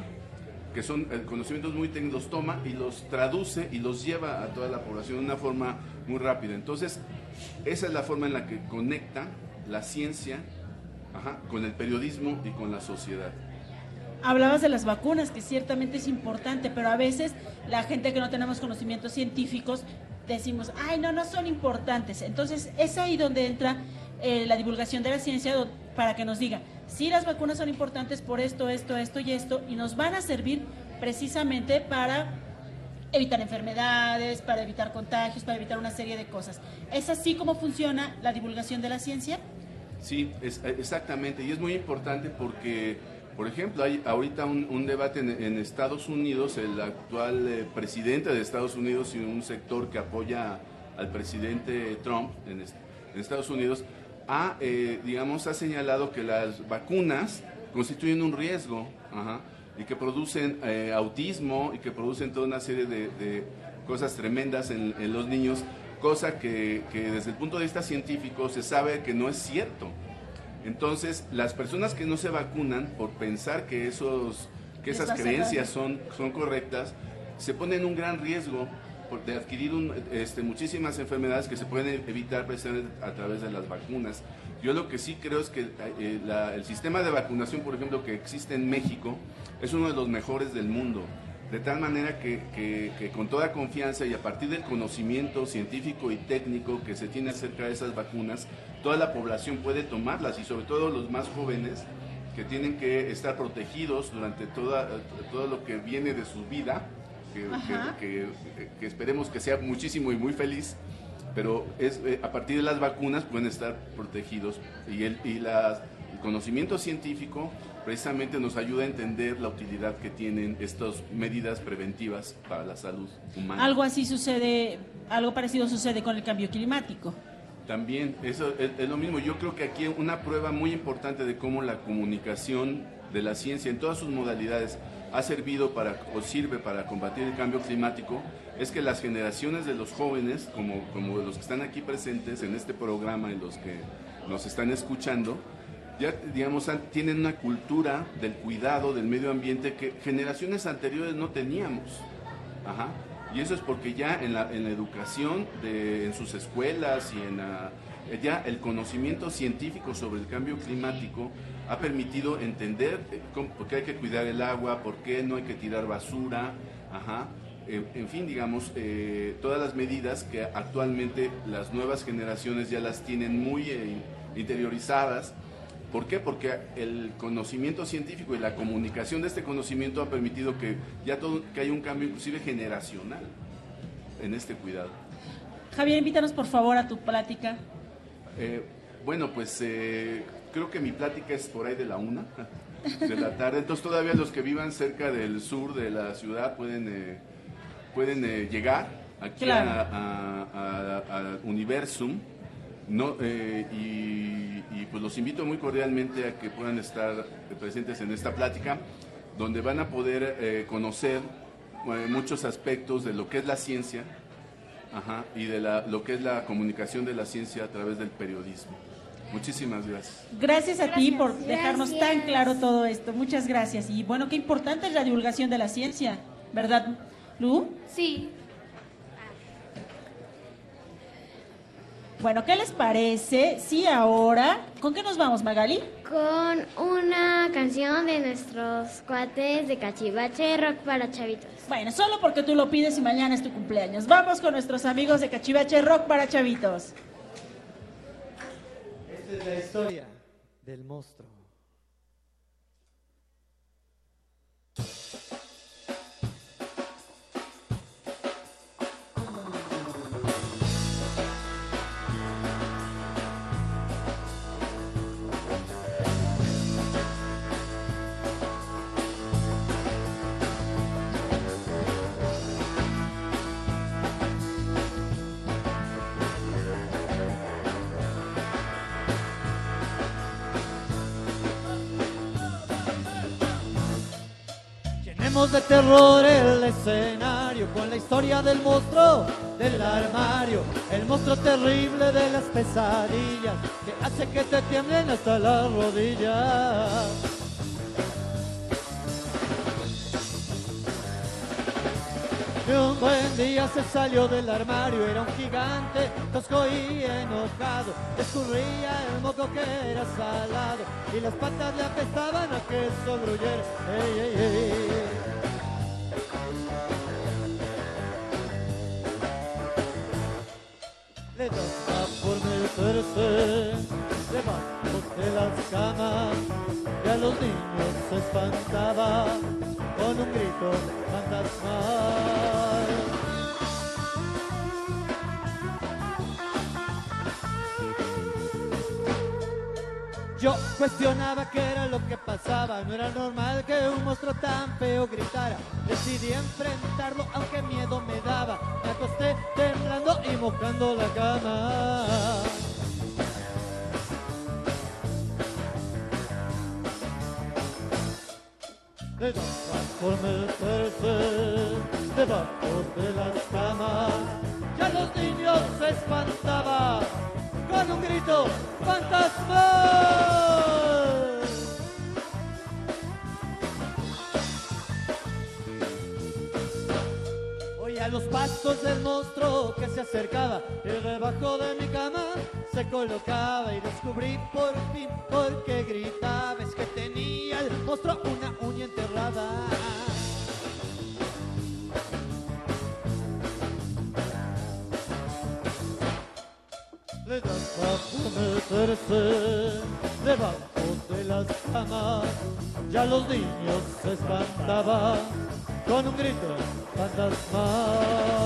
[SPEAKER 23] que son conocimientos muy técnicos, los toma y los traduce y los lleva a toda la población de una forma muy rápida. Entonces, esa es la forma en la que conecta la ciencia con el periodismo y con la sociedad.
[SPEAKER 1] Hablabas de las vacunas, que ciertamente es importante, pero a veces la gente que no tenemos conocimientos científicos decimos, ay, no, no son importantes. Entonces, es ahí donde entra eh, la divulgación de la ciencia para que nos diga, sí las vacunas son importantes por esto, esto, esto y esto, y nos van a servir precisamente para evitar enfermedades, para evitar contagios, para evitar una serie de cosas. ¿Es así como funciona la divulgación de la ciencia?
[SPEAKER 23] Sí, exactamente, y es muy importante porque, por ejemplo, hay ahorita un, debate en, Estados Unidos, el actual eh, presidente de Estados Unidos y un sector que apoya al presidente Trump en, Estados Unidos, ha, eh, digamos, ha señalado que las vacunas constituyen un riesgo y que producen eh, autismo y que producen toda una serie de, cosas tremendas en, los niños, cosa que, desde el punto de vista científico se sabe que no es cierto. Entonces, las personas que no se vacunan por pensar que, esos, que esas creencias son, son correctas, se ponen en un gran riesgo de adquirir un, este, muchísimas enfermedades que se pueden evitar precisamente a través de las vacunas. Yo lo que sí creo es que eh, la, el sistema de vacunación, por ejemplo, que existe en México, es uno de los mejores del mundo. De tal manera que, que, que, con toda confianza y a partir del conocimiento científico y técnico que se tiene acerca de esas vacunas, toda la población puede tomarlas y sobre todo los más jóvenes que tienen que estar protegidos durante toda, todo lo que viene de su vida, que, que, que, esperemos que sea muchísimo y muy feliz, pero es, eh, a partir de las vacunas pueden estar protegidos y el, y la, el conocimiento científico precisamente nos ayuda a entender la utilidad que tienen estas medidas preventivas para la salud humana.
[SPEAKER 1] Algo así sucede, algo parecido sucede con el cambio climático.
[SPEAKER 23] También, eso es, es, lo mismo. Yo creo que aquí una prueba muy importante de cómo la comunicación de la ciencia en todas sus modalidades ha servido para o sirve para combatir el cambio climático es que las generaciones de los jóvenes, como, como los que están aquí presentes en este programa y los que nos están escuchando, ya digamos tienen una cultura del cuidado del medio ambiente que generaciones anteriores no teníamos. Ajá. Y eso es porque ya en la, en la educación, de, en sus escuelas y en la, ya el conocimiento científico sobre el cambio climático ha permitido entender cómo, por qué hay que cuidar el agua, por qué no hay que tirar basura, ajá. En, en fin, digamos, eh, todas las medidas que actualmente las nuevas generaciones ya las tienen muy eh, interiorizadas ¿Por qué? Porque el conocimiento científico y la comunicación de este conocimiento ha permitido que ya todo, que haya un cambio inclusive generacional en este cuidado.
[SPEAKER 1] Javier, invítanos por favor a tu plática.
[SPEAKER 23] Eh, bueno, pues eh, creo que mi plática es por ahí de la una de la tarde, entonces todavía los que vivan cerca del sur de la ciudad pueden, eh, pueden llegar aquí claro. a, a, a, a Universum. No, eh, y, y, pues los invito muy cordialmente a que puedan estar presentes en esta plática, donde van a poder eh, conocer eh, muchos aspectos de lo que es la ciencia ajá, y de la, lo que es la comunicación de la ciencia a través del periodismo. Muchísimas gracias.
[SPEAKER 1] Gracias a ti por dejarnos gracias. tan claro todo esto. Muchas gracias. Y bueno, qué importante es la divulgación de la ciencia, ¿verdad, Lu?
[SPEAKER 8] Sí,
[SPEAKER 1] Bueno, ¿qué les parece? Sí, ahora, ¿con qué nos vamos, Magali?
[SPEAKER 2] Con una canción de nuestros cuates de Cachivache, rock para chavitos.
[SPEAKER 1] Bueno, solo porque tú lo pides y mañana es tu cumpleaños. Vamos con nuestros amigos de Cachivache, rock para chavitos.
[SPEAKER 9] Esta es la historia del monstruo. De terror el escenario con la historia del monstruo del armario, el monstruo terrible de las pesadillas que hace que te tiemblen hasta las rodillas. Un buen día se salió del armario, era un gigante, tosco y enojado. Escurría el moco que era salado y las patas le apestaban a queso gruyere. Le toca por meterse debajo de las camas Ya los niños se espantaban con un grito fantasmal. Yo cuestionaba qué era lo que pasaba, no era normal que un monstruo tan feo gritara. Decidí enfrentarlo aunque miedo me daba. Me acosté temblando y mojando la cama. Daba por meterse debajo de las camas. Ya los niños se espantaban con un grito fantasmal. Oía los pasos del monstruo que se acercaba y debajo de mi cama se colocaba y descubrí por fin por qué gritaba. Es que tenía el monstruo una uña enterrada. Debajo de las camas. Ya los niños se espantaban con un grito fantasmal.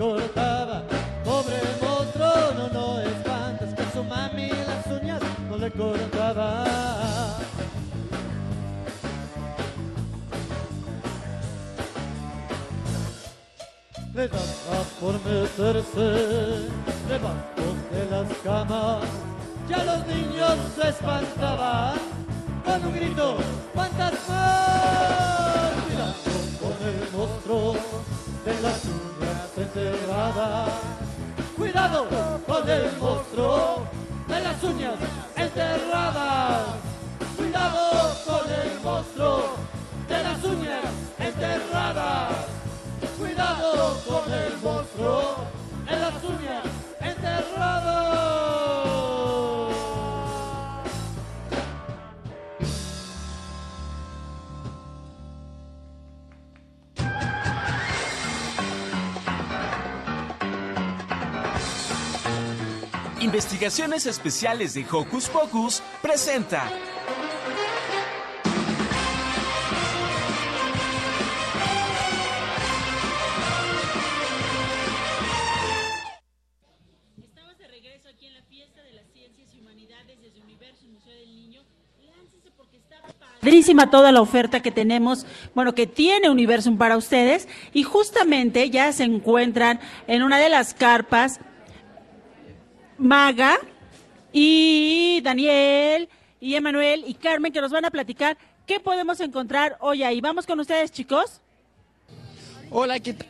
[SPEAKER 9] Cortaba. Pobre monstruo, no, no espantes que su mami las uñas no le cortaba. Le daba por meterse debajo de las camas. Ya los niños se espantaban con un grito fantasmal. Cuidado con el monstruo de las Cuidado con el monstruo de las uñas enterradas. Cuidado con el monstruo de las uñas enterradas. Cuidado con el monstruo de las uñas enterradas.
[SPEAKER 10] Investigaciones Especiales de Hocus Pocus presenta.
[SPEAKER 24] Estamos de regreso aquí en la fiesta de las ciencias y humanidades desde Universo Museo del Niño. Láncese porque está
[SPEAKER 1] Padrísima toda la oferta que tenemos, bueno, que tiene Universum para ustedes y justamente ya se encuentran en una de las carpas Maga y Daniel y Emanuel y Carmen que nos van a platicar qué podemos encontrar hoy ahí. Vamos con ustedes, chicos.
[SPEAKER 25] Hola, ¿qué tal?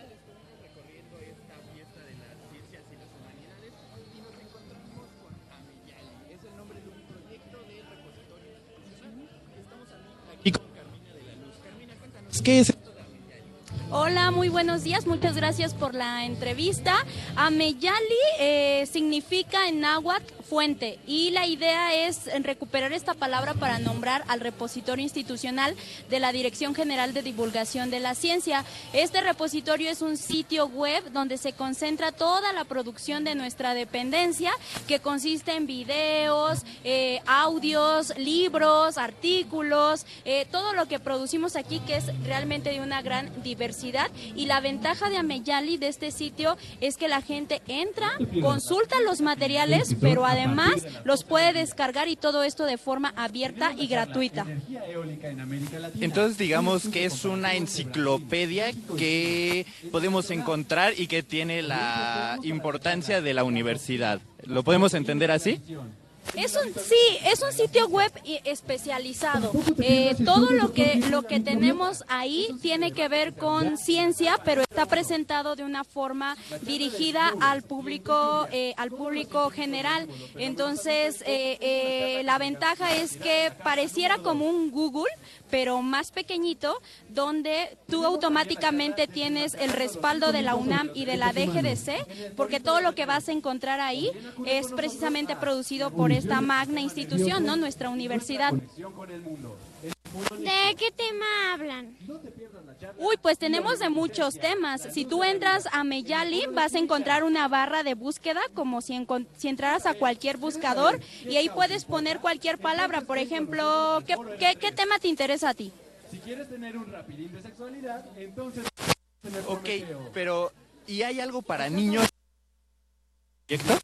[SPEAKER 25] ¿Qué es?
[SPEAKER 22] Hola, muy buenos días. Muchas gracias por la entrevista. Ameyali eh, significa en náhuatl fuente y la idea es recuperar esta palabra para nombrar al repositorio institucional de la Dirección General de Divulgación de la Ciencia. Este repositorio es un sitio web donde se concentra toda la producción de nuestra dependencia, que consiste en videos, eh, audios, libros, artículos, eh, todo lo que producimos aquí que es realmente de una gran diversidad. Y la ventaja de Ameyali de este sitio es que la gente entra, consulta los materiales, pero además los puede descargar y todo esto de forma abierta y gratuita.
[SPEAKER 25] Entonces digamos que es una enciclopedia que podemos encontrar y que tiene la importancia de la universidad. ¿Lo podemos entender así?
[SPEAKER 22] Es un sí, es un sitio web especializado. Eh, todo lo que lo que tenemos ahí tiene que ver con ciencia, pero está presentado de una forma dirigida al público eh, al público general. Entonces, eh, eh, la ventaja es que pareciera como un Google, pero más pequeñito, donde tú automáticamente tienes el respaldo de la UNAM y de la DGDC, porque todo lo que vas a encontrar ahí es precisamente producido por esta magna institución, ¿no? Nuestra universidad.
[SPEAKER 2] ¿De qué tema hablan?
[SPEAKER 22] Uy, pues tenemos de muchos temas. Si tú entras a Meyali, vas a encontrar una barra de búsqueda, como si, si entraras a cualquier buscador, y ahí puedes poner cualquier palabra. Por ejemplo, ¿qué, qué, qué tema te interesa a ti?
[SPEAKER 18] Si quieres tener un rapidín de sexualidad, entonces...
[SPEAKER 25] Ok, pero ¿y hay algo para niños? ¿Proyecto?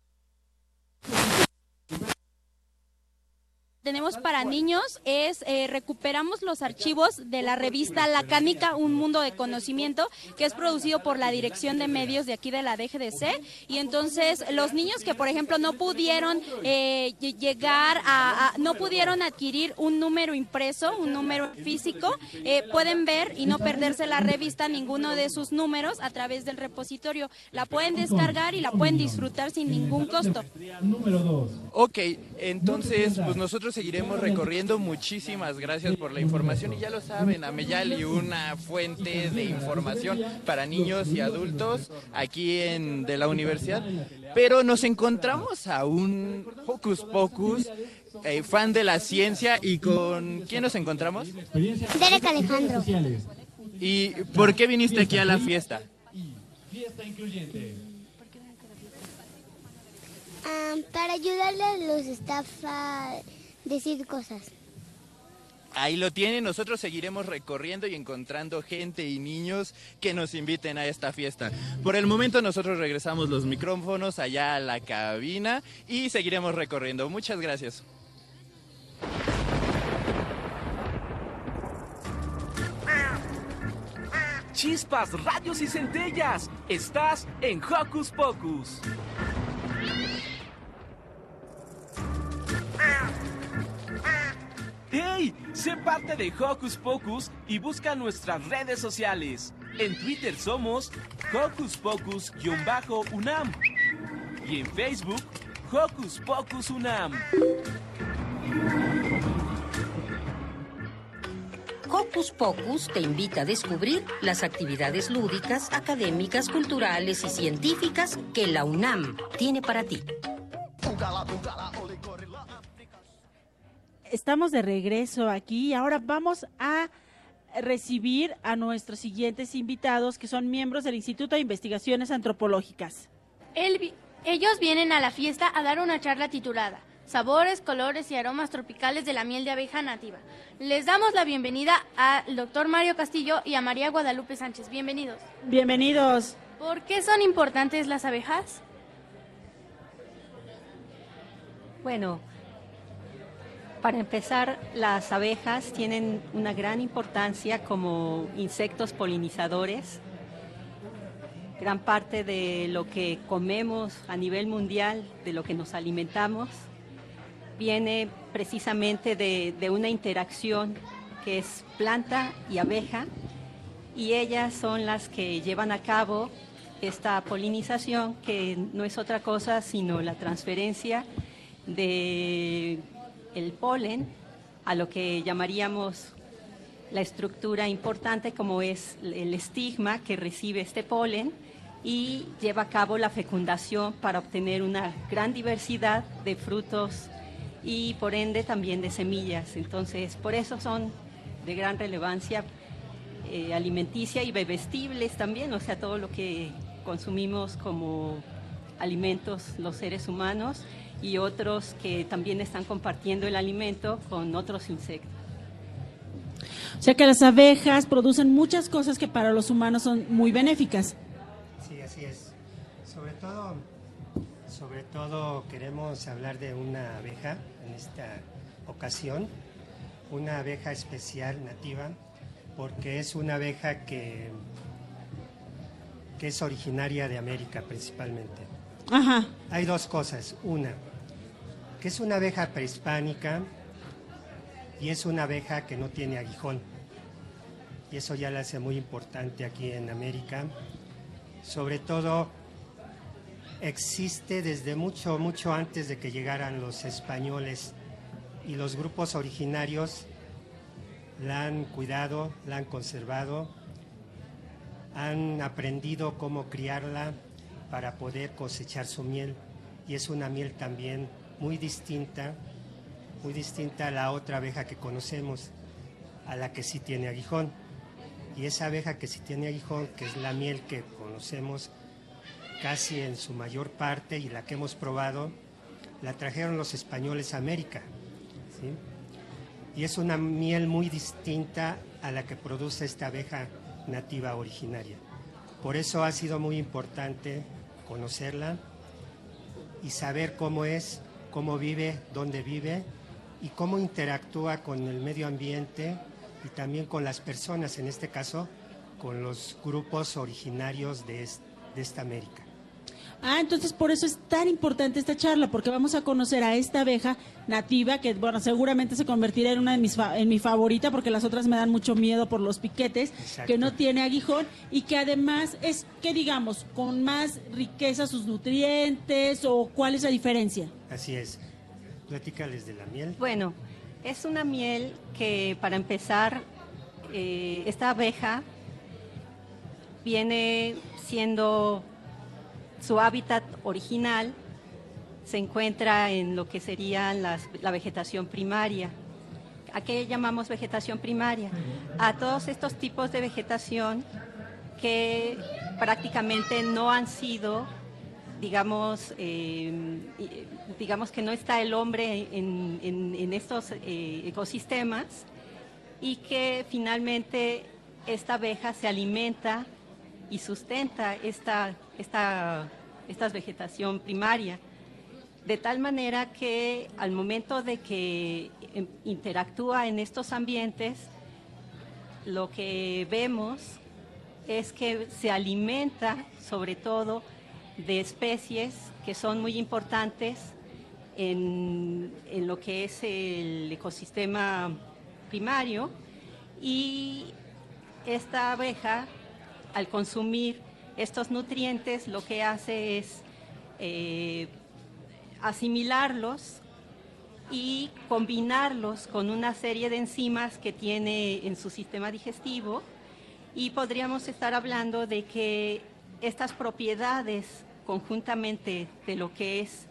[SPEAKER 22] Tenemos para niños es eh, recuperamos los archivos de la revista La Cánica, un mundo de conocimiento, que es producido por la Dirección de Medios de aquí de la DGDC. Y entonces los niños que, por ejemplo, no pudieron eh, lle- llegar a, a- no pudieron adquirir un número impreso, un número físico, eh, pueden ver y no perderse la revista, ninguno de sus números a través del repositorio. La pueden descargar y la pueden disfrutar sin ningún costo.
[SPEAKER 18] Número dos.
[SPEAKER 25] Ok, entonces pues nosotros seguiremos recorriendo. Muchísimas gracias por la información y ya lo saben, Ameyali, una fuente de información para niños y adultos aquí en de la universidad. Pero nos encontramos a un Hocus Pocus, eh, fan de la ciencia y con ¿quién nos encontramos?
[SPEAKER 2] Derek Alejandro.
[SPEAKER 25] ¿Y por qué viniste aquí a la fiesta?
[SPEAKER 18] Fiesta incluyente.
[SPEAKER 2] Ah, para ayudarle a los a decir cosas.
[SPEAKER 25] Ahí lo tienen, nosotros seguiremos recorriendo y encontrando gente y niños que nos inviten a esta fiesta. Por el momento nosotros regresamos los micrófonos allá a la cabina y seguiremos recorriendo. Muchas gracias.
[SPEAKER 10] Chispas, rayos y centellas. Estás en Hocus Pocus. ¡Hey! Sé parte de Hocus Pocus y busca nuestras redes sociales. En Twitter somos Hocus Pocus-UNAM y en Facebook Hocus Pocus UNAM.
[SPEAKER 6] Hocus Pocus te invita a descubrir las actividades lúdicas, académicas, culturales y científicas que la UNAM tiene para ti.
[SPEAKER 1] Estamos de regreso aquí y ahora vamos a recibir a nuestros siguientes invitados que son miembros del Instituto de Investigaciones Antropológicas.
[SPEAKER 14] Ellos vienen a la fiesta a dar una charla titulada Sabores, colores y aromas tropicales de la miel de abeja nativa. Les damos la bienvenida al doctor Mario Castillo y a María Guadalupe Sánchez. Bienvenidos.
[SPEAKER 1] Bienvenidos.
[SPEAKER 14] ¿Por qué son importantes las abejas?
[SPEAKER 26] Bueno, para empezar, las abejas tienen una gran importancia como insectos polinizadores. Gran parte de lo que comemos a nivel mundial, de lo que nos alimentamos, viene precisamente de, una interacción que es planta y abeja, y ellas son las que llevan a cabo esta polinización, que no es otra cosa sino la transferencia de el polen a lo que llamaríamos la estructura importante como es el estigma que recibe este polen y lleva a cabo la fecundación para obtener una gran diversidad de frutos y por ende también de semillas. Entonces, por eso son de gran relevancia eh, alimenticia y bebestibles también, o sea, todo lo que consumimos como alimentos los seres humanos y otros que también están compartiendo el alimento con otros insectos.
[SPEAKER 1] O sea que las abejas producen muchas cosas que para los humanos son muy benéficas.
[SPEAKER 27] Sí, así es. Sobre todo, sobre todo queremos hablar de una abeja en esta ocasión, una abeja especial nativa, porque es una abeja que, que es originaria de América principalmente.
[SPEAKER 1] Ajá.
[SPEAKER 27] Hay dos cosas. Una, es una abeja prehispánica y es una abeja que no tiene aguijón. Y eso ya la hace muy importante aquí en América. Sobre todo existe desde mucho, mucho antes de que llegaran los españoles y los grupos originarios la han cuidado, la han conservado, han aprendido cómo criarla para poder cosechar su miel y es una miel también muy distinta, muy distinta a la otra abeja que conocemos, a la que sí tiene aguijón. Y esa abeja que sí tiene aguijón, que es la miel que conocemos casi en su mayor parte y la que hemos probado, la trajeron los españoles a América. Y es una miel muy distinta a la que produce esta abeja nativa originaria. Por eso ha sido muy importante conocerla y saber cómo es, cómo vive, dónde vive y cómo interactúa con el medio ambiente y también con las personas, en este caso con los grupos originarios de, es- de esta América.
[SPEAKER 1] Ah, entonces por eso es tan importante esta charla, porque vamos a conocer a esta abeja nativa, que bueno, seguramente se convertirá en una de mis fa- en mi favorita, porque las otras me dan mucho miedo por los piquetes,
[SPEAKER 27] Exacto.
[SPEAKER 1] que no tiene aguijón y que además es, que digamos, con más riqueza sus nutrientes o cuál es la diferencia.
[SPEAKER 27] Así es. Platícales de la miel.
[SPEAKER 26] Bueno, es una miel que para empezar, eh, esta abeja viene siendo su hábitat original, se encuentra en lo que sería la vegetación primaria. ¿A qué llamamos vegetación primaria? A todos estos tipos de vegetación que prácticamente no han sido, digamos, eh, digamos que no está el hombre en estos eh, ecosistemas y que finalmente esta abeja se alimenta y sustenta esta, esta, esta vegetación primaria. De tal manera que al momento de que em, interactúa en estos ambientes, lo que vemos es que se alimenta sobre todo de especies que son muy importantes en, en lo que es el ecosistema primario y esta abeja al consumir estos nutrientes lo que hace es eh, asimilarlos y combinarlos con una serie de enzimas que tiene en su sistema digestivo. Y podríamos estar hablando de que estas propiedades conjuntamente de lo que es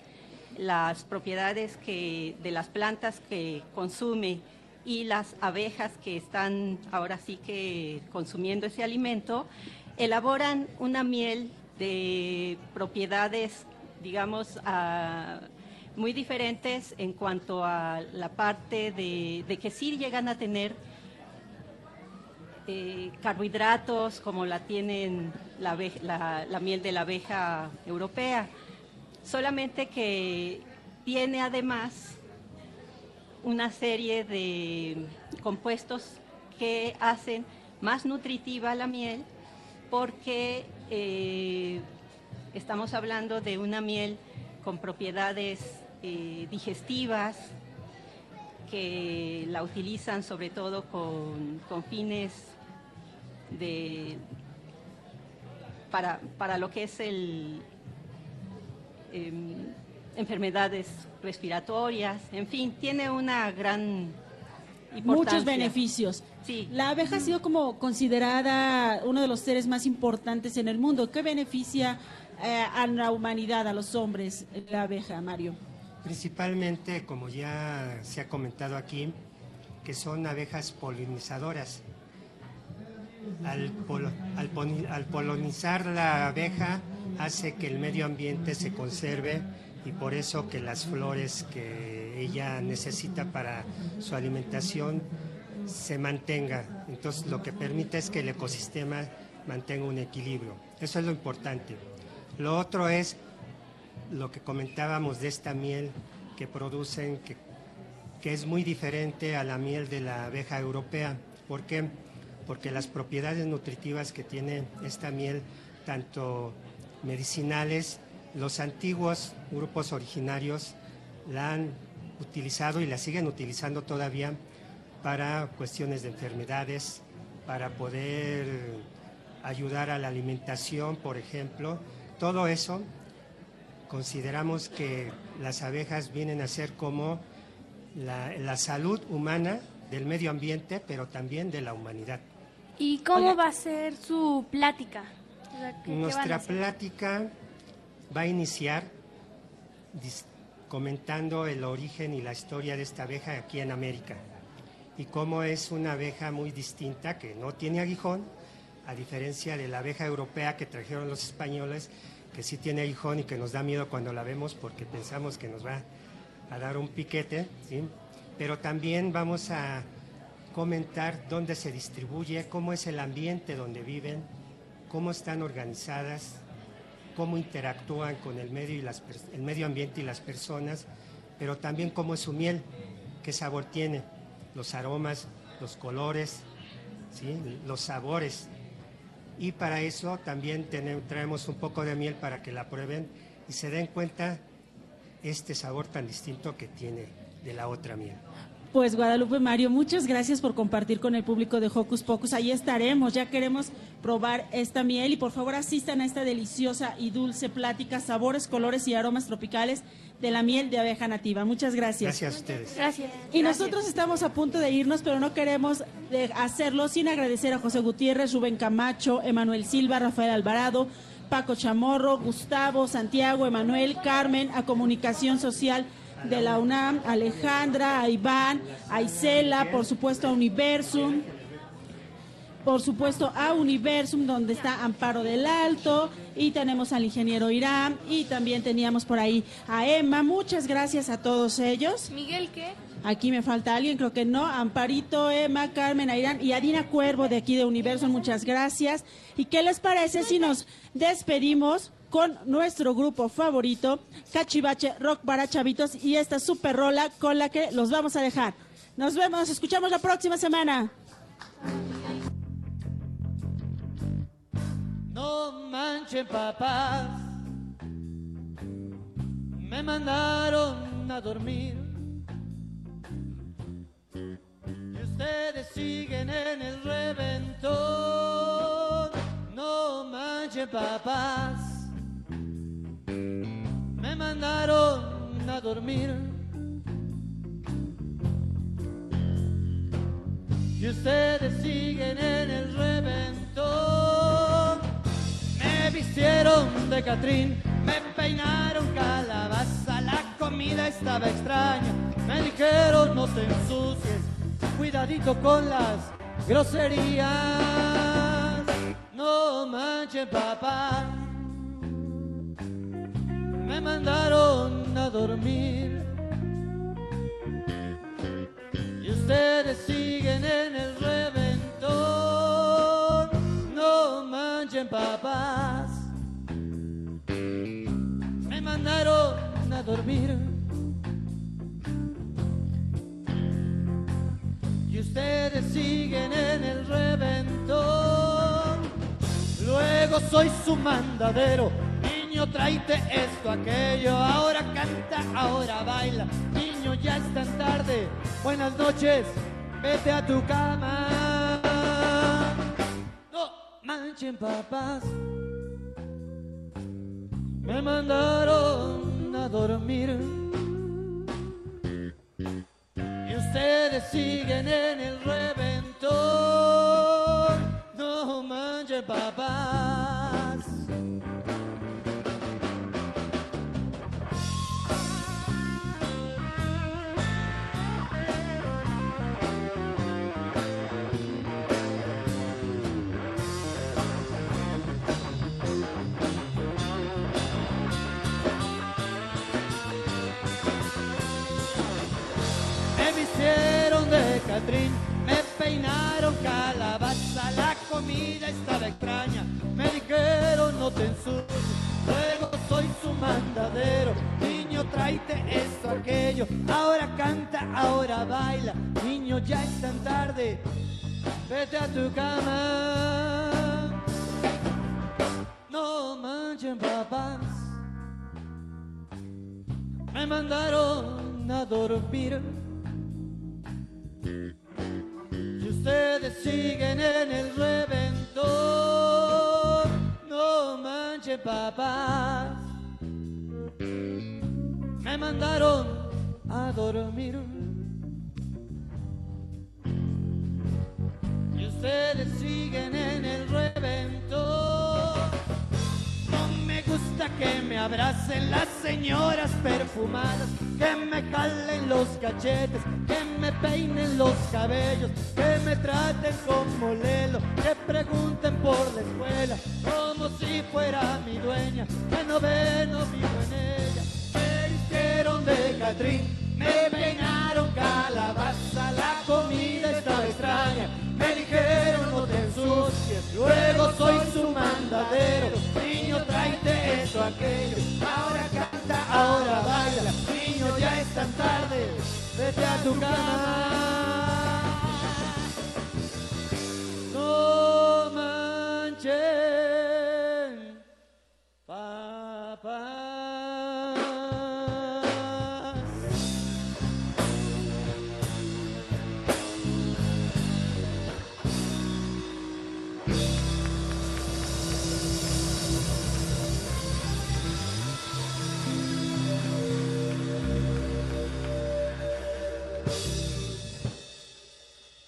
[SPEAKER 26] las propiedades que de las plantas que consume y las abejas que están ahora sí que consumiendo ese alimento elaboran una miel de propiedades digamos ah, muy diferentes en cuanto a la parte de, que sí llegan a tener eh, carbohidratos como la tienen la, la- la miel de la abeja europea, solamente que tiene además una serie de compuestos que hacen más nutritiva la miel porque eh, estamos hablando de una miel con propiedades eh, digestivas que la utilizan sobre todo con, fines de para, para lo que es el em, enfermedades respiratorias, en fin, tiene una gran importancia.
[SPEAKER 1] Muchos beneficios.
[SPEAKER 26] Sí.
[SPEAKER 1] La abeja ha sido como considerada uno de los seres más importantes en el mundo. ¿Qué beneficia eh, a la humanidad, a los hombres, la abeja, Mario?
[SPEAKER 27] Principalmente, como ya se ha comentado aquí, que son abejas polinizadoras. Al, polo- al poni- al polinizar la abeja hace que el medio ambiente se conserve y por eso que las flores que ella necesita para su alimentación se mantenga. Entonces lo que permite es que el ecosistema mantenga un equilibrio. Eso es lo importante. Lo otro es lo que comentábamos de esta miel que producen, que, que es muy diferente a la miel de la abeja europea. ¿Por qué? Porque las propiedades nutritivas que tiene esta miel, tanto medicinales, los antiguos grupos originarios la han utilizado y la siguen utilizando todavía para cuestiones de enfermedades, para poder ayudar a la alimentación, por ejemplo. Todo eso consideramos que las abejas vienen a ser como la, la salud humana del medio ambiente, pero también de la humanidad.
[SPEAKER 14] ¿Y cómo va a ser su plática? O sea, ¿qué- qué van a
[SPEAKER 27] Nuestra plática va a iniciar comentando el origen y la historia de esta abeja aquí en América y cómo es una abeja muy distinta que no tiene aguijón, a diferencia de la abeja europea que trajeron los españoles, que sí tiene aguijón y que nos da miedo cuando la vemos porque pensamos que nos va a dar un piquete, ¿sí? pero también vamos a comentar dónde se distribuye, cómo es el ambiente donde viven, cómo están organizadas, cómo interactúan con el medio, y el medio ambiente y las personas, pero también cómo es su miel, qué sabor tiene, los aromas, los colores, ¿sí? los sabores. Y para eso también traemos un poco de miel para que la prueben y se den cuenta este sabor tan distinto que tiene de la otra miel.
[SPEAKER 1] Pues Guadalupe Mario, muchas gracias por compartir con el público de Hocus Pocus. Ahí estaremos, ya queremos probar esta miel y por favor asistan a esta deliciosa y dulce plática, sabores, colores y aromas tropicales de la miel de abeja nativa. Muchas gracias.
[SPEAKER 27] Gracias a ustedes.
[SPEAKER 14] Gracias.
[SPEAKER 1] Y nosotros estamos a punto de irnos, pero no queremos de- hacerlo sin agradecer a José Gutiérrez, Rubén Camacho, Emanuel Silva, Rafael Alvarado, Paco Chamorro, Gustavo, Santiago, Emanuel, Carmen, a Comunicación Social de la UNAM, Alejandra, a Iván, a Isela, por supuesto a Universum, por supuesto a Universum, donde está Amparo del Alto, y tenemos al ingeniero Irán, y también teníamos por ahí a Emma. Muchas gracias a todos ellos.
[SPEAKER 14] Miguel, ¿qué?
[SPEAKER 1] Aquí me falta alguien, creo que no. Amparito, Emma, Carmen, Airán y Adina Cuervo de aquí de Universo, muchas gracias. ¿Y qué les parece si nos despedimos con nuestro grupo favorito, Cachivache Rock para Chavitos, y esta super rola con la que los vamos a dejar? Nos vemos, nos escuchamos la próxima semana.
[SPEAKER 9] No manchen papás, me mandaron a dormir. Y ustedes siguen en el reventón. No manchen papás, me mandaron a dormir. Y ustedes siguen en el reventón. Me vistieron de Catrín, me peinaron calabaza, la comida estaba extraña. Me dijeron no te ensucies, cuidadito con las groserías. No manchen papá, me mandaron a dormir. Y ustedes siguen en el reventón. No manchen papás. Me mandaron a dormir. Y ustedes siguen en el reventón. Luego soy su mandadero. Niño, tráete esto, aquello. Ahora canta, ahora baila. Niño, ya es tan tarde. Buenas noches, vete a tu cama. No manchen, papás. Me mandaron a dormir. Y ustedes siguen en el reventón. No manchen, papás. Me peinaron calabaza, la comida estaba extraña, me dijeron no te ensucies, luego soy su mandadero, niño tráete esto, aquello, ahora canta, ahora baila, niño ya es tan tarde, vete a tu cama, no manchen papás, me mandaron a dormir. Ustedes siguen en el reventón, no manchen papás. Me mandaron a dormir. Y ustedes siguen en el reventón. Que me abracen las señoras perfumadas, que me calen los cachetes, que me peinen los cabellos, que me traten como lelo, que pregunten por la escuela, como si fuera mi dueña, que no ve, no vivo en ella. Me hicieron de Catrín, me peinaron calabaza, la comida estaba luego soy su mandadero. Niño, tráete eso, aquello. Ahora canta, ahora baila. Niño, ya es tan tarde, vete a tu cama. No manchen,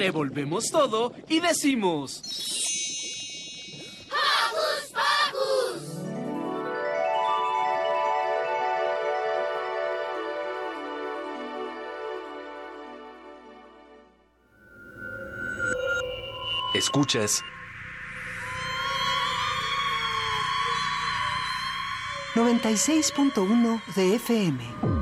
[SPEAKER 10] Revolvemos todo y decimos...
[SPEAKER 28] ¡Hocus Pocus!
[SPEAKER 10] Escuchas
[SPEAKER 29] 96.1 de FM.